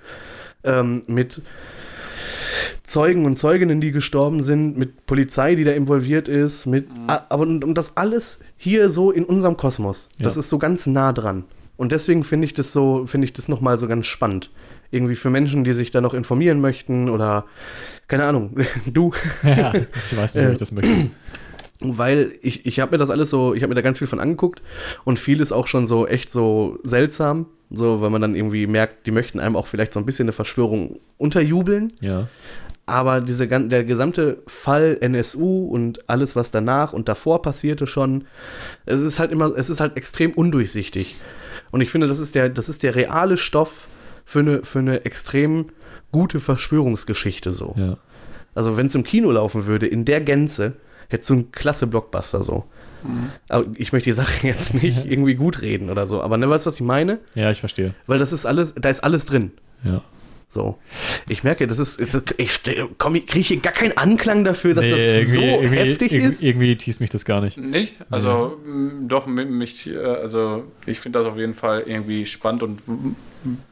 ähm, mit Zeugen und Zeuginnen, die gestorben sind, mit Polizei, die da involviert ist, mit a- aber und, und das alles hier so in unserem Kosmos. Das Ja. ist so ganz nah dran. Und deswegen finde ich das so, finde ich das nochmal so ganz spannend. Irgendwie für Menschen, die sich da noch informieren möchten oder keine Ahnung, du, Ja, ich weiß nicht, ob ich das möchte. Weil ich, ich habe mir das alles so, ich habe mir da ganz viel von angeguckt und viel ist auch schon so echt so seltsam, so weil man dann irgendwie merkt, die möchten einem auch vielleicht so ein bisschen eine Verschwörung unterjubeln. Ja. Aber diese, der gesamte Fall NSU und alles, was danach und davor passierte schon, es ist halt immer, es ist halt extrem undurchsichtig. Und ich finde, das ist der, das ist der reale Stoff für eine, für eine extrem gute Verschwörungsgeschichte so. Ja. Also wenn es im Kino laufen würde, in der Gänze, hättest du einen klasse Blockbuster so. Aber ich möchte die Sache jetzt nicht irgendwie gut reden oder so. Aber ne, weißt du, was ich meine? ja, ich verstehe. Weil das ist alles, da ist alles drin. Ja. So. Ich merke, das ist, ich komm, ich kriege hier gar keinen Anklang dafür, dass Nee, das so heftig ist. Irgendwie teast mich das gar nicht. Nicht? Also, m, doch, mi- mich, äh, also, ich finde das auf jeden Fall irgendwie spannend und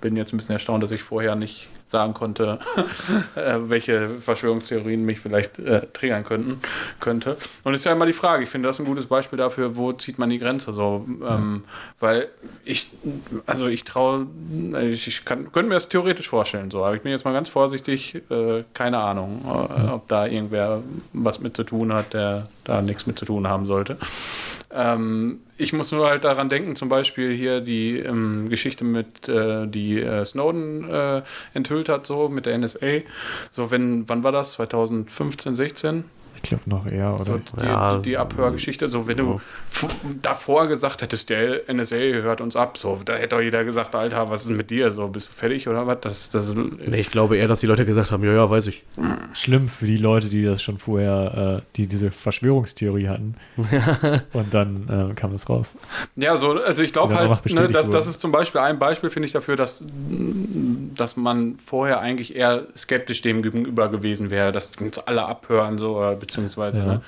bin jetzt ein bisschen erstaunt, dass ich vorher nicht sagen konnte, äh, welche Verschwörungstheorien mich vielleicht äh, triggern könnten, könnte. Und es ist ja immer die Frage, ich finde das ein gutes Beispiel dafür, wo zieht man die Grenze so. Ähm, weil ich, also ich traue, ich, ich kann, könnte mir das theoretisch vorstellen, so, aber ich bin jetzt mal ganz vorsichtig, äh, keine Ahnung, äh, ob da irgendwer was mit zu tun hat, der da nichts mit zu tun haben sollte. Ähm, ich muss nur halt daran denken, zum Beispiel hier die ähm, Geschichte mit, äh, die äh, Snowden äh, enthüllt hat, so mit der NSA. So, wenn, wann war das? 2015, 16? Ich glaube noch eher, oder? So die, Ja. die, die Abhörgeschichte, so wenn du davor gesagt hättest, der NSA hört uns ab, so, da hätte doch jeder gesagt, Alter, was ist mit dir? So, bist du fertig oder was? Das, das Nee, ich glaube eher, dass die Leute gesagt haben, ja, ja, weiß ich. Schlimm für die Leute, die das schon vorher, äh, die diese Verschwörungstheorie hatten. Und dann äh, kam das raus. Ja, so, also ich glaube halt, ne, das, das ist zum Beispiel ein Beispiel, finde ich, dafür, dass, dass man vorher eigentlich eher skeptisch dem gegenüber gewesen wäre, dass uns alle abhören, so, oder beziehungsweise, Ja. ne,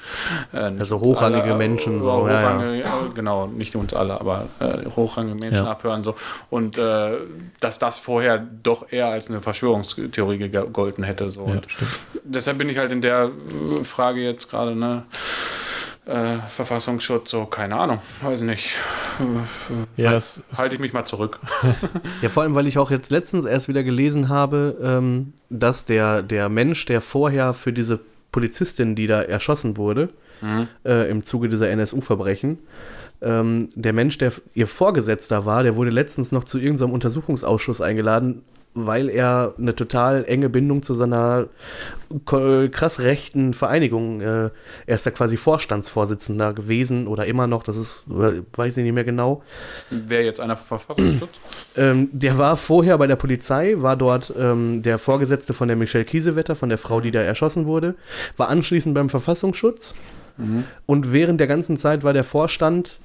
äh, Also hochrangige alle, äh, Menschen, so, so, ja, ja. hochrangige, ja, genau, nicht uns alle, aber äh, hochrangige Menschen Ja. abhören, so. Und äh, dass das vorher doch eher als eine Verschwörungstheorie gegolten hätte, so. Ja, Und deshalb bin ich halt in der äh, Frage jetzt gerade, ne, äh, Verfassungsschutz, so, keine Ahnung, weiß nicht. Ja, das ist, Halte ich mich mal zurück. Ja, vor allem, weil ich auch jetzt letztens erst wieder gelesen habe, ähm, dass der, der Mensch, der vorher für diese Polizistin, die da erschossen wurde, äh, im Zuge dieser NSU-Verbrechen, ähm, der Mensch, der ihr Vorgesetzter war, der wurde letztens noch zu irgendeinem Untersuchungsausschuss eingeladen, weil er eine total enge Bindung zu so einer ko- krass rechten Vereinigung, äh, er ist da quasi Vorstandsvorsitzender gewesen oder immer noch, das ist, äh, weiß ich nicht mehr genau. Wäre jetzt einer für Verfassungsschutz? Ähm, der war vorher bei der Polizei, war dort ähm, der Vorgesetzte von der Michelle Kiesewetter, von der Frau, die da erschossen wurde, war anschließend beim Verfassungsschutz und während der ganzen Zeit war der Vorstand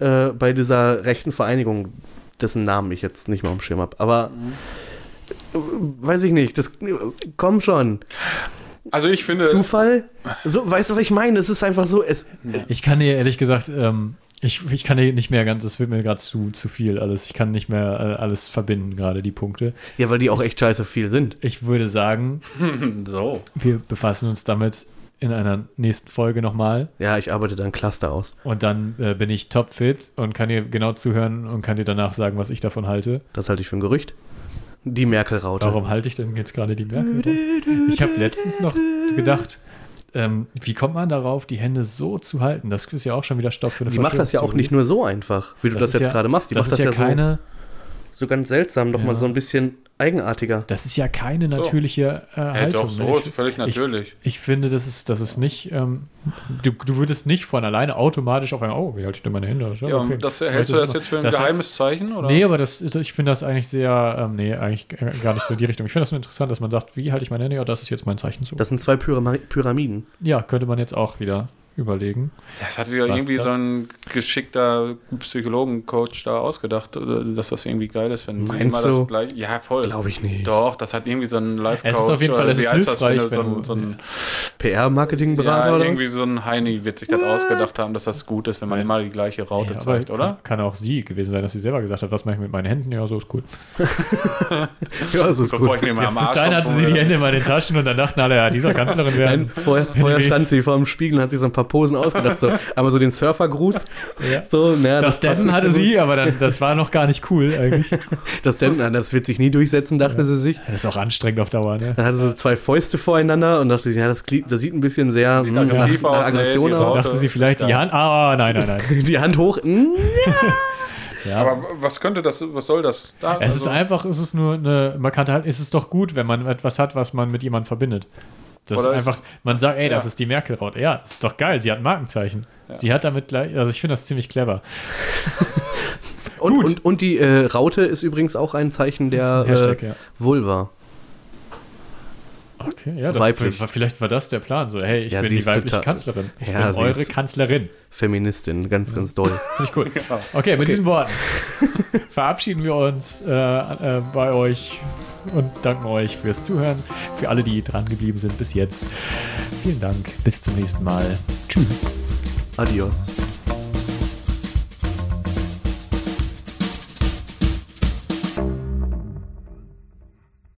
äh, bei dieser rechten Vereinigung, dessen Namen ich jetzt nicht mehr am Schirm habe. Aber äh, weiß ich nicht, das komm schon. Also ich finde, Zufall? So, weißt du, was ich meine? Es ist einfach so, es, ich kann dir ehrlich gesagt, ähm, ich, ich kann nicht mehr ganz, das wird mir gerade zu, zu viel alles. Ich kann nicht mehr äh, alles verbinden, gerade die Punkte. ja, weil die auch echt scheiße viel sind. Ich würde sagen, so. wir befassen uns damit in einer nächsten Folge nochmal. Ja, ich arbeite dann Cluster aus. Und dann äh, bin ich topfit und kann dir genau zuhören und kann dir danach sagen, was ich davon halte. Das halte ich für ein Gerücht. Die Merkel-Raute. Warum halte ich denn jetzt gerade die Merkel? Ich habe letztens noch gedacht, ähm, wie kommt man darauf, die Hände so zu halten? Das ist ja auch schon wieder Stopp für eine Die macht das ja auch nicht nur so einfach, wie du das, jetzt ja- gerade machst. Die das macht ist das ja, ja, keine, so, so ganz seltsam, doch mal Ja. so ein bisschen eigenartiger. das ist ja keine natürliche äh, Hey, Haltung. doch, so ne? ist völlig natürlich. Ich, ich finde, das ist, das ist nicht, ähm, du, du würdest nicht von alleine automatisch auf ein, oh, wie halte ich denn meine Hände? Ja, und das, Ich hältst du das jetzt für ein das geheimes Zeichen? Oder? Nee, aber das, ich finde das eigentlich sehr, ähm, nee, eigentlich äh, gar nicht so in die Richtung. Ich finde das nur interessant, dass man sagt, wie halte ich meine Hände? Ja, das ist jetzt mein Zeichen zu. Das sind zwei Pyrama Pyramiden. ja, könnte man jetzt auch wieder überlegen. Das hat sich ja irgendwie das? so ein geschickter Psychologencoach da ausgedacht, dass das irgendwie geil ist, wenn sie Meinst immer du? das gleich. Ja, voll. Glaube ich nicht. Doch, das hat irgendwie so ein Live-Coach. Es ist auf jeden Fall, wie ist das, hilfreich, wenn du so ein, so ein PR-Marketing-Berater ja, oder irgendwie so ein Heini wird sich das ausgedacht haben, dass das gut ist, wenn man immer die gleiche Raute Ja, zeigt, oder? Kann, kann auch sie gewesen sein, dass sie selber gesagt hat, was mache ich mit meinen Händen? Ja, so ist gut. Ja, so ist Bevor gut. ich mir mal am Bis Arsch dahin hatte sie die Hände in den Taschen und dann dachten alle, ja, dieser Kanzlerin Nein, werden. vorher, vorher stand sie vor dem Spiegel und hat sich so ein paar Posen ausgedacht. So, einmal so den Surfergruß. Ja. So, naja, Das passt Deppen hatte so sie, aber dann, das war noch gar nicht cool eigentlich. Das Deppen, na, das wird sich nie durchsetzen, dachte sie sich. Das ist auch anstrengend auf Dauer, ne? Dann hatte sie so zwei Fäuste voreinander und dachte sich, ja, das, das sieht ein bisschen sehr Sieht hm, aggressiv nach aus, Aggression nee, die aus. Dachte sie vielleicht die Ja. Hand. Ah, nein, nein, nein. Die Hand hoch. hm. Ja. Aber was könnte das, was soll das? Da, es ist also- einfach, es ist nur eine markante halt, es ist doch gut, wenn man etwas hat, was man mit jemandem verbindet. Das ist Oder ist- einfach, man sagt, ey, das Ja. ist die Merkel-Raute. Ja, das ist doch geil, sie hat ein Markenzeichen. Sie hat damit gleich, also ich finde das ziemlich clever. Und, Gut. und, und die äh, Raute ist übrigens auch ein Zeichen Das der Hashtag, äh, ja. Vulva. Okay, ja, das Weiblich. war- vielleicht war das der Plan. So, hey, ich Ja, bin die weibliche total- Kanzlerin. Ich Ja, bin eure Kanzlerin. Feministin, ganz, ganz doll. Finde ich cool. Ja. Okay, mit diesen Worten verabschieden wir uns äh, äh, bei euch und danken euch fürs Zuhören. Für alle, die dran geblieben sind bis jetzt. Vielen Dank. Bis zum nächsten Mal. Tschüss. Adios.